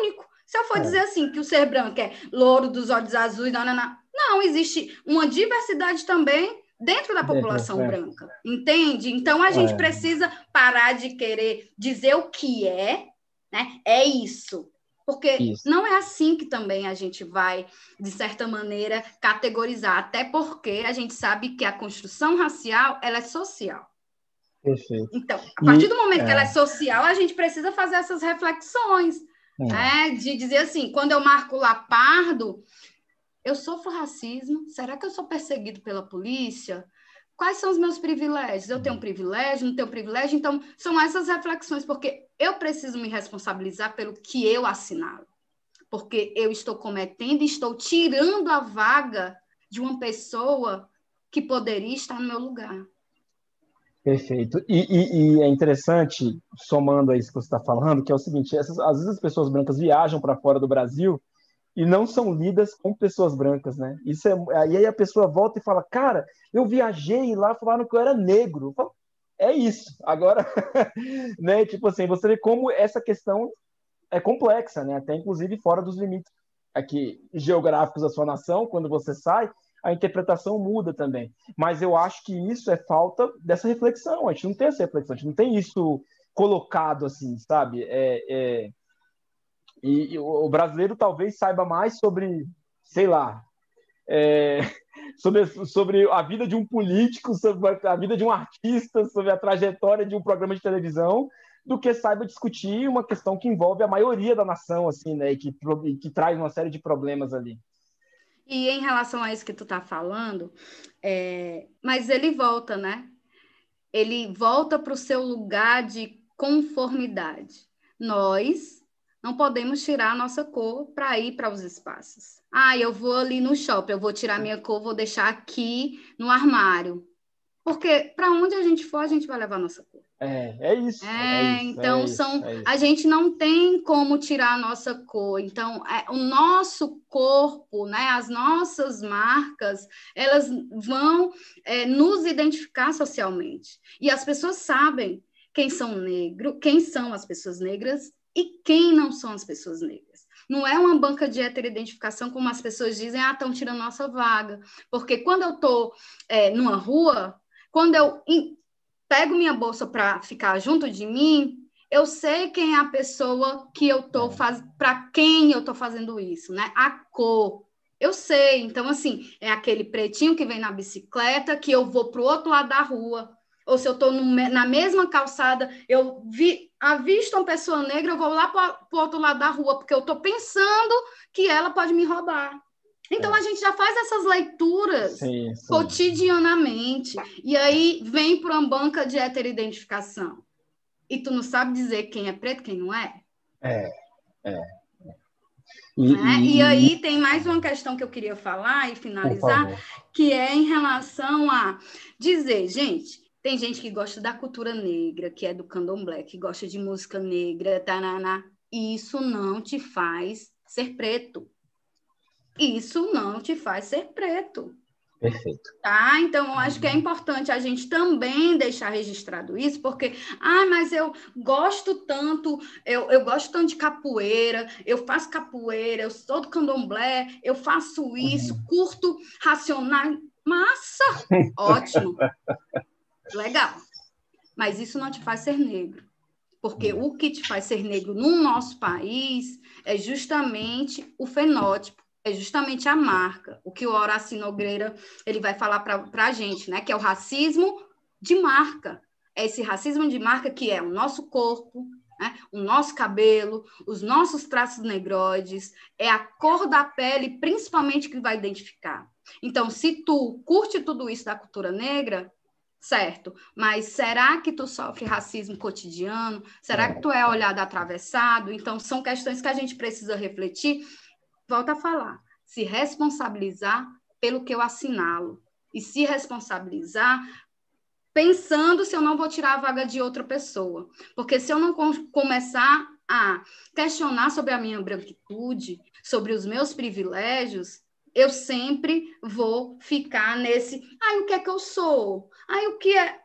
único. Se eu for é. dizer assim que o ser branco é louro dos olhos azuis, não, não, não. não existe uma diversidade também dentro da população dentro, é. branca, entende? Então a gente é. precisa parar de querer dizer o que é, né? É isso. Porque isso. não é assim que também a gente vai, de certa maneira, categorizar, até porque a gente sabe que a construção racial ela é social. Perfeito. Então, a partir e, do momento é... que ela é social, a gente precisa fazer essas reflexões, é. né? De dizer assim, quando eu marco lá pardo, eu sofro racismo? Será que eu sou perseguido pela polícia? Quais são os meus privilégios? Eu tenho um privilégio, não tenho privilégio? Então, são essas reflexões, porque eu preciso me responsabilizar pelo que eu assinalo. Porque eu estou cometendo e estou tirando a vaga de uma pessoa que poderia estar no meu lugar. Perfeito. E, e, e, é interessante, somando a isso que você está falando, que é o seguinte: essas, às vezes as pessoas brancas viajam para fora do Brasil e não são lidas com pessoas brancas, né? Isso é, aí a pessoa volta e fala: Cara, eu viajei lá, falaram que eu era negro. Eu falo, é isso. Agora, *laughs* né? Tipo assim, você vê como essa questão é complexa, né? Até inclusive fora dos limites aqui geográficos da sua nação, quando você sai, a interpretação muda também. Mas eu acho que isso é falta dessa reflexão. A gente não tem essa reflexão, a gente não tem isso colocado assim, sabe? É, é... E, e, o brasileiro talvez saiba mais sobre, sei lá, é... *laughs* sobre, sobre a vida de um político, sobre a vida de um artista, sobre a trajetória de um programa de televisão, do que saiba discutir uma questão que envolve a maioria da nação, assim, né? E que, que traz uma série de problemas ali. E em relação a isso que tu tá falando, é... mas ele volta, né? Ele volta para o seu lugar de conformidade. Nós não podemos tirar a nossa cor para ir para os espaços. Ah, eu vou ali no shopping, eu vou tirar minha cor, vou deixar aqui no armário. Porque para onde a gente for, a gente vai levar a nossa cor. É, é isso. É, é isso, então é são, é a gente não tem como tirar a nossa cor. Então, é, o nosso corpo, né, as nossas marcas, elas vão é, nos identificar socialmente. E as pessoas sabem quem são negros, quem são as pessoas negras e quem não são as pessoas negras. Não é uma banca de heteroidentificação, como as pessoas dizem, ah, estão tirando nossa vaga. Porque quando eu estou é, numa rua, quando eu pego minha bolsa para ficar junto de mim, eu sei quem é a pessoa que eu tô é. fazendo, para quem eu tô fazendo isso, né? A cor. Eu sei, então assim, é aquele pretinho que vem na bicicleta que eu vou pro outro lado da rua. Ou se eu estou na mesma calçada, eu vi, avisto uma pessoa negra, eu vou lá para o outro lado da rua, porque eu estou pensando que ela pode me roubar. Então é. a gente já faz essas leituras sim, sim. cotidianamente. E aí vem para uma banca de heteroidentificação. E tu não sabe dizer quem é preto, quem não é? É, é. E, né? e... e, aí tem mais uma questão que eu queria falar e finalizar, que é em relação a dizer, gente, tem gente que gosta da cultura negra, que é do candomblé, que gosta de música negra, taraná. Isso não te faz ser preto isso não te faz ser preto. Perfeito. Tá? Então, eu acho que é importante a gente também deixar registrado isso, porque, ah, mas eu gosto tanto, eu, eu gosto tanto de capoeira, eu faço capoeira, eu sou do candomblé, eu faço isso, uhum. curto racional. Massa! Ótimo! *laughs* Legal. Mas isso não te faz ser negro. Porque uhum. o que te faz ser negro no nosso país é justamente o fenótipo é justamente a marca, o que o Horácio Nogueira ele vai falar para a gente, né? Que é o racismo de marca. É esse racismo de marca que é o nosso corpo, né? o nosso cabelo, os nossos traços negroides, é a cor da pele, principalmente, que vai identificar. Então, se tu curte tudo isso da cultura negra, certo, mas será que tu sofre racismo cotidiano? Será que tu é olhado atravessado? Então, são questões que a gente precisa refletir volta a falar, se responsabilizar pelo que eu assinalo e se responsabilizar pensando se eu não vou tirar a vaga de outra pessoa. Porque se eu não começar a questionar sobre a minha branquitude, sobre os meus privilégios, eu sempre vou ficar nesse, ai, o que é que eu sou? Ai, o que é?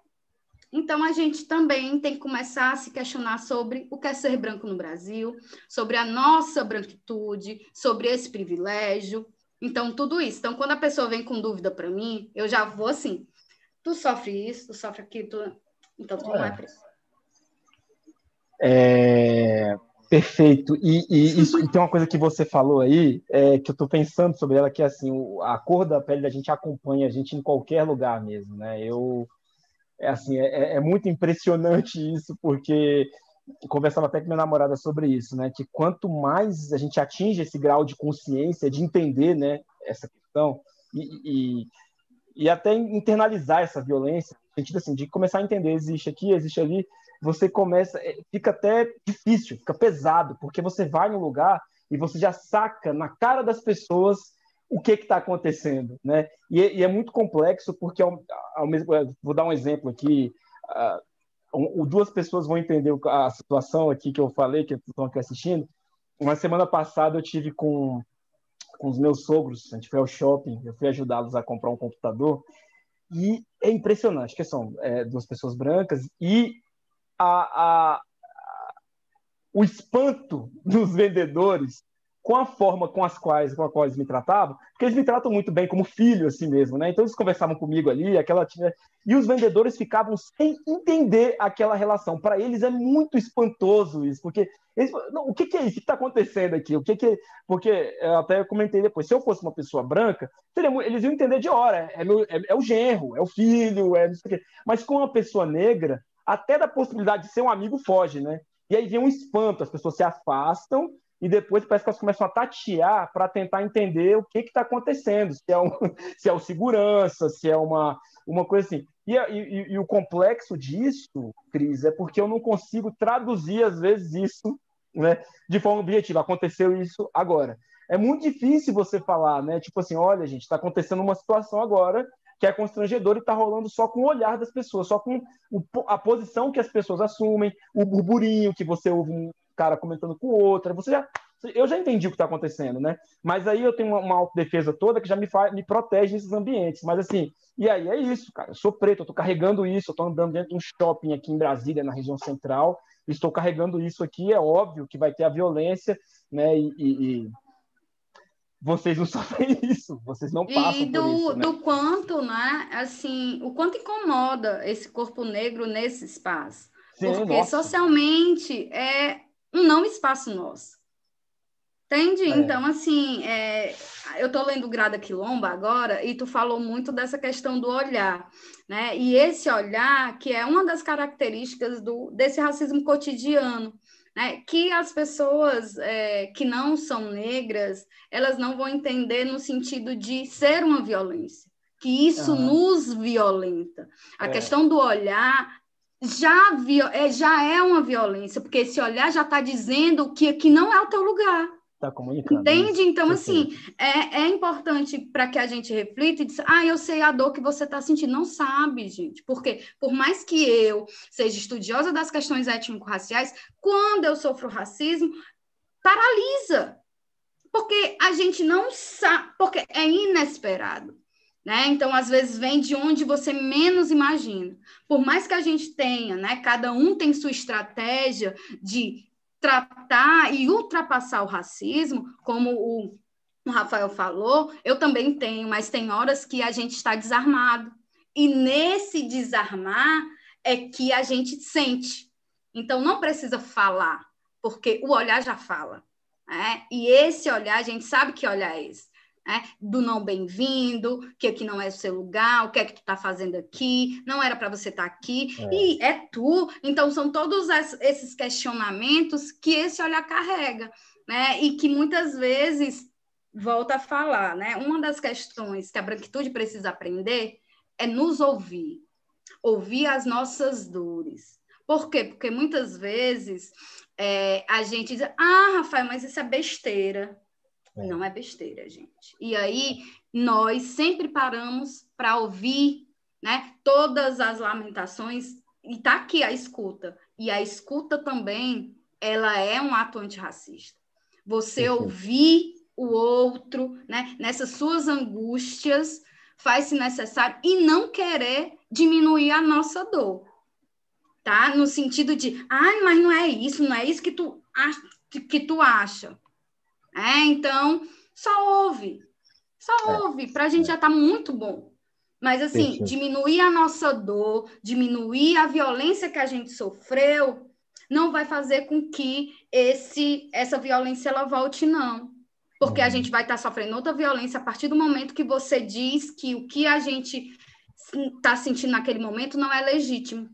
Então, a gente também tem que começar a se questionar sobre o que é ser branco no Brasil, sobre a nossa branquitude, sobre esse privilégio. Então, tudo isso. Então, quando a pessoa vem com dúvida para mim, eu já vou assim: tu sofre isso, tu sofre aquilo, tu... então tu é. não é preso. É, perfeito. E, e isso e tem uma coisa que você falou aí, é, que eu estou pensando sobre ela, que é assim, a cor da pele da gente acompanha a gente em qualquer lugar mesmo, né? Eu é assim, é, é, é muito impressionante *laughs* isso, porque conversava até com minha namorada sobre isso, né? Que quanto mais a gente atinge esse grau de consciência, de entender, né, essa questão e, e, e até internalizar essa violência, no sentido assim, de começar a entender, existe aqui, existe ali, você começa, é, fica até difícil, fica pesado, porque você vai num lugar e você já saca na cara das pessoas o que está acontecendo, né? E, e, é muito complexo porque ao, ao mesmo, vou dar um exemplo aqui. uh, duas pessoas vão entender a situação aqui que eu falei, que estão aqui assistindo. Uma semana passada eu tive com, com os meus sogros, a gente foi ao shopping, eu fui ajudá-los a comprar um computador, e é impressionante, que são é, duas pessoas brancas, e a, a, o espanto dos vendedores com a forma com as quais com a qual eles me tratavam, porque eles me tratam muito bem como filho assim mesmo, né? Então eles conversavam comigo ali, aquela e os vendedores ficavam sem entender aquela relação. Para eles é muito espantoso isso, porque eles, não, o que, que, é isso que está acontecendo aqui? O que que porque eu até comentei depois, se eu fosse uma pessoa branca, eles iam entender de hora, é, meu, é, é o genro, é o filho, é mas com uma pessoa negra, até da possibilidade de ser um amigo foge, né? E aí vem um espanto, as pessoas se afastam e depois parece que elas começam a tatear para tentar entender o que está acontecendo, se é, um, *laughs* se é o segurança, se é uma, uma coisa assim. E, e, e, o complexo disso, Cris, é porque eu não consigo traduzir, às vezes, isso né, de forma objetiva. Aconteceu isso agora. É muito difícil você falar, né? Tipo assim, olha, gente, está acontecendo uma situação agora que é constrangedora e está rolando só com o olhar das pessoas, só com o, a posição que as pessoas assumem, o burburinho que você ouve um cara comentando com o outro. Você já, eu já entendi o que está acontecendo, né? Mas aí eu tenho uma, uma autodefesa toda que já me, faz, me protege nesses ambientes. Mas assim, e aí é isso, cara. Eu sou preto, eu estou carregando isso, eu estou andando dentro de um shopping aqui em Brasília, na região central, estou carregando isso aqui. É óbvio que vai ter a violência, né? E, e, e vocês não *laughs* sofrem isso, vocês não passam e do, por isso, né? do quanto, né? Assim, o quanto incomoda esse corpo negro nesse espaço. Sim, Porque nossa. socialmente é um não espaço nosso. Entende? É. Então, assim, é, eu estou lendo Grada Quilomba agora e tu falou muito dessa questão do olhar, né? E esse olhar, que é uma das características do, desse racismo cotidiano, né? Que as pessoas é, que não são negras, elas não vão entender no sentido de ser uma violência, que isso uhum. nos violenta. A é. questão do olhar já, é, já é uma violência, porque esse olhar já está dizendo que, que não é o teu lugar está comunicando. Entende? Então, assim, é, é importante para que a gente reflita e diga, ah, eu sei a dor que você está sentindo. Não sabe, gente. Porque, por mais que eu seja estudiosa das questões étnico-raciais, quando eu sofro racismo, paralisa. Porque a gente não sabe, porque é inesperado. Né? Então, às vezes, vem de onde você menos imagina. Por mais que a gente tenha, né? Cada um tem sua estratégia de tratar e ultrapassar o racismo, como o, Rafael falou, eu também tenho, mas tem horas que a gente está desarmado. E nesse desarmar é que a gente sente. Então, não precisa falar, porque o olhar já fala. Né? E esse olhar, a gente sabe que olhar é esse né? do não bem-vindo, que aqui não é o seu lugar, o que é que tu está fazendo aqui, não era para você estar tá aqui, é. e é tu. Então, são todos esses questionamentos que esse olhar carrega, né? E que muitas vezes, volta a falar, né? Uma das questões que a branquitude precisa aprender é nos ouvir, ouvir as nossas dores. Por quê? Porque muitas vezes é, a gente diz, ah, Rafael, mas isso é besteira. É. Não é besteira, gente. E aí nós sempre paramos para ouvir, né, todas as lamentações e tá aqui a escuta. E a escuta também, ela é um ato antirracista. Você ouvir o outro, né, nessas suas angústias, faz-se necessário e não querer diminuir a nossa dor. Tá? No sentido de, ah, mas não é isso, não é isso que tu que tu acha. É, então, só ouve. Só é. ouve. Para a gente já está muito bom. Mas, assim, Isso. diminuir a nossa dor, diminuir a violência que a gente sofreu, não vai fazer com que esse, essa violência ela volte, não. Porque a uhum. gente vai estar tá sofrendo outra violência a partir do momento que você diz que o que a gente está sentindo naquele momento não é legítimo.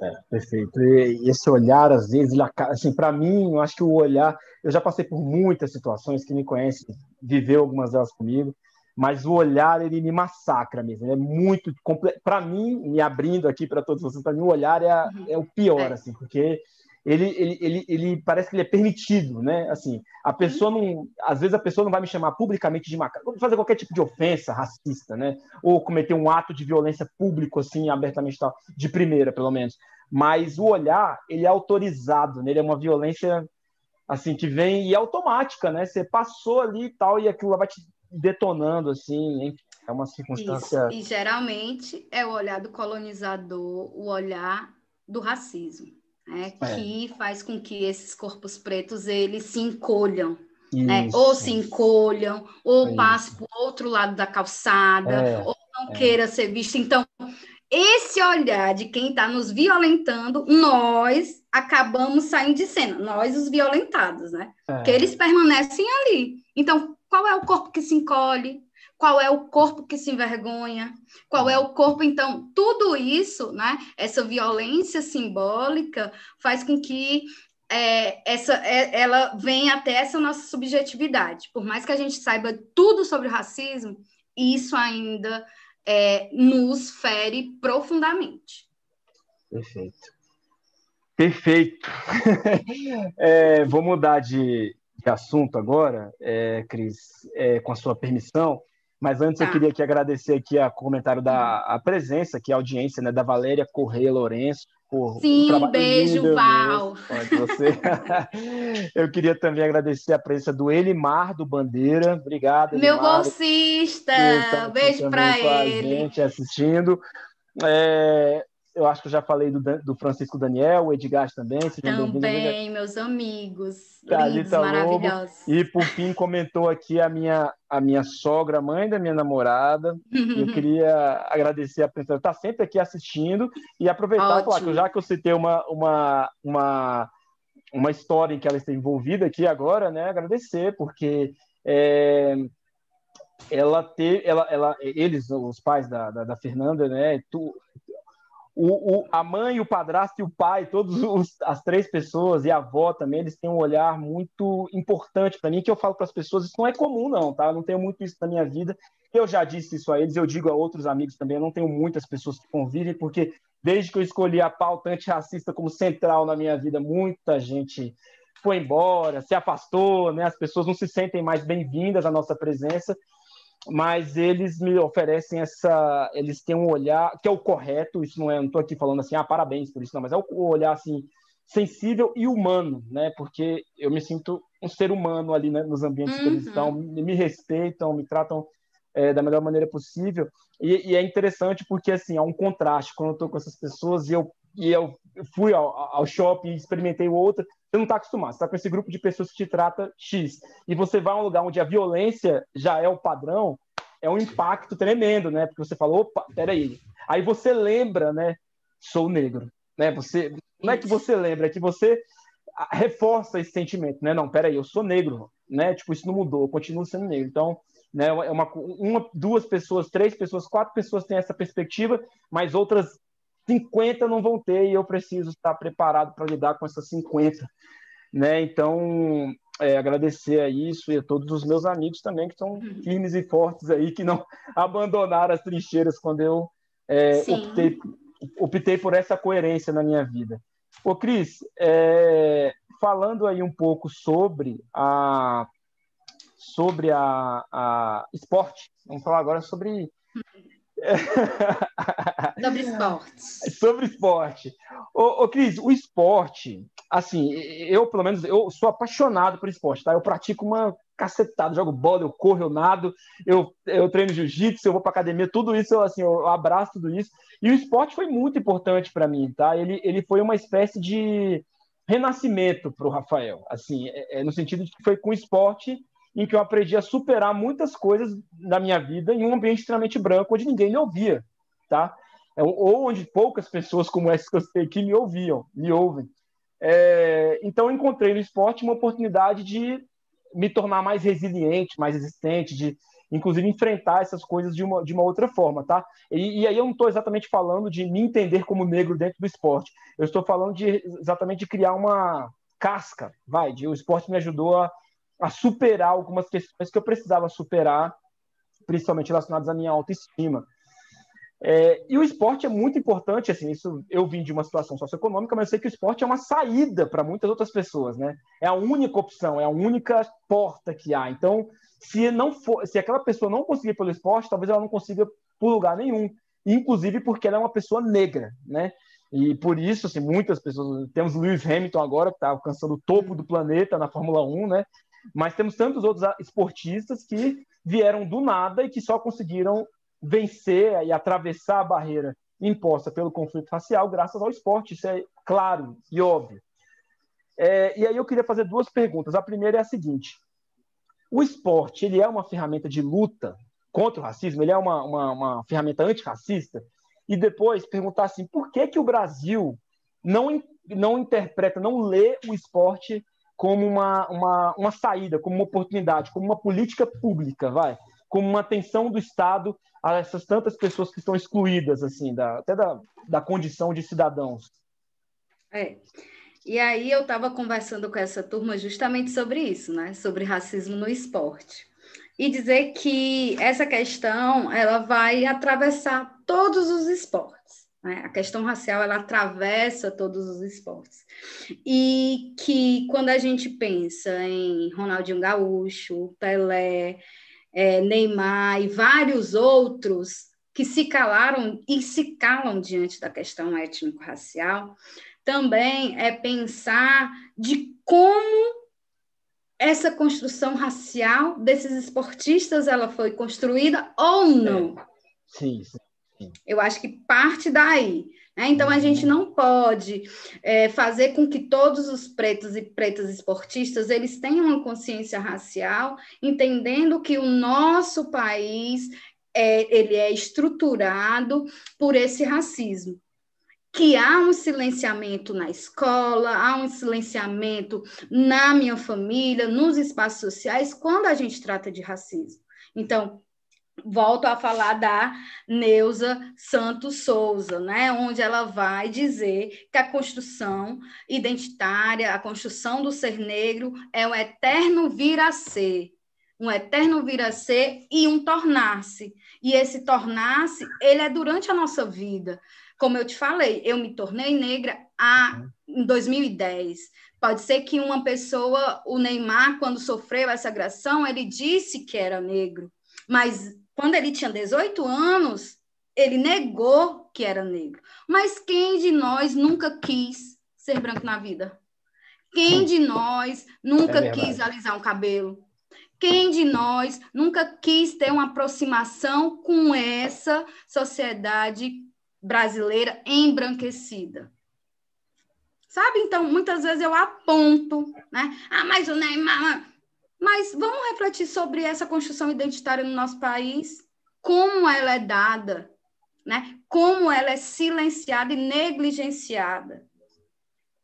É, perfeito. E, esse olhar, às vezes, ele, assim, para mim, eu acho que o olhar, eu já passei por muitas situações que me conhecem, viveu algumas delas comigo, mas o olhar ele me massacra mesmo. Ele é muito para mim, me abrindo aqui para todos vocês, para mim o olhar é, a, uhum. é o pior, é. assim, porque ele, ele, ele, ele parece que ele é permitido, né? Assim, a pessoa não, às vezes a pessoa não vai me chamar publicamente de macaco, fazer qualquer tipo de ofensa racista, né? Ou cometer um ato de violência público assim, abertamente tal, de primeira, pelo menos. Mas o olhar, ele é autorizado, né? Ele é uma violência assim que vem e é automática, né? Você passou ali e tal e aquilo vai te detonando assim, é uma circunstância. Isso. E geralmente é o olhar do colonizador, o olhar do racismo né, é. que faz com que esses corpos pretos eles se encolham. Né? Ou se encolham, ou Isso. passe para o outro lado da calçada, é. ou não é. queira ser visto. Então, esse olhar de quem está nos violentando, nós acabamos saindo de cena, nós os violentados, né? É. Porque eles permanecem ali. Então, qual é o corpo que se encolhe? Qual é o corpo que se envergonha, qual é o corpo. Então, tudo isso, né, essa violência simbólica, faz com que é, essa, é, ela venha até essa nossa subjetividade. Por mais que a gente saiba tudo sobre o racismo, isso ainda é, nos fere profundamente. Perfeito. Perfeito. *laughs* é, vou mudar de, de assunto agora, é, Cris, é, com a sua permissão. Mas antes tá. eu queria aqui agradecer aqui a comentário da a presença, aqui a audiência, né, da Valéria Correia Lourenço. Por Sim, um beijo, lindo, Val. *laughs* Você. *laughs* eu queria também agradecer a presença do Elimar do Bandeira. Obrigado. Meu Elimar. bolsista, beijo para ele. A gente assistindo. É, eu acho que eu já falei do, do Francisco Daniel, o Edgar também. Também, meus amigos. Lindos, maravilhosos. E por fim comentou aqui a minha, a minha sogra, mãe da minha namorada. eu *laughs* queria agradecer a pessoa que está sempre aqui assistindo e aproveitar e falar que já que eu citei uma, uma, uma, uma história em que ela está envolvida aqui agora, né? Agradecer, porque é, ela ter, ela, ela, eles, os pais da, da, da Fernanda, né? Tu, o, o, a mãe, o padrasto e o pai, todas as três pessoas, e a avó também, eles têm um olhar muito importante para mim, que eu falo para as pessoas, isso não é comum não, tá? Eu não tenho muito isso na minha vida. Eu já disse isso a eles, eu digo a outros amigos também, eu não tenho muitas pessoas que convivem, porque desde que eu escolhi a pauta antirracista como central na minha vida, muita gente foi embora, se afastou, né? As pessoas não se sentem mais bem-vindas à nossa presença mas eles me oferecem essa, eles têm um olhar que é o correto, isso não é, não estou aqui falando assim, ah, parabéns por isso, não, mas é o olhar assim sensível e humano, né? Porque eu me sinto um ser humano ali né, nos ambientes uhum. que eles uhum. estão, me respeitam, me tratam é, da melhor maneira possível e, e, é interessante porque assim há um contraste quando eu estou com essas pessoas e eu e eu fui ao, ao shopping e experimentei outra você não está acostumado, você está com esse grupo de pessoas que te trata X. E você vai a um lugar onde a violência já é o padrão, é um impacto tremendo, né? Porque você falou, opa, peraí. Aí você lembra, né? Sou negro. Né? Você, não é que você lembra, é que você reforça esse sentimento, né? Não, peraí, eu sou negro, né? Tipo, isso não mudou, eu continuo sendo negro. Então, né, é uma, uma, duas pessoas, três pessoas, quatro pessoas têm essa perspectiva, mas outras 50 não vão ter e eu preciso estar preparado para lidar com essas 50. Né? Então, é, agradecer a isso e a todos os meus amigos também que estão uhum. firmes e fortes aí, que não abandonaram as trincheiras quando eu é, optei, optei por essa coerência na minha vida. Ô, Cris, é, falando aí um pouco sobre a sobre a, a esporte, vamos falar agora sobre *laughs* Sobre esporte. Sobre esporte. Ô, ô, Cris, o esporte, assim, eu, pelo menos, eu sou apaixonado por esporte, tá? Eu pratico uma cacetada, jogo bola, eu corro, eu nado, eu, eu treino jiu-jitsu, eu vou para academia, tudo isso, eu, assim, eu abraço tudo isso. E o esporte foi muito importante para mim, tá? Ele, ele foi uma espécie de renascimento para o Rafael, assim, é, é, no sentido de que foi com o esporte em que eu aprendi a superar muitas coisas da minha vida em um ambiente extremamente branco, onde ninguém me ouvia, tá? É, ou onde poucas pessoas como essa que eu sei aqui me ouviam, me ouvem. É, então, eu encontrei no esporte uma oportunidade de me tornar mais resiliente, mais resistente, de inclusive enfrentar essas coisas de uma, de uma outra forma, tá? E, e aí eu não estou exatamente falando de me entender como negro dentro do esporte. Eu estou falando de exatamente de criar uma casca, vai, de, o esporte me ajudou a, a superar algumas questões que eu precisava superar, principalmente relacionadas à minha autoestima. É, e o esporte é muito importante, assim, isso eu vim de uma situação socioeconômica, mas eu sei que o esporte é uma saída para muitas outras pessoas, né? É a única opção, é a única porta que há. Então, se não for, se aquela pessoa não conseguir pelo esporte, talvez ela não consiga por lugar nenhum, inclusive porque ela é uma pessoa negra, né? E por isso, assim, muitas pessoas, temos Lewis Hamilton agora que está alcançando o topo do planeta na Fórmula 1, né? Mas temos tantos outros esportistas que vieram do nada e que só conseguiram vencer e atravessar a barreira imposta pelo conflito racial graças ao esporte. Isso é claro e óbvio. É, e aí eu queria fazer duas perguntas. A primeira é a seguinte: o esporte ele é uma ferramenta de luta contra o racismo? Ele é uma, uma, uma ferramenta antirracista? E depois perguntar assim: por que que o Brasil não não interpreta, não lê o esporte como uma, uma, uma saída, como uma oportunidade, como uma política pública, vai, como uma atenção do Estado a essas tantas pessoas que estão excluídas, assim, da, até da, da condição de cidadãos. É. E aí eu estava conversando com essa turma justamente sobre isso, né? Sobre racismo no esporte. E dizer que essa questão ela vai atravessar todos os esportes. Né? A questão racial ela atravessa todos os esportes. E que quando a gente pensa em Ronaldinho Gaúcho, Pelé, é, Neymar e vários outros que se calaram e se calam diante da questão étnico-racial, também é pensar de como essa construção racial desses esportistas ela foi construída ou não. É. Sim, sim. Eu acho que parte daí. Né? Então, a gente não pode é, fazer com que todos os pretos e pretas esportistas eles tenham uma consciência racial, entendendo que o nosso país é, ele é estruturado por esse racismo que há um silenciamento na escola, há um silenciamento na minha família, nos espaços sociais, quando a gente trata de racismo. Então, volto a falar da Neuza Santos Souza, né, onde ela vai dizer que a construção identitária, a construção do ser negro é um eterno vir a ser, um eterno vir a ser e um tornar-se. E esse tornar-se, ele é durante a nossa vida. Como eu te falei, eu me tornei negra a, em 2010. Pode ser que uma pessoa, o Neymar, quando sofreu essa agressão, ele disse que era negro, mas quando ele tinha 18 anos, ele negou que era negro. Mas quem de nós nunca quis ser branco na vida? Quem de nós nunca é quis alisar um cabelo? Quem de nós nunca quis ter uma aproximação com essa sociedade brasileira embranquecida? Sabe? Então, muitas vezes eu aponto, né? Ah, mas o Neymar. Mas vamos refletir sobre essa construção identitária no nosso país, como ela é dada, né? como ela é silenciada e negligenciada.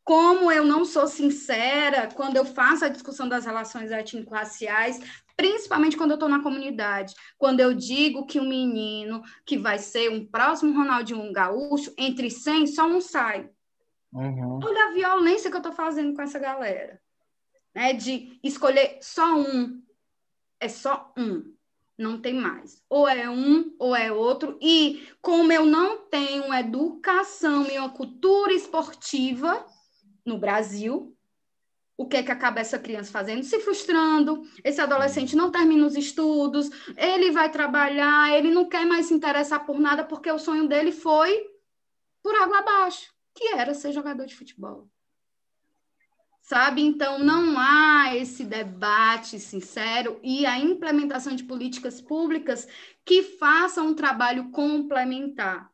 Como eu não sou sincera quando eu faço a discussão das relações étnico-raciais, principalmente quando eu estou na comunidade, quando eu digo que um menino que vai ser um próximo Ronaldinho Gaúcho, entre 100, só um sai. Uhum. Olha a violência que eu estou fazendo com essa galera né, de escolher só um. É só um, não tem mais. Ou é um ou é outro. E como eu não tenho educação e uma cultura esportiva no Brasil, o que é que acaba essa criança fazendo? Se frustrando. Esse adolescente não termina os estudos, ele vai trabalhar, ele não quer mais se interessar por nada porque o sonho dele foi por água abaixo, que era ser jogador de futebol sabe? Então, não há esse debate sincero e a implementação de políticas públicas que façam um trabalho complementar.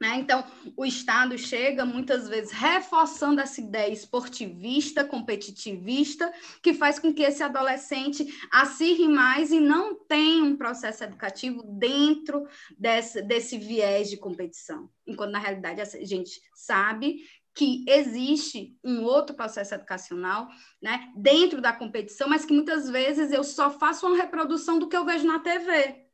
Né? Então, o Estado chega muitas vezes reforçando essa ideia esportivista, competitivista, que faz com que esse adolescente acirre mais e não tenha um processo educativo dentro desse, desse viés de competição. Enquanto, na realidade, a gente sabe que existe um outro processo educacional né, dentro da competição, mas que muitas vezes eu só faço uma reprodução do que eu vejo na TV.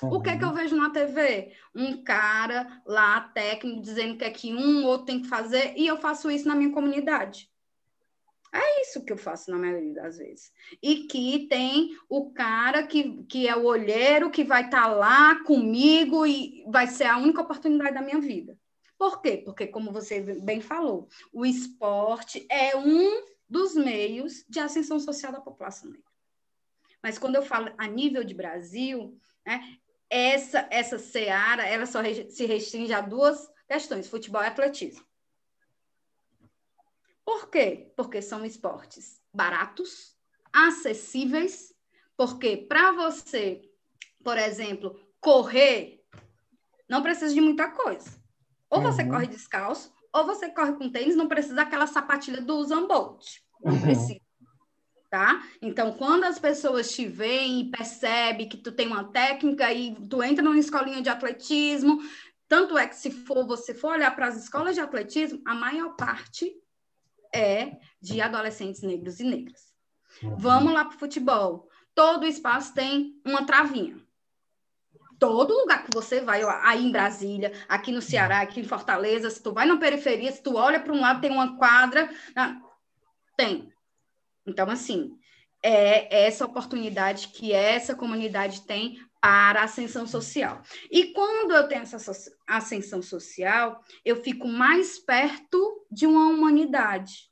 Uhum. O que é que eu uhum. vejo na TV? Um cara lá, técnico, dizendo o que é que um ou outro tem que fazer, e eu faço isso na minha comunidade. É isso que eu faço na maioria das vezes. E que tem o cara que, que é o olheiro, que vai estar tá lá comigo e vai ser a única oportunidade da minha vida. Por quê? Porque, como você bem falou, o esporte é um dos meios de ascensão social da população negra. Mas quando eu falo a nível de Brasil, né, essa, essa seara ela só se restringe a duas questões, futebol e atletismo. Por quê? Porque são esportes baratos, acessíveis, porque para você, por exemplo, correr, não precisa de muita coisa. Ou você uhum. corre descalço, ou você corre com tênis, não precisa daquela sapatilha do Usain Bolt. Não uhum. precisa. Tá? Então, quando as pessoas te veem e percebem que tu tem uma técnica e tu entra numa escolinha de atletismo, tanto é que se for você for olhar para as escolas de atletismo, a maior parte é de adolescentes negros e negras. Uhum. Vamos lá para o futebol. Todo espaço tem uma travinha. Todo lugar que você vai, aí em Brasília, aqui no Ceará, aqui em Fortaleza, se tu vai na periferia, se tu olha para um lado, tem uma quadra. Tem. Então, assim, é essa oportunidade que essa comunidade tem para a ascensão social. E quando eu tenho essa ascensão social, eu fico mais perto de uma humanidade.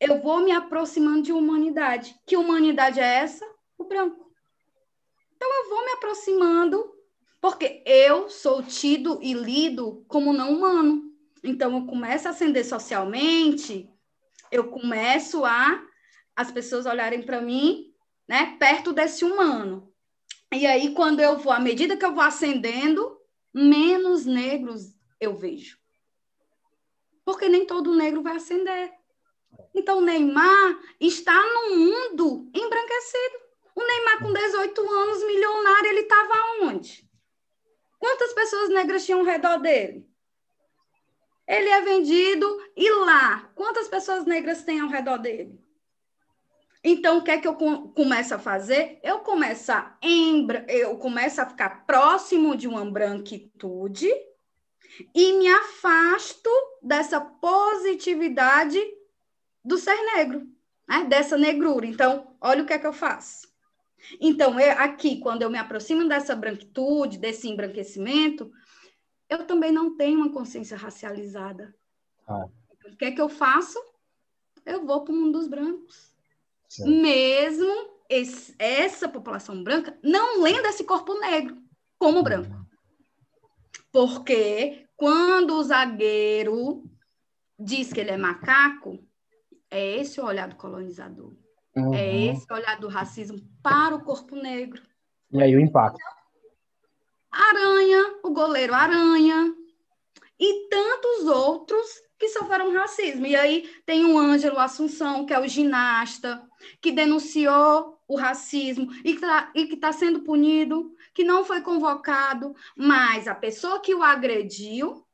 Eu vou me aproximando de humanidade. Que humanidade é essa? O branco. Então eu vou me aproximando, porque eu sou tido e lido como não humano. Então eu começo a ascender socialmente, eu começo a as pessoas olharem para mim, né, perto desse humano. E aí, quando eu vou, à medida que eu vou ascendendo, menos negros eu vejo. Porque nem todo negro vai ascender. Então, o Neymar está no mundo embranquecido. O Neymar, com 18 anos, milionário, ele estava onde? Quantas pessoas negras tinham ao redor dele? Ele é vendido e lá, quantas pessoas negras tem ao redor dele? Então, o que é que eu começo a fazer? Eu começo a, embra... eu começo a ficar próximo de uma branquitude e me afasto dessa positividade do ser negro, né? dessa negrura. Então, olha o que é que eu faço. Então, eu, aqui, quando eu me aproximo dessa branquitude, desse embranquecimento, eu também não tenho uma consciência racializada. Ah. O que é que eu faço? Eu vou para o mundo dos brancos mesmo esse, essa população branca não lendo esse corpo negro como branco. Porque quando o zagueiro diz que ele é macaco, é esse o olhar do colonizador. É uhum. É esse olhar do racismo para o corpo negro. E aí o impacto. Aranha, o goleiro Aranha, e tantos outros que sofreram racismo. E aí tem o Ângelo Assunção, que é o ginasta, que denunciou o racismo e tá, que está sendo punido, que não foi convocado, mas a pessoa que o agrediu,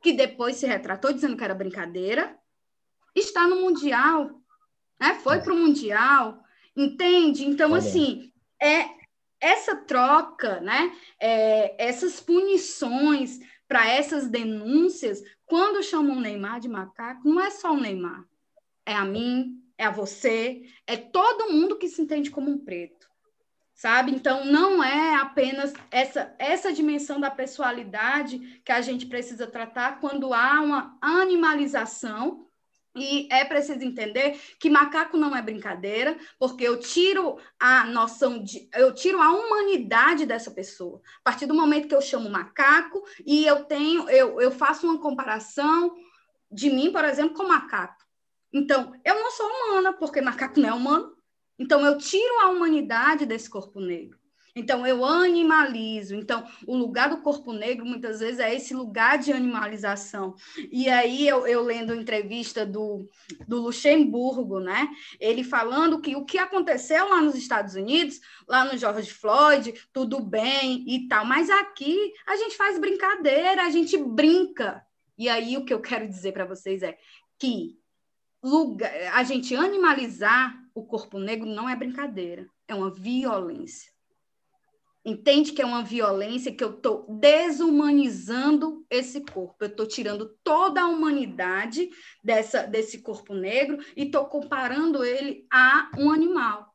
que depois se retratou dizendo que era brincadeira, está no Mundial, né? foi para o Mundial, entende? Então, assim, é essa troca, né? É, essas punições para essas denúncias, quando chamam o Neymar de macaco, não é só o Neymar, é a mim, é a você, é todo mundo que se entende como um preto, sabe? Então, não é apenas essa, essa dimensão da pessoalidade que a gente precisa tratar quando há uma animalização. E é preciso entender que macaco não é brincadeira, porque eu tiro a noção de. Eu tiro a humanidade dessa pessoa. A partir do momento que eu chamo macaco e eu tenho, eu, eu faço uma comparação de mim, por exemplo, com macaco. Então, eu não sou humana, porque macaco não é humano. Então, eu tiro a humanidade desse corpo negro. Então, eu animalizo. Então, o lugar do corpo negro, muitas vezes, é esse lugar de animalização. E aí, eu, eu lendo a entrevista do, do Luxemburgo, né? Ele falando que o que aconteceu lá nos Estados Unidos, lá no George Floyd, tudo bem e tal. Mas aqui, a gente faz brincadeira, a gente brinca. E aí, o que eu quero dizer para vocês é que lugar, a gente animalizar o corpo negro não é brincadeira, é uma violência. Entende que é uma violência, que eu estou desumanizando esse corpo, eu estou tirando toda a humanidade dessa, desse corpo negro e estou comparando ele a um animal.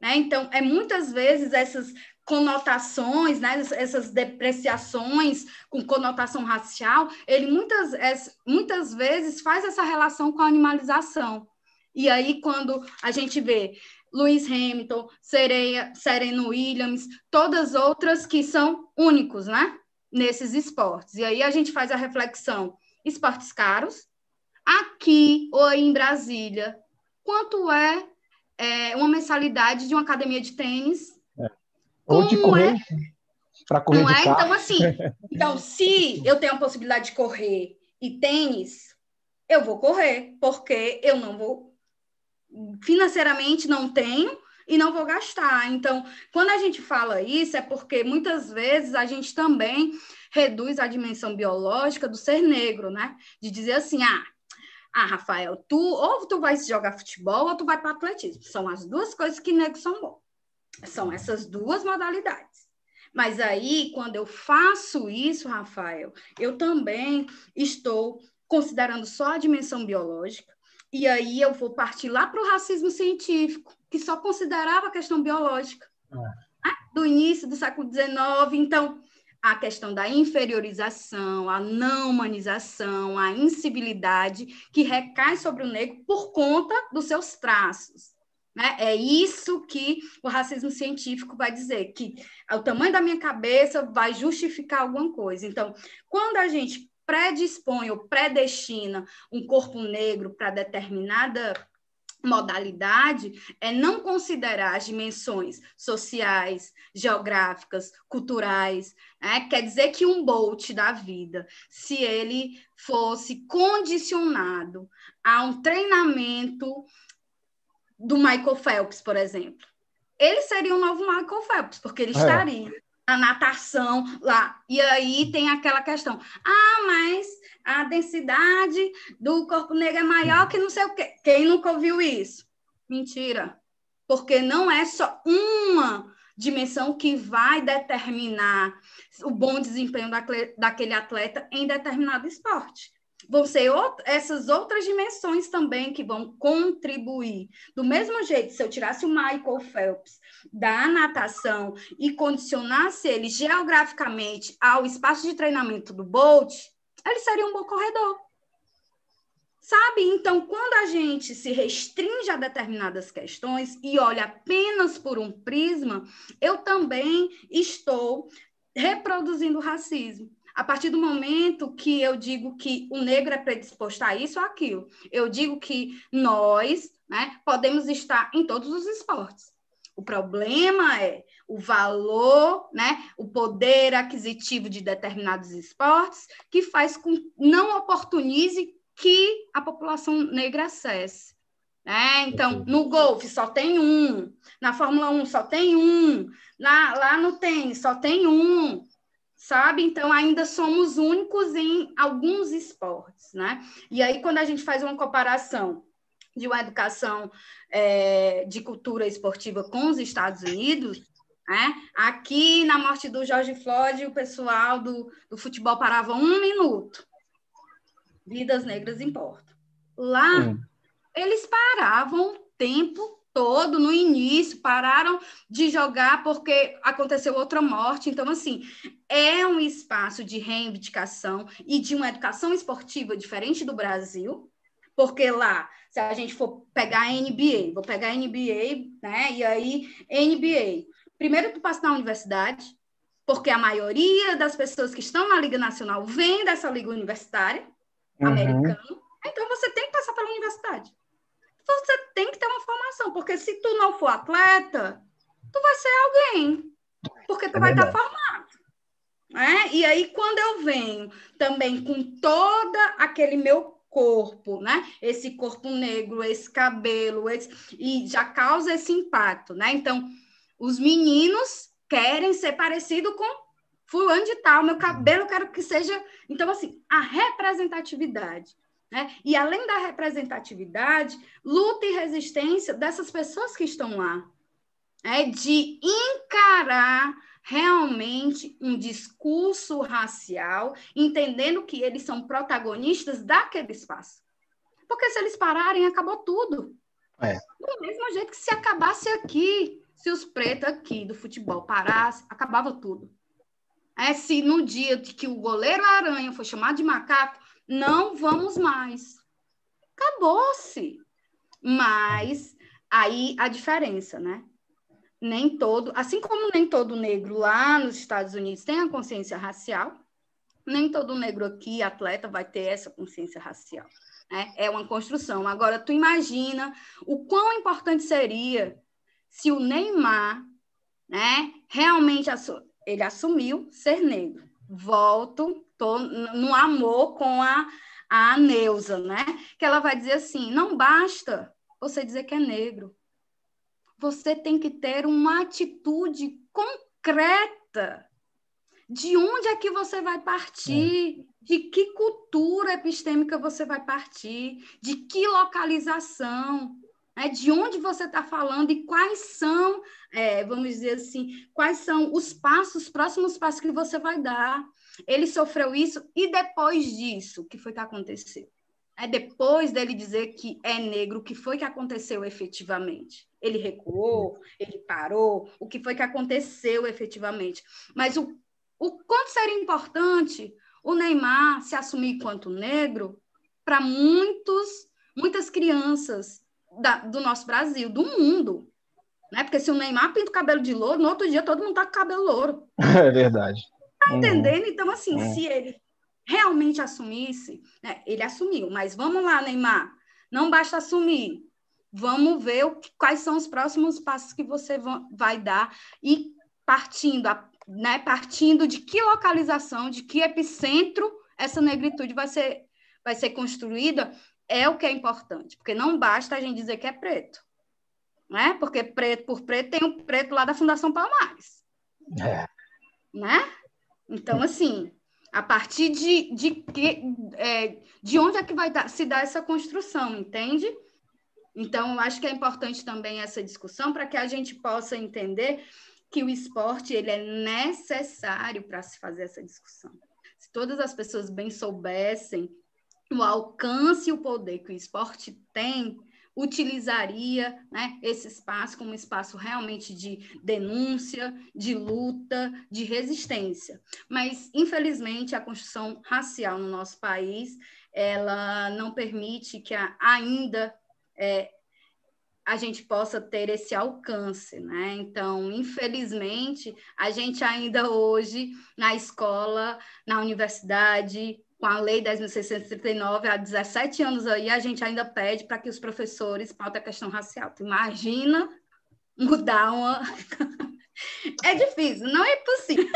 Né? Então, é muitas vezes essas conotações, né, essas depreciações com conotação racial, ele muitas, muitas vezes faz essa relação com a animalização. E aí, quando a gente vê Lewis Hamilton, Sereia, Serena Williams, todas outras que são únicos, né? Nesses esportes. E aí a gente faz a reflexão: esportes caros, aqui ou em Brasília, quanto é, é uma mensalidade de uma academia de tênis? É. Ou de correr. É? Para correr Não é? Carro. Então, assim, *laughs* então, se eu tenho a possibilidade de correr e tênis, eu vou correr, porque eu não vou financeiramente não tenho e não vou gastar. Então, quando a gente fala isso, é porque muitas vezes a gente também reduz a dimensão biológica do ser negro, né? De dizer assim, ah, ah, Rafael, tu ou tu vai jogar futebol ou tu vai para atletismo. São as duas coisas que negros são bons. São essas duas modalidades. Mas aí, quando eu faço isso, Rafael, eu também estou considerando só a dimensão biológica, e aí eu vou partir lá para o racismo científico, que só considerava a questão biológica, é. né? do início do século XIX. Então, a questão da inferiorização, a não humanização, a incivilidade que recai sobre o negro por conta dos seus traços. Né? É isso que o racismo científico vai dizer, que o tamanho da minha cabeça vai justificar alguma coisa. Então, quando a gente predispõe ou predestina um corpo negro para determinada modalidade é não considerar as dimensões sociais, geográficas, culturais. Né? Quer dizer que um Bolt da vida, se ele fosse condicionado a um treinamento do Michael Phelps, por exemplo, ele seria um novo Michael Phelps, porque ele é. estaria a natação lá. E aí tem aquela questão: ah, mas a densidade do corpo negro é maior que não sei o quê. Quem nunca ouviu isso? Mentira. Porque não é só uma dimensão que vai determinar o bom desempenho daquele atleta em determinado esporte vão ser essas outras dimensões também que vão contribuir. Do mesmo jeito, se eu tirasse o Michael Phelps da natação e condicionasse ele geograficamente ao espaço de treinamento do Bolt, ele seria um bom corredor. Sabe? Então, quando a gente se restringe a determinadas questões e olha apenas por um prisma, eu também estou reproduzindo o racismo. A partir do momento que eu digo que o negro é predisposto a isso ou aquilo, eu digo que nós né, podemos estar em todos os esportes. O problema é o valor, né, o poder aquisitivo de determinados esportes que faz com não oportunize que a população negra acesse. Né? Então, no golfe só tem um, na Fórmula 1 só tem um, na, lá no tênis só tem um, sabe? Então, ainda somos únicos em alguns esportes, né? E aí, quando a gente faz uma comparação de uma educação é, de cultura esportiva com os Estados Unidos, né? aqui na morte do George Floyd, o pessoal do, do futebol parava um minuto. Vidas negras importam. Lá, hum. eles paravam tempo todo no início, pararam de jogar porque aconteceu outra morte. Então, assim, é um espaço de reivindicação e de uma educação esportiva diferente do Brasil, porque lá, se a gente for pegar a NBA, vou pegar a NBA, né? E aí, NBA. Primeiro, tu passa na universidade, porque a maioria das pessoas que estão na Liga Nacional vem dessa liga universitária uhum. americana. Então, você tem que passar pela universidade você tem que ter uma formação, porque se tu não for atleta, tu vai ser alguém, porque tu é vai estar formado. Né? E aí, quando eu venho também com todo aquele meu corpo, né? Esse corpo negro, esse cabelo, esse... e já causa esse impacto, né? Então, os meninos querem ser parecido com fulano de tal, meu cabelo eu quero que seja. Então, assim, a representatividade né? E além da representatividade, luta e resistência dessas pessoas que estão lá. é de encarar realmente um discurso racial, entendendo que eles são protagonistas daquele espaço. Porque se eles pararem, acabou tudo. É. Do mesmo jeito que se acabasse aqui, se os pretos aqui do futebol parassem, acabava tudo. É, se no dia de que o goleiro Aranha foi chamado de macaco, não vamos mais. Acabou-se. Mas aí a diferença, né? nem todo, assim como nem todo negro lá nos Estados Unidos tem a consciência racial, nem todo negro aqui, atleta, vai ter essa consciência racial. Né? É uma construção. Agora, tu imagina o quão importante seria se o Neymar, né, realmente assu ele assumiu ser negro. Volto, tô no amor com a, a Neuza, né? Que ela vai dizer assim: não basta você dizer que é negro você tem que ter uma atitude concreta. De onde é que você vai partir? É. De que cultura epistêmica você vai partir? De que localização? É, de onde você está falando e quais são, é, vamos dizer assim, quais são os passos, os próximos passos que você vai dar. Ele sofreu isso e depois disso, o que foi que aconteceu? É depois dele dizer que é negro, o que foi que aconteceu efetivamente? Ele recuou, ele parou, o que foi que aconteceu efetivamente? Mas o, o quanto seria importante o Neymar se assumir enquanto negro para muitos, muitas crianças da, do nosso Brasil, do mundo. Né? Porque se o Neymar pinta o cabelo de louro, no outro dia todo mundo tá com cabelo louro. *laughs* É verdade. Tá entendendo? Uhum. Então, assim, uhum. se ele realmente assumisse, né, ele assumiu, mas vamos lá, Neymar, não basta assumir, vamos ver o, quais são os próximos passos que você vai dar e partindo, né, partindo de que localização, de que epicentro essa negritude vai ser, vai ser construída, é o que é importante, porque não basta a gente dizer que é preto, né? Porque preto por preto tem o preto lá da Fundação Palmares, é. né? Então, assim, a partir de, de, que, é, de onde é que vai dar, se dar essa construção, entende? Então, eu acho que é importante também essa discussão para que a gente possa entender que o esporte ele é necessário para se fazer essa discussão. Se todas as pessoas bem soubessem o alcance e o poder que o esporte tem, utilizaria né, esse espaço como um espaço realmente de denúncia, de luta, de resistência. Mas, infelizmente, a construção racial no nosso país ela não permite que ainda é, a gente possa ter esse alcance, né? Então, infelizmente, a gente ainda hoje na escola, na universidade, com a Lei 10.639, há 17 anos aí, a gente ainda pede para que os professores pautem a questão racial. Tu imagina mudar uma. *laughs* é difícil, não é possível.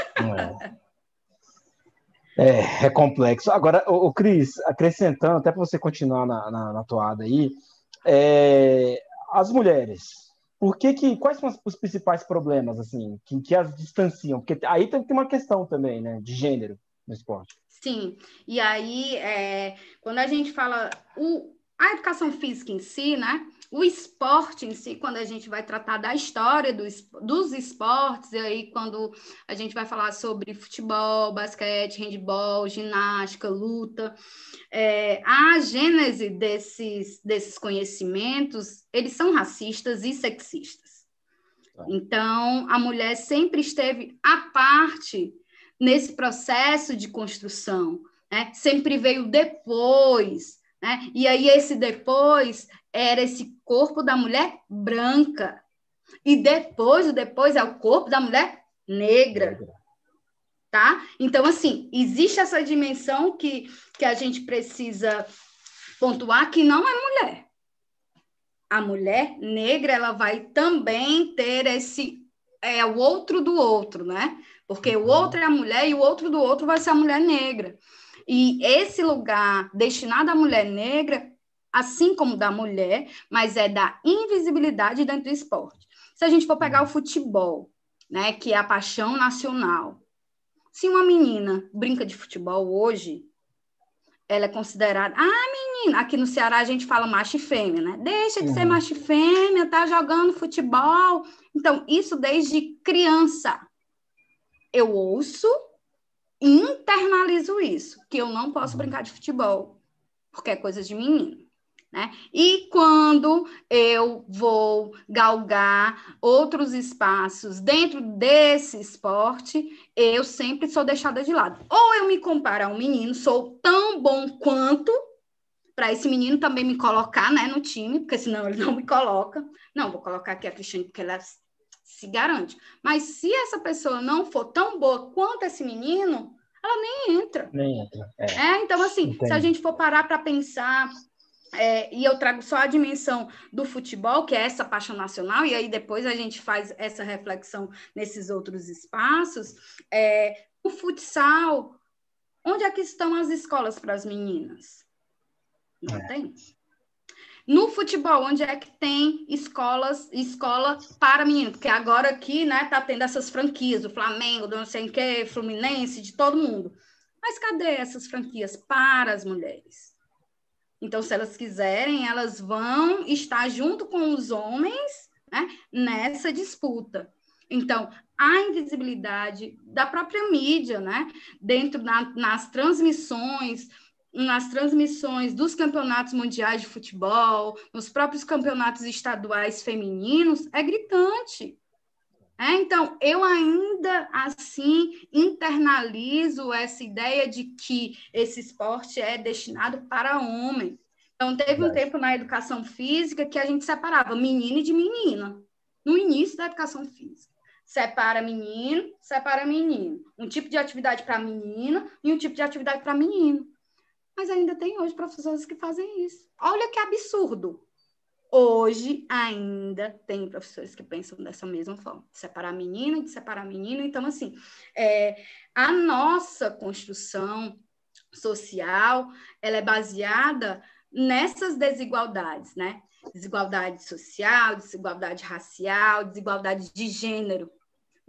É, é, é complexo. Agora, o, o Cris, acrescentando, até para você continuar na, na, na toada aí, é, as mulheres. Por que, que quais são os principais problemas assim que, que as distanciam? Porque aí tem, tem uma questão também, né, de gênero no esporte. Sim, e aí, é, quando a gente fala o, a educação física em si, né? O esporte em si, quando a gente vai tratar da história do, dos esportes, e aí quando a gente vai falar sobre futebol, basquete, handebol, ginástica, luta, é, a gênese desses, desses conhecimentos, eles são racistas e sexistas. Tá. Então, a mulher sempre esteve à parte nesse processo de construção, né? sempre veio depois. Né? E aí, esse depois era esse corpo da mulher branca. E depois, o depois é o corpo da mulher negra. Tá? Então, assim, existe essa dimensão que, que a gente precisa pontuar que não é mulher. A mulher negra, ela vai também ter esse é o outro do outro, né? Porque o outro é a mulher e o outro do outro vai ser a mulher negra. E esse lugar destinado à mulher negra, assim como da mulher, mas é da invisibilidade dentro do esporte. Se a gente for pegar o futebol, né, que é a paixão nacional, se uma menina brinca de futebol hoje, ela é considerada. Ah, menina, aqui no Ceará a gente fala macho e fêmea, né? Deixa de uhum. ser macho e fêmea, tá jogando futebol. Então, isso desde criança. Eu ouço e internalizo isso, que eu não posso uhum. brincar de futebol, porque é coisa de menino. Né? E quando eu vou galgar outros espaços dentro desse esporte, eu sempre sou deixada de lado. Ou eu me comparo a um menino, sou tão bom quanto, para esse menino também me colocar né, no time, porque senão ele não me coloca. Não, vou colocar aqui a Cristiane, porque ela se garante. Mas se essa pessoa não for tão boa quanto esse menino, ela nem entra. Nem entra. É, é então, assim, Entendi. se a gente for parar para pensar é, e eu trago só a dimensão do futebol, que é essa paixão nacional, e aí depois a gente faz essa reflexão nesses outros espaços. É, o futsal, onde é que estão as escolas para as meninas? Não é. tem. No futebol, onde é que tem escolas, escola para meninos? Porque agora aqui, né, tá tendo essas franquias, do Flamengo, do não sei o quê, Fluminense, de todo mundo. Mas cadê essas franquias para as mulheres? Então, se elas quiserem, elas vão estar junto com os homens né, nessa disputa. Então, a invisibilidade da própria mídia, né, dentro da, nas transmissões, nas transmissões dos campeonatos mundiais de futebol, nos próprios campeonatos estaduais femininos, é gritante. É, então, eu ainda assim internalizo essa ideia de que esse esporte é destinado para homem. Então, teve um tempo na educação física que a gente separava menino de menina, no início da educação física. Separa menino, separa menino. Um tipo de atividade para menina e um tipo de atividade para menino. Mas ainda tem hoje professores que fazem isso. Olha que absurdo. Hoje ainda tem professores que pensam dessa mesma forma, de separar menino de separar menino. Então, assim, é, a nossa construção social, ela é baseada nessas desigualdades, né? Desigualdade social, desigualdade racial, desigualdade de gênero.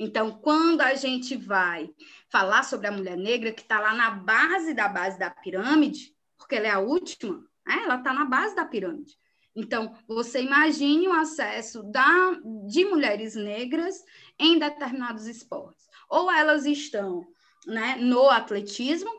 Então, quando a gente vai falar sobre a mulher negra, que está lá na base da base da pirâmide, porque ela é a última, né? ela está na base da pirâmide. Então, você imagine o acesso da, de mulheres negras em determinados esportes. Ou elas estão né, no atletismo,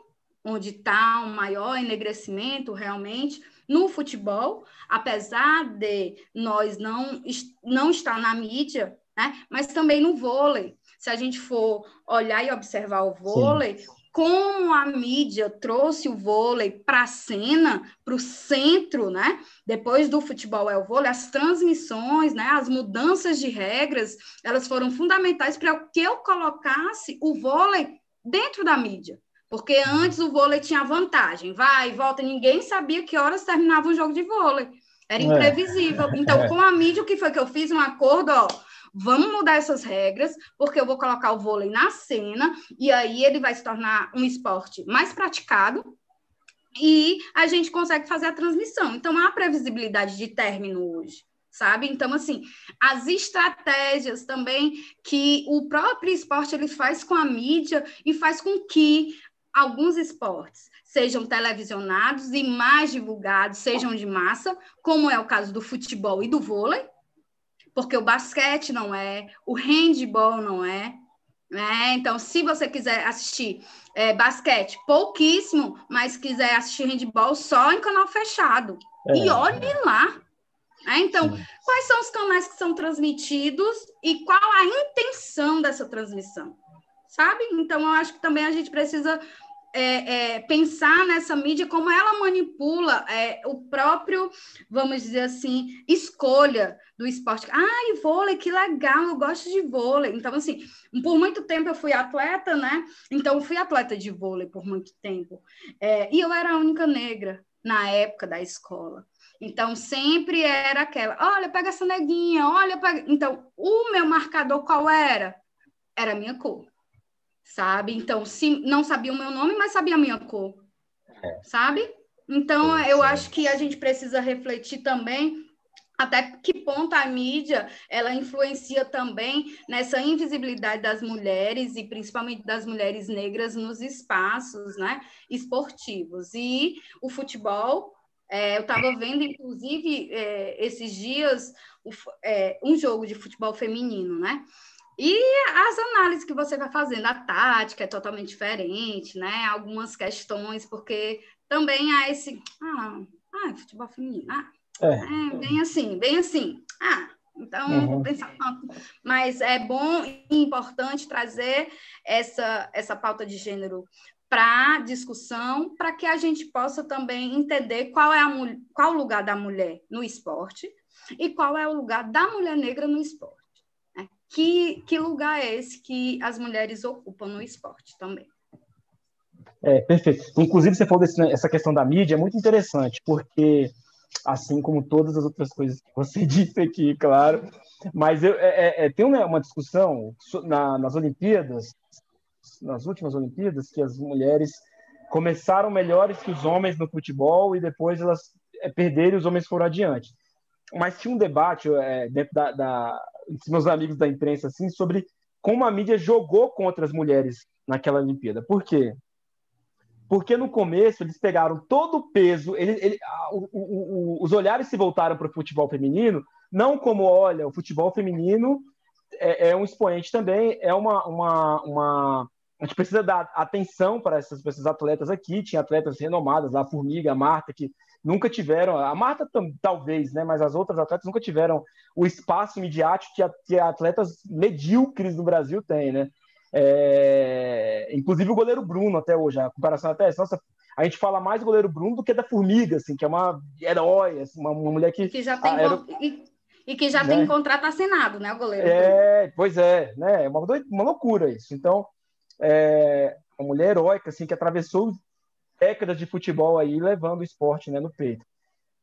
onde está um maior enegrecimento realmente, no futebol, apesar de nós não, não estar na mídia, né, mas também no vôlei. Se a gente for olhar e observar o vôlei, Sim como a mídia trouxe o vôlei para a cena, para o centro, né? Depois do futebol é o vôlei, as transmissões, né? As mudanças de regras, elas foram fundamentais para que eu colocasse o vôlei dentro da mídia. Porque antes o vôlei tinha vantagem, vai e volta, ninguém sabia que horas terminava o jogo de vôlei. Era é. imprevisível. Então, *laughs* é. com a mídia, o que foi que eu fiz? Um acordo, ó Vamos mudar essas regras, porque eu vou colocar o vôlei na cena, e aí ele vai se tornar um esporte mais praticado, e a gente consegue fazer a transmissão. Então, há previsibilidade de término hoje sabe? Então, assim, as estratégias também que o próprio esporte ele faz com a mídia e faz com que alguns esportes sejam televisionados e mais divulgados, sejam de massa, como é o caso do futebol e do vôlei, porque o basquete não é, o handball não é. Né? Então, se você quiser assistir é, basquete, pouquíssimo, mas quiser assistir handball só em canal fechado. É. E olhe lá. Né? Então, Sim. quais são os canais que são transmitidos e qual a intenção dessa transmissão? Sabe? Então, eu acho que também a gente precisa é, é, pensar nessa mídia, como ela manipula é, o próprio, vamos dizer assim, escolha do esporte. Ai, vôlei, que legal, eu gosto de vôlei. Então, assim, por muito tempo eu fui atleta, né? Então, eu fui atleta de vôlei por muito tempo. É, e eu era a única negra na época da escola. Então, sempre era aquela, olha, pega essa neguinha, olha, pega... Então, o meu marcador qual era? Era a minha cor sabe? Então, se não sabia o meu nome, mas sabia a minha cor, é. sabe? Então, eu acho que a gente precisa refletir também até que ponto a mídia ela influencia também nessa invisibilidade das mulheres e principalmente das mulheres negras nos espaços né, esportivos. E o futebol, é, eu estava vendo, inclusive, é, esses dias, o, é, um jogo de futebol feminino, né? E as análises que você vai fazendo, a tática é totalmente diferente, né? Algumas questões, porque também há esse. Ah, ah futebol feminino. Ah, é. é. bem assim, bem assim. Ah, então uhum. pensar tanto. Mas é bom e importante trazer essa, essa pauta de gênero para discussão, para que a gente possa também entender qual é a, qual o lugar da mulher no esporte e qual é o lugar da mulher negra no esporte. Né? Que, que lugar é esse que as mulheres ocupam no esporte também? É, perfeito. Inclusive, você falou dessa questão da mídia, é muito interessante, porque assim como todas as outras coisas que você *laughs* disse aqui, claro. Mas eu, é, é, é tem uma, discussão na, nas Olimpíadas, nas últimas Olimpíadas, que as mulheres começaram melhores que os homens no futebol e depois elas é, perderam e os homens foram adiante. Mas tinha um debate é, dentro da, da, meus amigos da imprensa assim, sobre como a mídia jogou contra as mulheres naquela Olimpíada. Por quê? Porque no começo eles pegaram todo o peso, ele, ele, o, o, o, os olhares se voltaram para o futebol feminino, não como, olha, o futebol feminino é, é um expoente também, é uma, uma, uma, A gente precisa dar atenção para essas, para esses atletas aqui. Tinha atletas renomadas, a Formiga, a Marta, que nunca tiveram. A Marta talvez, né? Mas as outras atletas nunca tiveram o espaço midiático que, a, que atletas medíocres no Brasil têm, né? É, inclusive o goleiro Bruno até hoje, a comparação até é essa. Nossa, a gente fala mais do goleiro Bruno do que da Formiga, assim, que é uma herói, assim, uma, uma, mulher que. que já tem ah, e, e, que já né? tem contrato assinado, né, o goleiro? É, Bruno. pois é, né? É uma, uma loucura isso. Então, é uma mulher heróica, assim, que atravessou décadas de futebol aí, levando o esporte né, no peito.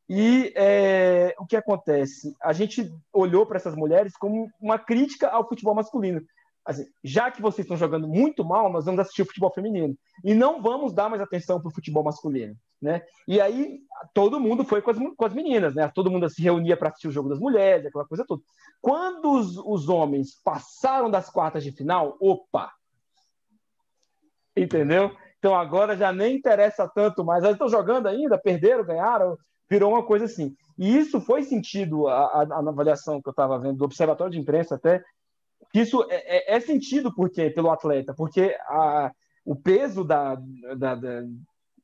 E é, o que acontece? A gente olhou para essas mulheres como uma crítica ao futebol masculino assim, já que vocês estão jogando muito mal, nós vamos assistir o futebol feminino e não vamos dar mais atenção para o futebol masculino, né? E aí todo mundo foi com as, com as meninas, né? Todo mundo se reunia para assistir o jogo das mulheres, aquela coisa toda. Quando os, os homens passaram das quartas de final, opa, entendeu? Então agora já nem interessa tanto mais. Eles estão jogando ainda, perderam, ganharam, virou uma coisa assim. E isso foi sentido a, avaliação que eu estava vendo do Observatório de Imprensa até isso é, é, é, sentido porque, pelo atleta, porque a, o peso da, da, da,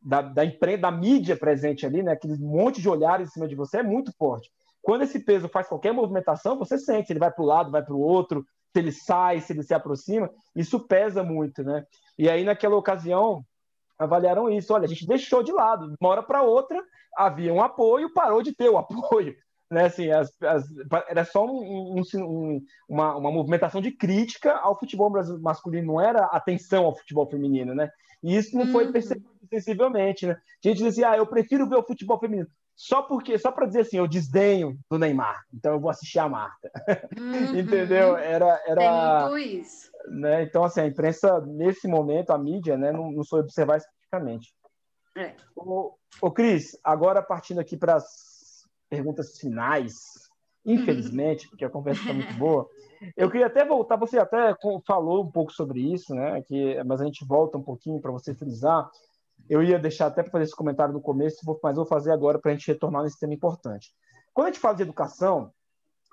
da, da, imprensa, da mídia presente ali, né, aquele monte de olhares em cima de você é muito forte. Quando esse peso faz qualquer movimentação, você sente, ele vai para o lado, vai para o outro, se ele sai, se ele se aproxima, isso pesa muito, né? E aí, naquela ocasião, avaliaram isso. Olha, a gente deixou de lado. De uma hora para outra, havia um apoio, parou de ter o apoio *laughs* né, assim, as, as, era só um, um, uma, uma movimentação de crítica ao futebol masculino, não era atenção ao futebol feminino, né? E isso não uhum. foi percebido sensivelmente, né? A gente dizia, ah, eu prefiro ver o futebol feminino. Só porque, só para dizer assim, eu desdenho do Neymar, então eu vou assistir a Marta. Uhum. *laughs* Entendeu? Era, era. Tem muito isso. Né? Então, assim, a imprensa, nesse momento, a mídia, né, não, não soube observar especificamente. É. Ô, ô, Cris, agora partindo aqui para as perguntas finais, infelizmente, porque a conversa está muito *laughs* boa. Eu queria até voltar, você até falou um pouco sobre isso, né? Que, mas a gente volta um pouquinho para você frisar. Eu ia deixar até para fazer esse comentário no começo, mas vou fazer agora para a gente retornar nesse tema importante. Quando a gente fala de educação,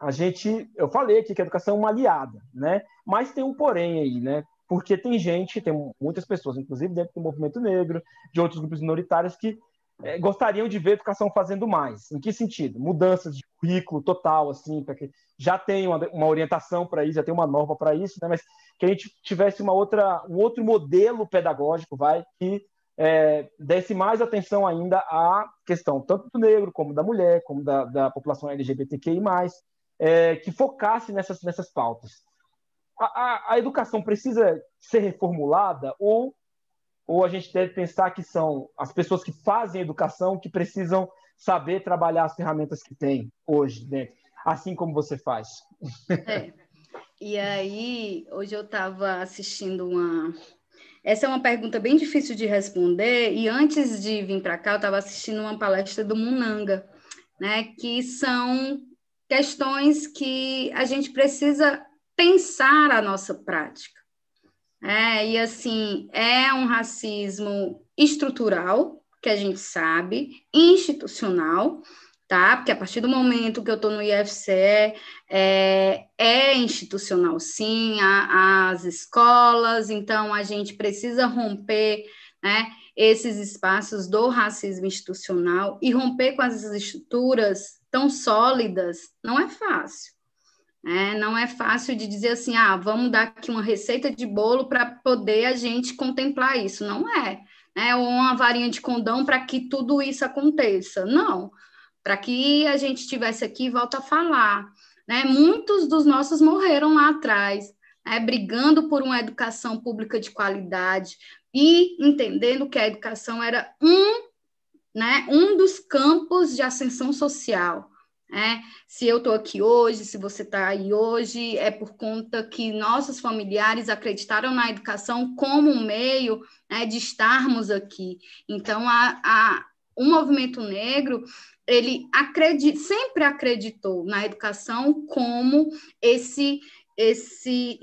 a gente, eu falei aqui que a educação é uma aliada, né? Mas tem um porém aí, né? Porque tem gente, tem muitas pessoas, inclusive dentro do movimento negro, de outros grupos minoritários, que é, gostariam de ver a educação fazendo mais. Em que sentido? Mudanças de currículo total, assim, para que já tem uma, uma orientação para isso, já tem uma norma para isso, né? mas que a gente tivesse uma outra, um outro modelo pedagógico, vai, que é, desse mais atenção ainda à questão tanto do negro, como da mulher, como da, da população LGBTQI+, é, que focasse nessas, nessas pautas. A, a, a educação precisa ser reformulada ou ou a gente deve pensar que são as pessoas que fazem educação que precisam saber trabalhar as ferramentas que tem hoje dentro, assim como você faz? É. E aí, hoje eu estava assistindo uma. Essa é uma pergunta bem difícil de responder, e antes de vir para cá, eu estava assistindo uma palestra do Munanga, né, que são questões que a gente precisa pensar a nossa prática. É, e assim, é um racismo estrutural, que a gente sabe, institucional, tá? Porque a partir do momento que eu estou no IFCE, é, é institucional, sim, a, as escolas, então a gente precisa romper, né? Esses espaços do racismo institucional e romper com as estruturas tão sólidas não é fácil. É, não é fácil de dizer assim, ah, vamos dar aqui uma receita de bolo para poder a gente contemplar isso. Não é. Né? Ou uma varinha de condão para que tudo isso aconteça. Não. Para que a gente estivesse aqui, volta a falar. Né? Muitos dos nossos morreram lá atrás, né? brigando por uma educação pública de qualidade e entendendo que a educação era um, né, um dos campos de ascensão social. É, se eu estou aqui hoje, se você está aí hoje, é por conta que nossos familiares acreditaram na educação como um meio né, de estarmos aqui. Então, a, a, o movimento negro ele sempre acreditou na educação como esse esse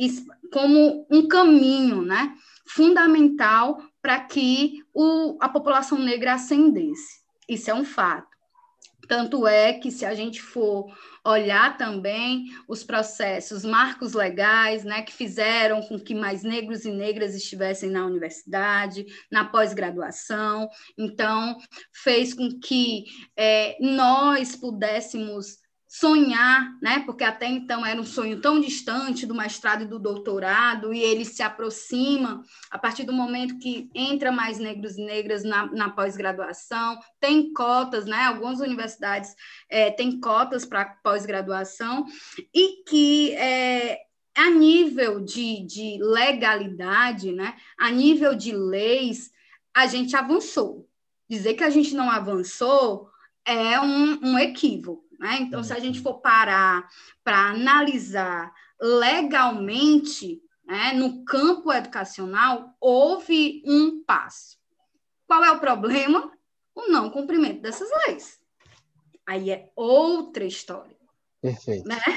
como um caminho, né, fundamental para que o, a população negra ascendesse. Isso é um fato. Tanto é que, se a gente for olhar também os processos, marcos legais, né, que fizeram com que mais negros e negras estivessem na universidade, na pós-graduação, então, fez com que é, nós pudéssemos sonhar, né? Porque até então era um sonho tão distante do mestrado e do doutorado, e ele se aproxima a partir do momento que entra mais negros e negras na, na pós-graduação, tem cotas, né? Algumas universidades é, têm cotas para pós-graduação, e que é, a nível de, de legalidade, né? A nível de leis, a gente avançou. Dizer que a gente não avançou é um, um equívoco né? Então, se a gente for parar para analisar legalmente, né, no campo educacional, houve um passo. Qual é o problema? O não cumprimento dessas leis. Aí é outra história. Perfeito. Né? *laughs*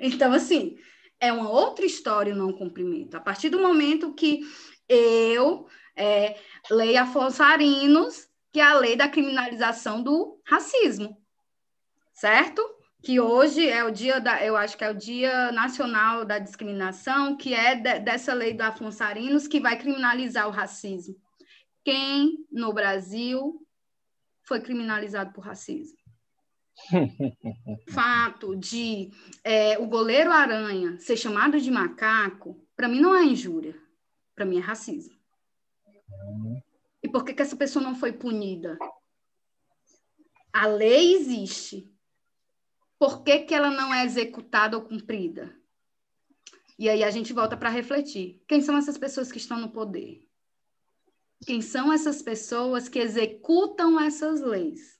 Então, assim, é uma outra história o não cumprimento. A partir do momento que eu é, leio Afonso Arinos, que é a lei da criminalização do racismo certo? Que hoje é o dia da, eu acho que é o Dia Nacional da Discriminação, que é de, dessa lei do Afonso Arinos que vai criminalizar o racismo. Quem no Brasil foi criminalizado por racismo? *laughs* Fato de é, o goleiro Aranha ser chamado de macaco, para mim não é injúria, para mim é racismo. E por que, que essa pessoa não foi punida? A lei existe, por que, que ela não é executada ou cumprida? E aí a gente volta para refletir. Quem são essas pessoas que estão no poder? Quem são essas pessoas que executam essas leis?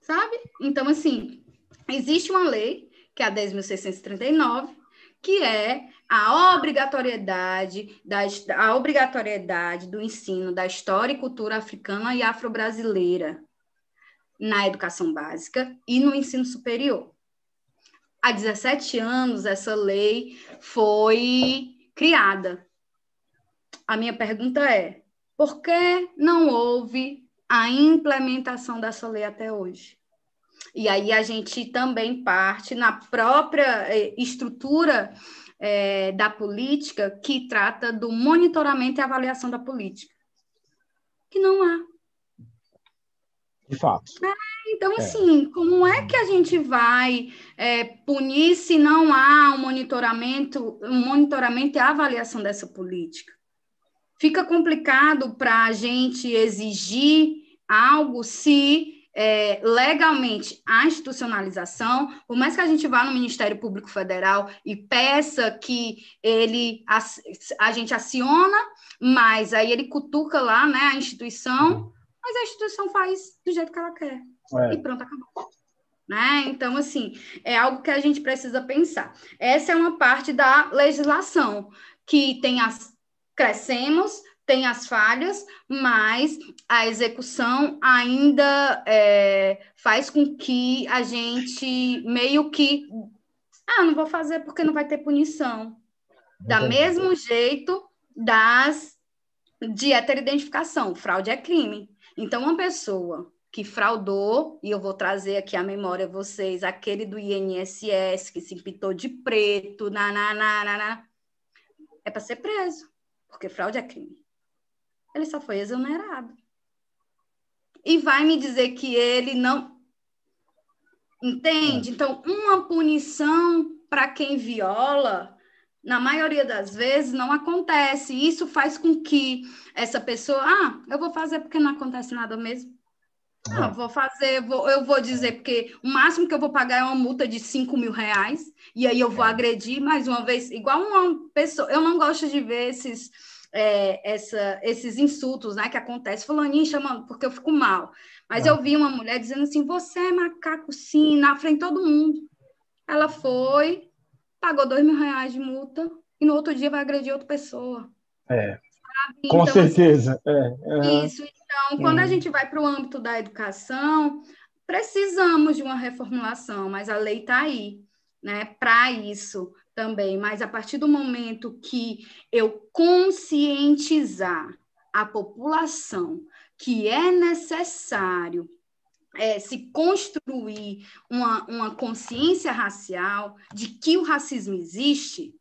Sabe? Então, assim, existe uma lei, que é a 10.639, que é a obrigatoriedade, da, a obrigatoriedade do ensino da história e cultura africana e afro-brasileira na educação básica e no ensino superior. Há 17 anos, essa lei foi criada. A minha pergunta é: por que não houve a implementação dessa lei até hoje? E aí a gente também parte na própria eh, estrutura é, da política que trata do monitoramento e avaliação da política, que não há de fato. É, então, é. assim, como é que a gente vai é, punir se não há um monitoramento, um monitoramento e avaliação dessa política? Fica complicado para a gente exigir algo se é, legalmente a institucionalização, por mais que a gente vá no Ministério Público Federal e peça que ele a, a gente aciona, mas aí ele cutuca lá né, a instituição mas a instituição faz do jeito que ela quer. É. E pronto, acabou. Né? Então, assim, é algo que a gente precisa pensar. Essa é uma parte da legislação que tem as crescemos, tem as falhas, mas a execução ainda é, faz com que a gente meio que. Ah, não vou fazer porque não vai ter punição. Da Entendi. mesmo jeito das de heteroidentificação, fraude é crime. Então, uma pessoa que fraudou, e eu vou trazer aqui a memória a vocês, aquele do INSS que se pintou de preto, na é para ser preso, porque fraude é crime. Ele só foi exonerado. E vai me dizer que ele não. Entende? É. Então, uma punição para quem viola, na maioria das vezes, não acontece. Isso faz com que essa pessoa. Ah, eu vou fazer porque não acontece nada mesmo. Não, ah, vou fazer, vou, eu vou dizer, porque o máximo que eu vou pagar é uma multa de 5 mil reais, e aí eu vou é. agredir mais uma vez, igual uma pessoa. Eu não gosto de ver esses, é, essa, esses insultos né, que acontecem. Fulaninho chamando, porque eu fico mal. Mas eu vi uma mulher dizendo assim: você é macaco, sim, na frente de todo mundo. Ela foi, pagou dois mil reais de multa, e no outro dia vai agredir outra pessoa. É. Com então, certeza. Assim, é, uhum. Isso. Então, quando a gente vai para o âmbito da educação, precisamos de uma reformulação, mas a lei está aí, né, para isso também. Mas a partir do momento que eu conscientizar a população que é necessário é, se construir uma, uma consciência racial de que o racismo existe,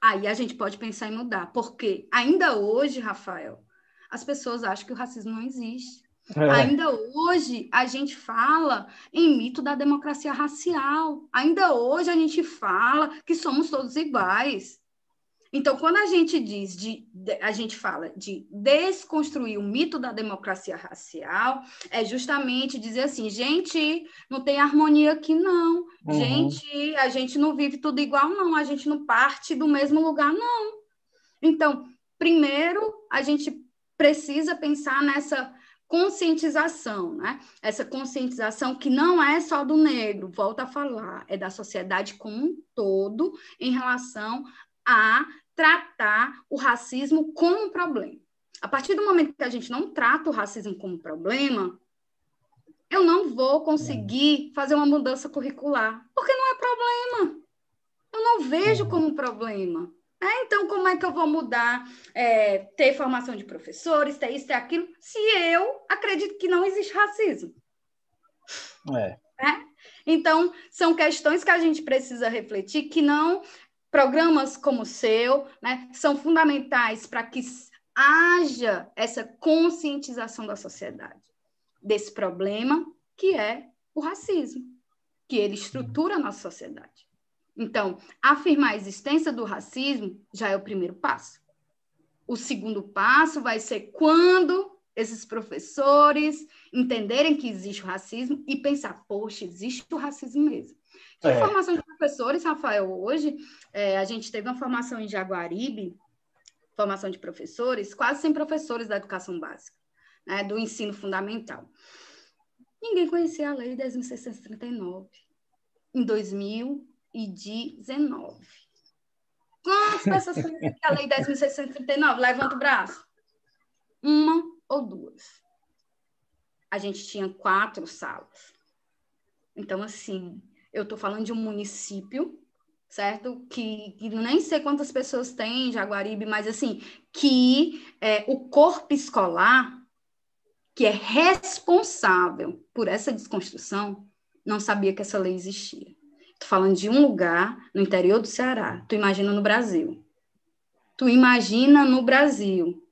Aí a gente pode pensar em mudar, porque ainda hoje, Rafael, as pessoas acham que o racismo não existe. É. Ainda hoje a gente fala em mito da democracia racial. Ainda hoje a gente fala que somos todos iguais. Então, quando a gente diz de, a gente fala de desconstruir o mito da democracia racial, é justamente dizer assim, gente, não tem harmonia aqui não. Uhum. Gente, a gente não vive tudo igual não, a gente não parte do mesmo lugar não. Então, primeiro, a gente precisa pensar nessa conscientização, né? Essa conscientização que não é só do negro, volta a falar, é da sociedade como um todo em relação a tratar o racismo como um problema. A partir do momento que a gente não trata o racismo como problema, eu não vou conseguir fazer uma mudança curricular, porque não é problema. Eu não vejo uhum. como problema. É, então, como é que eu vou mudar, é, ter formação de professores, ter isso, ter aquilo, se eu acredito que não existe racismo? É. é. Então, são questões que a gente precisa refletir, que não Programas como o seu né, são fundamentais para que haja essa conscientização da sociedade desse problema que é o racismo, que ele estrutura a nossa sociedade. Então, afirmar a existência do racismo já é o primeiro passo. O segundo passo vai ser quando esses professores entenderem que existe o racismo e pensar, poxa, existe o racismo mesmo. De é. de professores, Rafael, hoje é, a gente teve uma formação em Jaguaribe, formação de professores, quase sem professores da educação básica, né, do ensino fundamental. Ninguém conhecia a lei 10.639 em 2019. Quantas pessoas conhecem a lei 10.639? Levanta o braço. Uma ou duas. A gente tinha quatro salas. Então, assim, eu estou falando de um município, certo? Que, que, nem sei quantas pessoas tem em Jaguaribe, mas assim, que é, o corpo escolar, que é responsável por essa desconstrução, não sabia que essa lei existia. Estou falando de um lugar no interior do Ceará. Tu imagina no Brasil. Tu imagina no Brasil.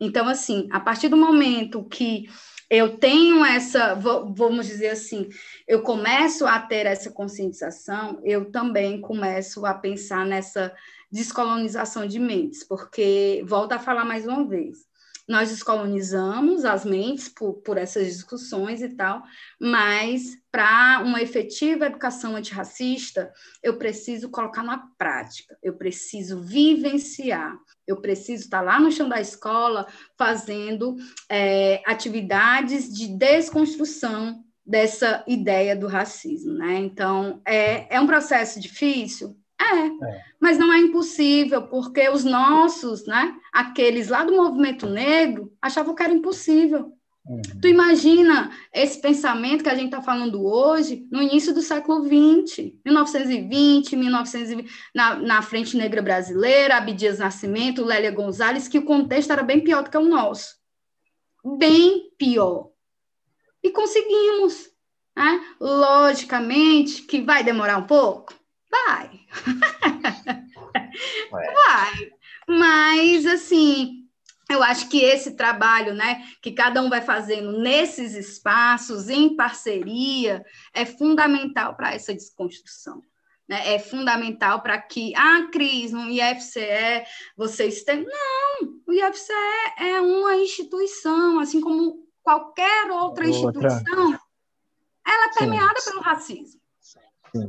Então, assim, a partir do momento que eu tenho essa, vamos dizer assim, eu começo a ter essa conscientização, eu também começo a pensar nessa descolonização de mentes, porque, volto a falar mais uma vez, nós descolonizamos as mentes por, por essas discussões e tal, mas para uma efetiva educação antirracista, eu preciso colocar na prática, eu preciso vivenciar, eu preciso estar lá no chão da escola fazendo é, atividades de desconstrução dessa ideia do racismo, né? Então, é, é um processo difícil? É, é, mas não é impossível, porque os nossos, né, aqueles lá do movimento negro, achavam que era impossível. Uhum. Tu imagina esse pensamento que a gente está falando hoje, no início do século XX, 1920, 1920, na, na Frente Negra Brasileira, Abdias Nascimento, Lélia Gonzalez, que o contexto era bem pior do que o nosso. Bem pior. E conseguimos. Né? Logicamente que vai demorar um pouco? Vai. *laughs* vai. Mas, assim, eu acho que esse trabalho, né, que cada um vai fazendo nesses espaços, em parceria, é fundamental para essa desconstrução. Né? É fundamental para que, ah, Cris, no IFCE vocês têm. Não, o IFCE é uma instituição, assim como qualquer outra, outra. instituição, ela é permeada Sim. pelo racismo.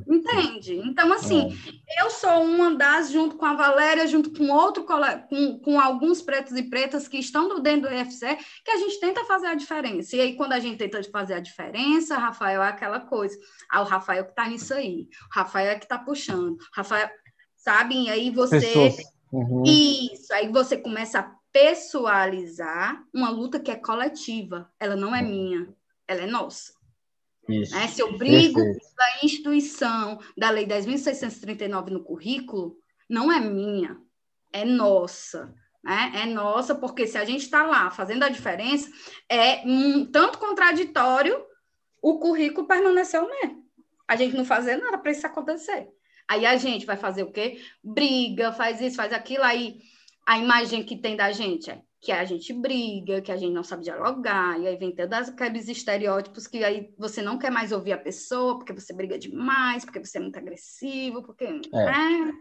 Entende? Então, assim, é. eu sou uma das, junto com a Valéria, junto com outro com, com alguns pretos e pretas que estão dentro do UFC, que a gente tenta fazer a diferença. E aí, quando a gente tenta fazer a diferença, Rafael é aquela coisa. Ah, o Rafael que está nisso aí. O Rafael é que está puxando. Rafael, sabe? E aí você. Uhum. Isso, aí você começa a pessoalizar uma luta que é coletiva. Ela não é minha, ela é nossa. Né? Se eu brigo pela instituição da Lei 10.639 no currículo, não é minha, é nossa. Né? É nossa, porque se a gente está lá fazendo a diferença, é um tanto contraditório o currículo permaneceu mesmo. A gente não fazer nada para isso acontecer. Aí a gente vai fazer o quê? Briga, faz isso, faz aquilo, aí a imagem que tem da gente é que a gente briga, que a gente não sabe dialogar, e aí vem todos aqueles estereótipos que aí você não quer mais ouvir a pessoa, porque você briga demais, porque você é muito agressivo, porque. É. Né?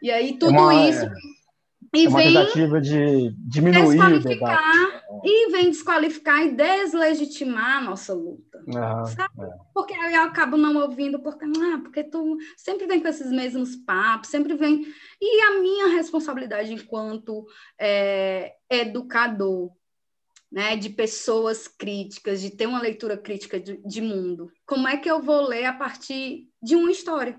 E aí é tudo é uma, isso. E é uma vem tentativa de diminuir o debate. E vem desqualificar e deslegitimar a nossa luta. sabe? É. Porque aí eu acabo não ouvindo, porque, ah, porque tu sempre vem com esses mesmos papos, sempre vem. E a minha responsabilidade enquanto é, educador, né, de pessoas críticas, de ter uma leitura crítica de, de mundo, como é que eu vou ler a partir de uma história?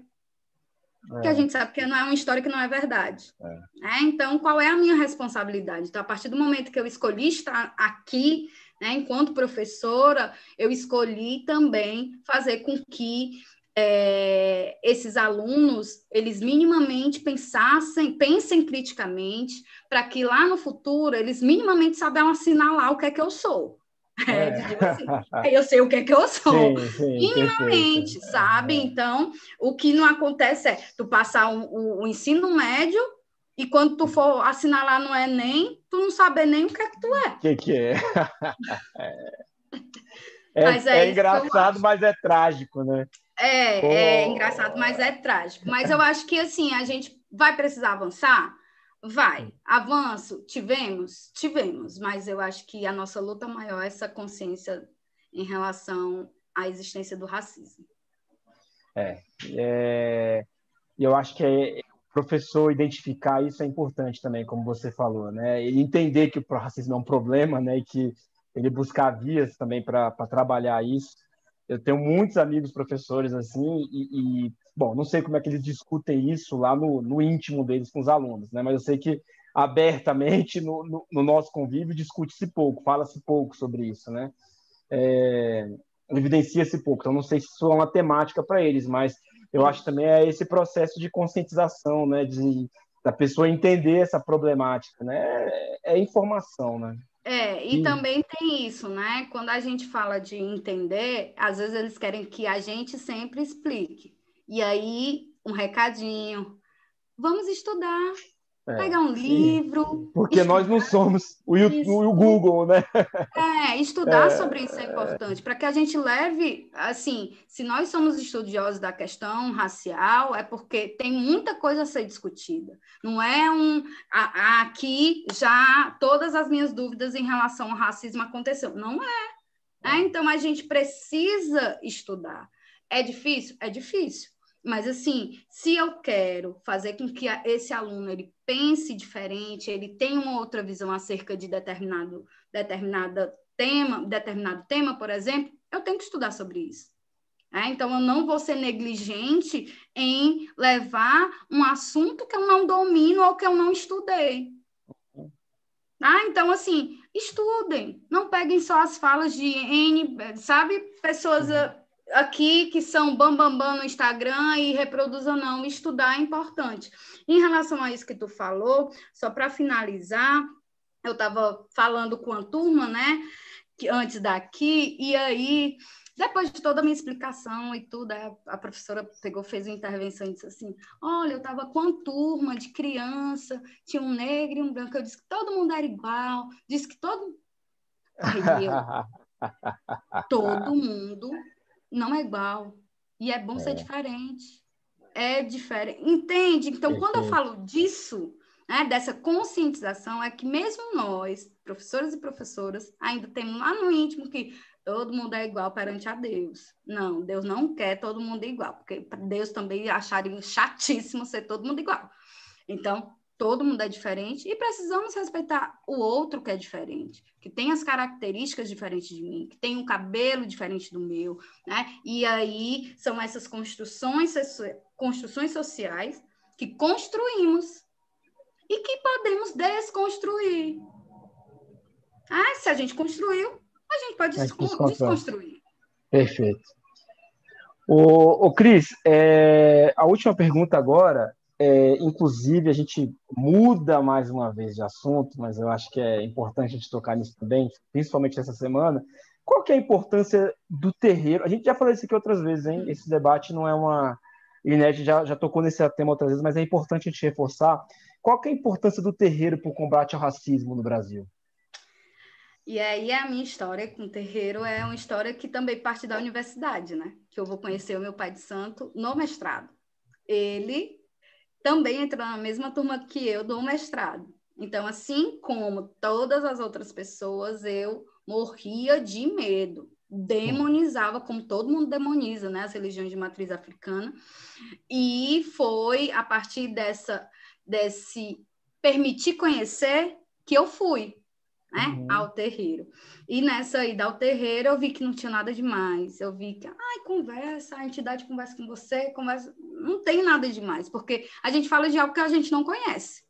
É. Que a gente sabe que não é uma história que não é verdade. É. É, então, qual é a minha responsabilidade? Então, a partir do momento que eu escolhi estar aqui, né, enquanto professora, eu escolhi também fazer com que é, esses alunos eles minimamente pensassem, pensem criticamente, para que lá no futuro eles minimamente saibam assinalar o que é que eu sou. É, é. Assim, *laughs* eu sei o que é que eu sou, sim, sim, minimamente, perfeito. sabe? É. Então, o que não acontece é tu passar o, o, o, ensino médio e quando tu for assinalar no Enem, tu não saber nem o que é que tu é. O que, que é? *laughs* é, é, é engraçado, mas é trágico, né? É, Pô. é engraçado, mas é trágico. Mas eu acho que assim, a gente vai precisar avançar Vai. Avanço? Tivemos? Tivemos, mas eu acho que a nossa luta maior é essa consciência em relação à existência do racismo. É. é eu acho que é, o professor identificar isso é importante também, como você falou, né? Ele entender que o racismo é um problema, né? E que ele buscar vias também para trabalhar isso. Eu tenho muitos amigos professores assim e, e Bom, não sei como é que eles discutem isso lá no, no íntimo deles com os alunos, né? mas eu sei que abertamente no, no, no nosso convívio discute-se pouco, fala-se pouco sobre isso, né? É, evidencia-se pouco. Então, não sei se isso é uma temática para eles, mas eu acho também é esse processo de conscientização, né? De, da pessoa entender essa problemática, né? É, é informação, né? É, e, e também tem isso, né? Quando a gente fala de entender, às vezes eles querem que a gente sempre explique. E aí, um recadinho. Vamos estudar, é, pegar um livro. Porque estudar. nós não somos o, YouTube, o Google, né? É, estudar é, sobre isso é importante, para que a gente leve, assim, se nós somos estudiosos da questão racial, é porque tem muita coisa a ser discutida. Não é um. A, a, aqui já todas as minhas dúvidas em relação ao racismo aconteceu. Não é. é. Então a gente precisa estudar. É difícil? É difícil. Mas, assim, se eu quero fazer com que esse aluno ele pense diferente, ele tenha uma outra visão acerca de determinado, determinado tema, determinado tema, por exemplo, eu tenho que estudar sobre isso. É, então, eu não vou ser negligente em levar um assunto que eu não domino ou que eu não estudei. Ah, então, assim, estudem, não peguem só as falas de N, sabe? Pessoas uhum. Aqui que são bambambam bam, bam no Instagram e reproduzam, não. Estudar é importante. Em relação a isso que tu falou, só para finalizar, eu estava falando com a turma, né? Que, antes daqui, e aí depois de toda a minha explicação e tudo, a professora pegou, fez uma intervenção e disse assim: Olha, eu estava com uma turma de criança, tinha um negro e um branco. Eu disse que todo mundo era igual, disse que todo. *laughs* Aí eu, todo mundo não é igual. E é bom é. ser diferente. É diferente. Entende? Então, quando eu falo disso, né, dessa conscientização, é que mesmo nós, professores e professoras, ainda temos lá no íntimo que todo mundo é igual perante a Deus. Não, Deus não quer todo mundo igual, porque Deus também acharia chatíssimo ser todo mundo igual. Então, todo mundo é diferente e precisamos respeitar o outro que é diferente, que tem as características diferentes de mim, que tem um cabelo diferente do meu, né? E aí são essas construções, construções sociais que construímos e que podemos desconstruir. Ah, se a gente construiu, a gente pode desconstruir. Perfeito. O, o Cris, é, a última pergunta agora, é, inclusive a gente muda mais uma vez de assunto, mas eu acho que é importante a gente tocar nisso também, principalmente essa semana. Qual que é a importância do terreiro? A gente já falou isso aqui outras vezes, hein? Esse debate não é uma. Inês já, já tocou nesse tema outras vezes, mas é importante a gente reforçar. Qual que é a importância do terreiro para o combate ao racismo no Brasil? E aí a minha história com o terreiro é uma história que também parte da universidade, né? Que eu vou conhecer o meu pai de santo no mestrado. Ele também entrou na mesma turma que eu do mestrado. Então, assim como todas as outras pessoas, eu morria de medo, demonizava, como todo mundo demoniza, né? As religiões de matriz africana. E foi a partir dessa, desse permitir conhecer que eu fui né? Uhum. Ao terreiro. E nessa ida ao terreiro, eu vi que não tinha nada demais. Eu vi que, ai, conversa, a entidade conversa com você, conversa. Não tem nada demais, porque a gente fala de algo que a gente não conhece.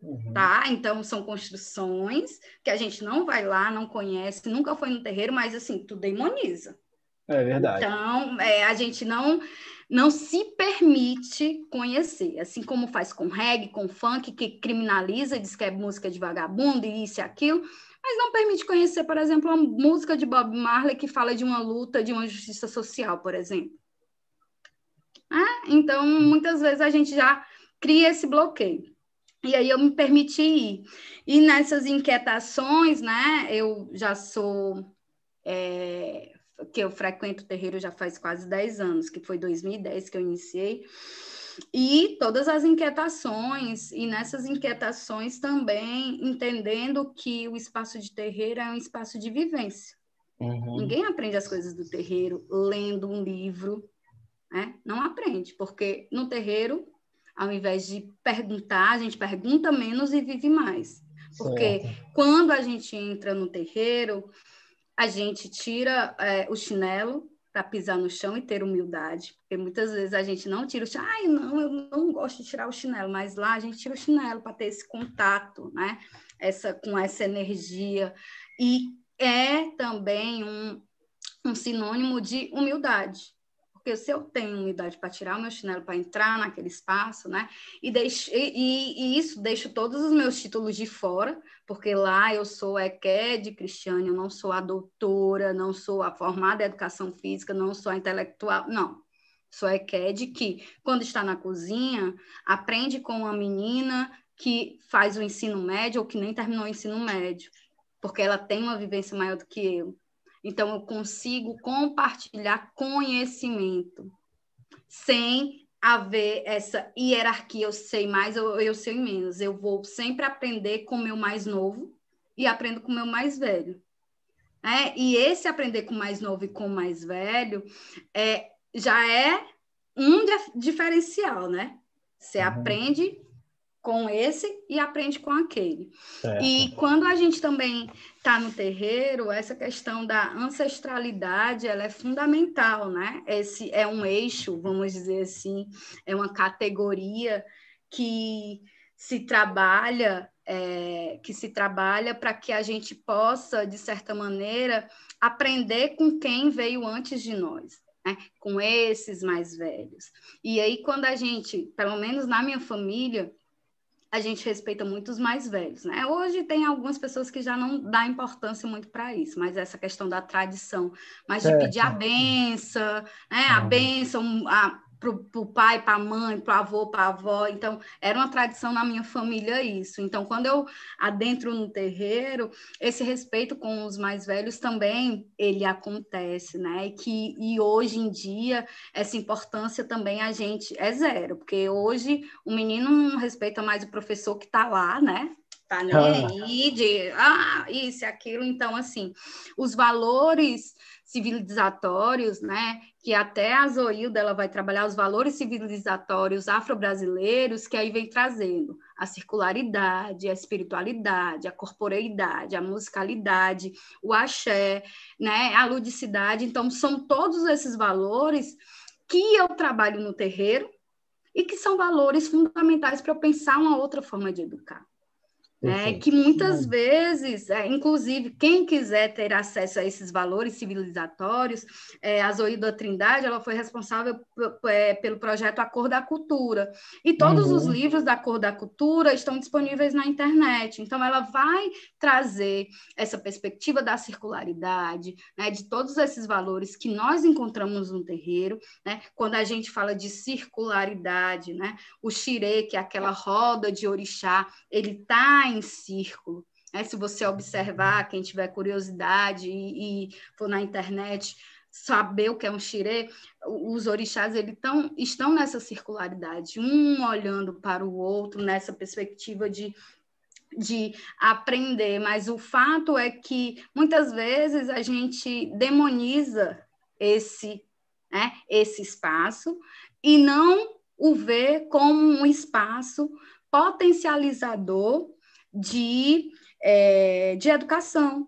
Uhum. Tá? Então, são construções que a gente não vai lá, não conhece, nunca foi no terreiro, mas assim, tu demoniza. É verdade. Então, é, a gente não não se permite conhecer, assim como faz com reggae, com funk, que criminaliza, diz que é música de vagabundo e isso e aquilo, mas não permite conhecer, por exemplo, uma música de Bob Marley que fala de uma luta, de uma justiça social, por exemplo. É? Então, muitas vezes a gente já cria esse bloqueio. E aí eu me permiti ir. E nessas inquietações, né, eu já sou é, que eu frequento o terreiro já faz quase 10 anos, que foi 2010 que eu iniciei, e todas as inquietações, e nessas inquietações também entendendo que o espaço de terreiro é um espaço de vivência. Uhum. Ninguém aprende as coisas do terreiro lendo um livro, né? Não aprende, porque no terreiro, ao invés de perguntar, a gente pergunta menos e vive mais. Porque certo. quando a gente entra no terreiro, a gente tira é, o chinelo para pisar no chão e ter humildade, porque muitas vezes a gente não tira o chinelo, ai, não, eu não gosto de tirar o chinelo, mas lá a gente tira o chinelo para ter esse contato, né? Essa, com essa energia. E é também um, um sinônimo de humildade, porque se eu tenho humildade para tirar o meu chinelo para entrar naquele espaço, né? E, deixo, e, e, isso deixo todos os meus títulos de fora, porque lá eu sou EQED Cristiane, eu não sou a doutora, não sou a formada em educação física, não sou a intelectual, não. Sou a EQED que, quando está na cozinha, aprende com uma menina que faz o ensino médio ou que nem terminou o ensino médio, porque ela tem uma vivência maior do que eu. Então, eu consigo compartilhar conhecimento sem haver essa hierarquia, eu sei mais ou eu sei menos. Eu vou sempre aprender com o meu mais novo e aprendo com o meu mais velho. É, e esse aprender com o mais novo e com o mais velho é, já é um diferencial, né? Você uhum. aprende com esse e aprende com aquele. Certo. E quando a gente também está no terreiro, essa questão da ancestralidade ela é fundamental, né? Esse é um eixo, vamos dizer assim, é uma categoria que se trabalha é, que se trabalha para que a gente possa, de certa maneira, aprender com quem veio antes de nós. Né? com esses mais velhos. E aí, quando a gente, pelo menos na minha família, a gente respeita muito os mais velhos, né? Hoje tem algumas pessoas que já não dá importância muito para isso, mas essa questão da tradição, mas de pedir a benção, né? A benção, a, para o pai, para a mãe, para o avô, para a avó. Então, era uma tradição na minha família isso. Então, quando eu adentro no terreiro, esse respeito com os mais velhos também ele acontece, né? E que e hoje em dia essa importância também a gente é zero, porque hoje o menino não respeita mais o professor que está lá, né? Tá nem ah. aí de ah, isso e aquilo. Então, assim, os valores civilizatórios, né? Que até a Zoilda ela vai trabalhar os valores civilizatórios afro-brasileiros, que aí vem trazendo a circularidade, a espiritualidade, a corporeidade, a musicalidade, o axé, né? A ludicidade. Então, são todos esses valores que eu trabalho no terreiro e que são valores fundamentais para eu pensar uma outra forma de educar. É, que muitas vezes, é, inclusive, quem quiser ter acesso a esses valores civilizatórios, é, a Zoída Trindade ela foi responsável é, pelo projeto A Cor da Cultura. E todos uhum. os livros da Cor da Cultura estão disponíveis na internet. Então, ela vai trazer essa perspectiva da circularidade, né, de todos esses valores que nós encontramos no terreiro. Né, quando a gente fala de circularidade, né, o xirê, que é aquela roda de orixá, ele está em círculo. Né? Se você observar, quem tiver curiosidade e, e for na internet saber o que é um xirê, os orixás eles tão, estão nessa circularidade, um olhando para o outro, nessa perspectiva de de aprender, mas o fato é que muitas vezes a gente demoniza esse, né, esse espaço e não o vê como um espaço potencializador de, é, de educação,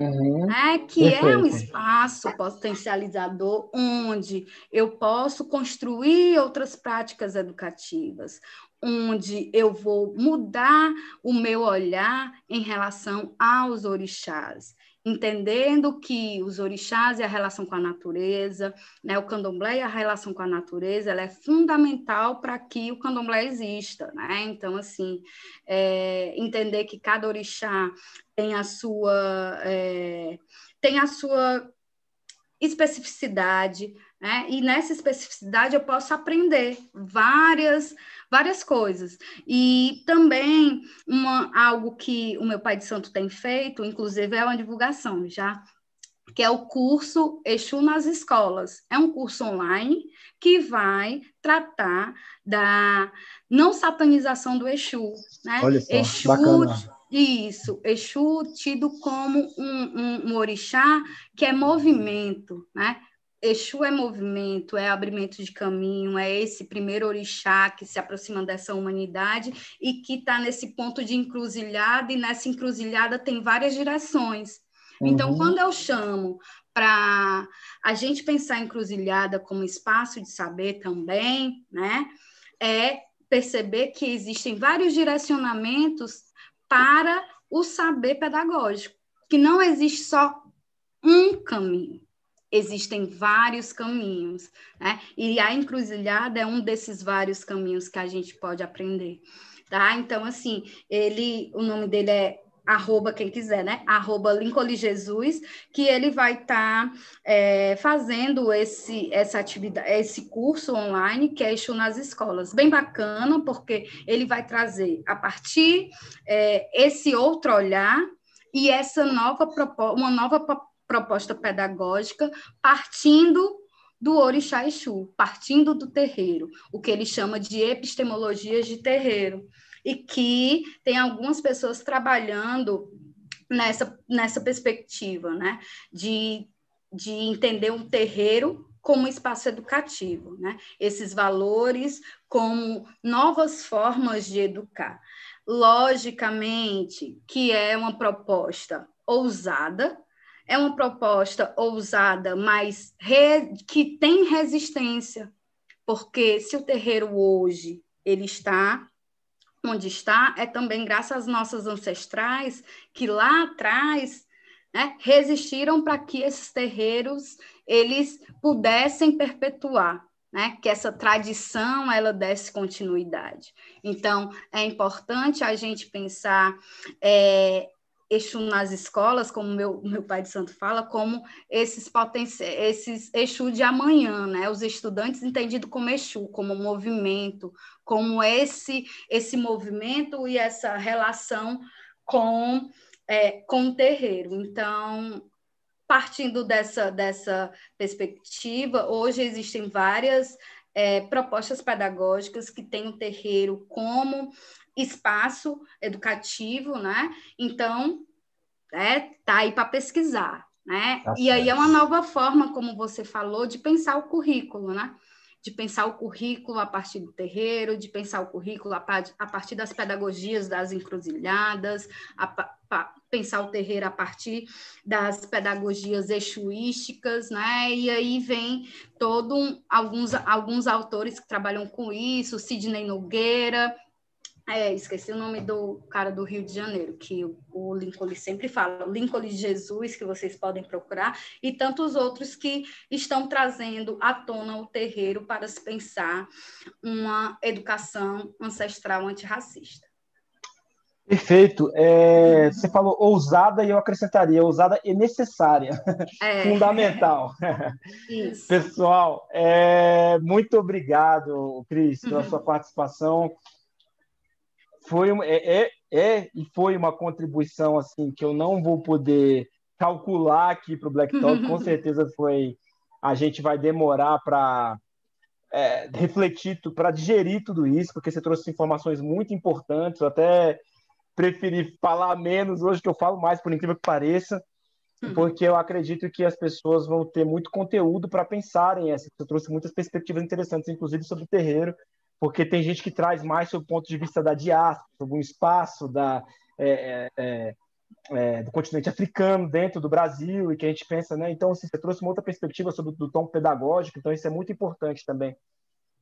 Uhum. Né? que Perfeito. é um espaço potencializador onde eu posso construir outras práticas educativas, onde eu vou mudar o meu olhar em relação aos orixás entendendo que os orixás e a relação com a natureza, né, o candomblé e a relação com a natureza, ela é fundamental para que o candomblé exista, né? Então, assim, é, entender que cada orixá tem a sua é, tem a sua especificidade, né? E nessa especificidade eu posso aprender várias várias coisas. E também uma, algo que o meu pai de santo tem feito, inclusive é uma divulgação já, que é o curso Exu nas escolas. É um curso online que vai tratar da não satanização do Exu. Né? Olha só, Exu, bacana. Isso, Exu tido como um, um, um orixá que é movimento, né? Exu é movimento, é abrimento de caminho, é esse primeiro orixá que se aproxima dessa humanidade e que está nesse ponto de encruzilhada, e nessa encruzilhada tem várias direções. Então, uhum. Então, quando eu chamo para a gente pensar a encruzilhada como espaço de saber também, né, é perceber que existem vários direcionamentos para o saber pedagógico, que não existe só um caminho existem vários caminhos, né? E a encruzilhada é um desses vários caminhos que a gente pode aprender, tá? Então, assim, ele, o nome dele é arroba quem quiser, né? Arroba Lincoln Jesus, que ele vai estar tá, é, fazendo esse, essa atividade, esse curso online que é nas escolas. Bem bacana, porque ele vai trazer a partir é, esse outro olhar e essa nova uma nova proposta pedagógica partindo do orixá Exu, partindo do terreiro, o que ele chama de epistemologias de terreiro, e que tem algumas pessoas trabalhando nessa, nessa perspectiva, né, de, de entender um terreiro como espaço educativo, né? Esses valores como novas formas de educar. Logicamente que é uma proposta ousada, é uma proposta ousada, mas re... que tem resistência, porque se o terreiro hoje ele está onde está, é também graças às nossas ancestrais que lá atrás né, resistiram para que esses terreiros eles pudessem perpetuar, né, que essa tradição ela desse continuidade. Então é importante a gente pensar é, Exu nas escolas, como meu, meu pai de santo fala, como esses potenciais, esses Exu de amanhã, né? Os estudantes entendidos como Exu, como movimento, como esse esse movimento e essa relação com é, com o terreiro. Então, partindo dessa dessa perspectiva, hoje existem várias é, propostas pedagógicas que têm o terreiro como espaço educativo, né? Então, é, tá aí para pesquisar, né? Tá e aí é uma nova forma, como você falou, de pensar o currículo, né? De pensar o currículo a partir do terreiro, de pensar o currículo a, partir das pedagogias das encruzilhadas, a, a pensar o terreiro a partir das pedagogias exuísticas, né? E aí vem todo um, alguns, alguns autores que trabalham com isso, Sidney Nogueira, é, esqueci o nome do cara do Rio de Janeiro, que o Lincoln sempre fala, Lincoln de Jesus, que vocês podem procurar, e tantos outros que estão trazendo à tona o terreiro para se pensar uma educação ancestral antirracista. Perfeito. É, você falou ousada e eu acrescentaria ousada e necessária, é. *laughs* fundamental. Isso. Pessoal, é, muito obrigado, Cris, pela uhum. sua participação foi é, é, é, e foi uma contribuição assim que eu não vou poder calcular aqui para o Black Talk. *laughs* Com certeza foi. A gente vai demorar para é, refletir, para digerir tudo isso, porque você trouxe informações muito importantes. Eu até preferi falar menos hoje, que eu falo mais, por incrível que pareça, uhum. porque eu acredito que as pessoas vão ter muito conteúdo para pensarem. Você trouxe muitas perspectivas interessantes, inclusive sobre o terreiro porque tem gente que traz mais sobre o ponto de vista da diáspora, sobre um espaço da, é, é, é, é, do continente africano dentro do Brasil, e que a gente pensa, né? Então, assim, você trouxe uma outra perspectiva sobre o tom pedagógico, então isso é muito importante também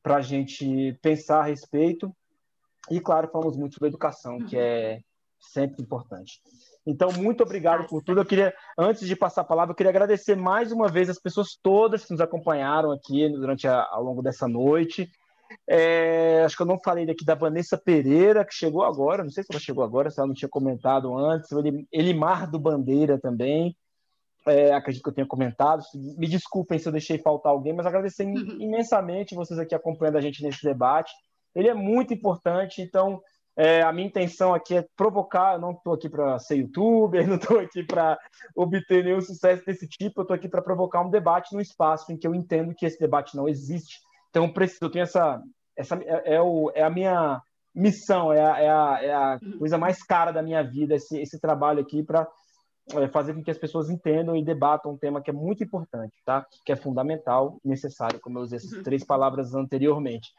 para a gente pensar a respeito. E, claro, falamos muito sobre educação, que é sempre importante. Então, muito obrigado por tudo. Eu queria, antes de passar a palavra, eu queria agradecer mais uma vez as pessoas todas que nos acompanharam aqui durante a, ao longo dessa noite. É, acho que eu não falei daqui da Vanessa Pereira, que chegou agora, não sei se ela chegou agora, se ela não tinha comentado antes, Elimar do Bandeira também, é, acredito que eu tenha comentado. Me desculpem se eu deixei faltar alguém, mas agradecer uhum. imensamente vocês aqui acompanhando a gente nesse debate. Ele é muito importante, então é, a minha intenção aqui é provocar. Eu não estou aqui para ser youtuber, *laughs* não estou aqui para obter nenhum sucesso desse tipo, eu estou aqui para provocar um debate num espaço em que eu entendo que esse debate não existe então, eu preciso, eu tenho essa, essa é, é, o, é a minha missão, é a, é a, é a uhum. coisa mais cara da minha vida, esse, esse trabalho aqui para é, fazer com que as pessoas entendam e debatam um tema que é muito importante, tá? Que é fundamental necessário, como eu usei essas uhum. três palavras anteriormente.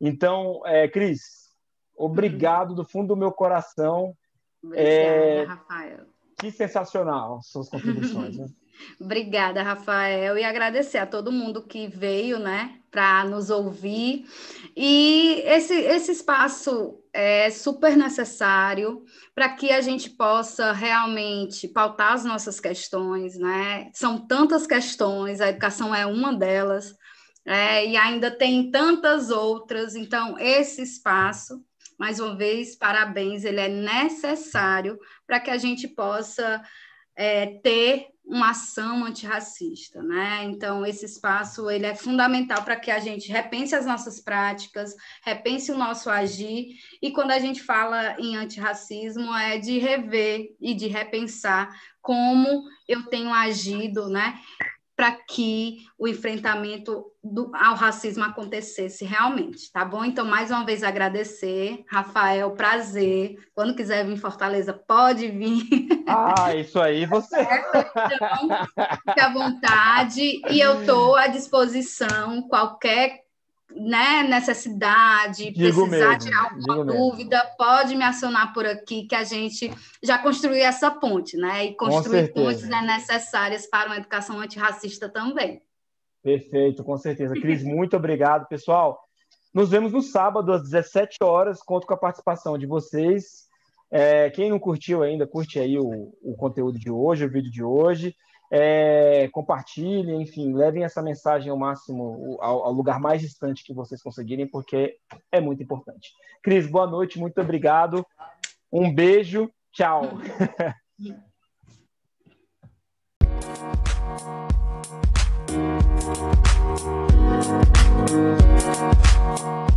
Então, é, Cris, obrigado uhum. do fundo do meu coração. Obrigada, é, Rafael. Que sensacional suas contribuições. Né? *laughs* Obrigada, Rafael, e agradecer a todo mundo que veio, né, para nos ouvir. E esse, esse espaço é super necessário para que a gente possa realmente pautar as nossas questões, né? São tantas questões, a educação é uma delas, é, e ainda tem tantas outras. Então, esse espaço, mais uma vez, parabéns, ele é necessário para que a gente possa é, ter uma ação antirracista, né? Então esse espaço ele é fundamental para que a gente repense as nossas práticas, repense o nosso agir e quando a gente fala em antirracismo é de rever e de repensar como eu tenho agido, né? Para que o enfrentamento do, ao racismo acontecesse realmente, tá bom? Então, mais uma vez agradecer, Rafael, prazer. Quando quiser vir em Fortaleza, pode vir. Ah, isso aí você. *laughs* Então, fique à vontade e eu estou à disposição. Qualquer né, necessidade, digo precisar mesmo, tirar alguma dúvida, mesmo. pode me acionar por aqui, que a gente já construiu essa ponte, né? E construir pontes é necessárias para uma educação antirracista também. Perfeito, com certeza. Cris, muito obrigado, pessoal. Nos vemos no sábado, às 17 horas. Conto com a participação de vocês. É, quem não curtiu ainda, curte aí o, o conteúdo de hoje, o vídeo de hoje é, compartilhem, enfim, levem essa mensagem ao máximo, ao, ao, lugar mais distante que vocês conseguirem, porque é muito importante. Cris, boa noite, muito obrigado. Um beijo, tchau. *laughs*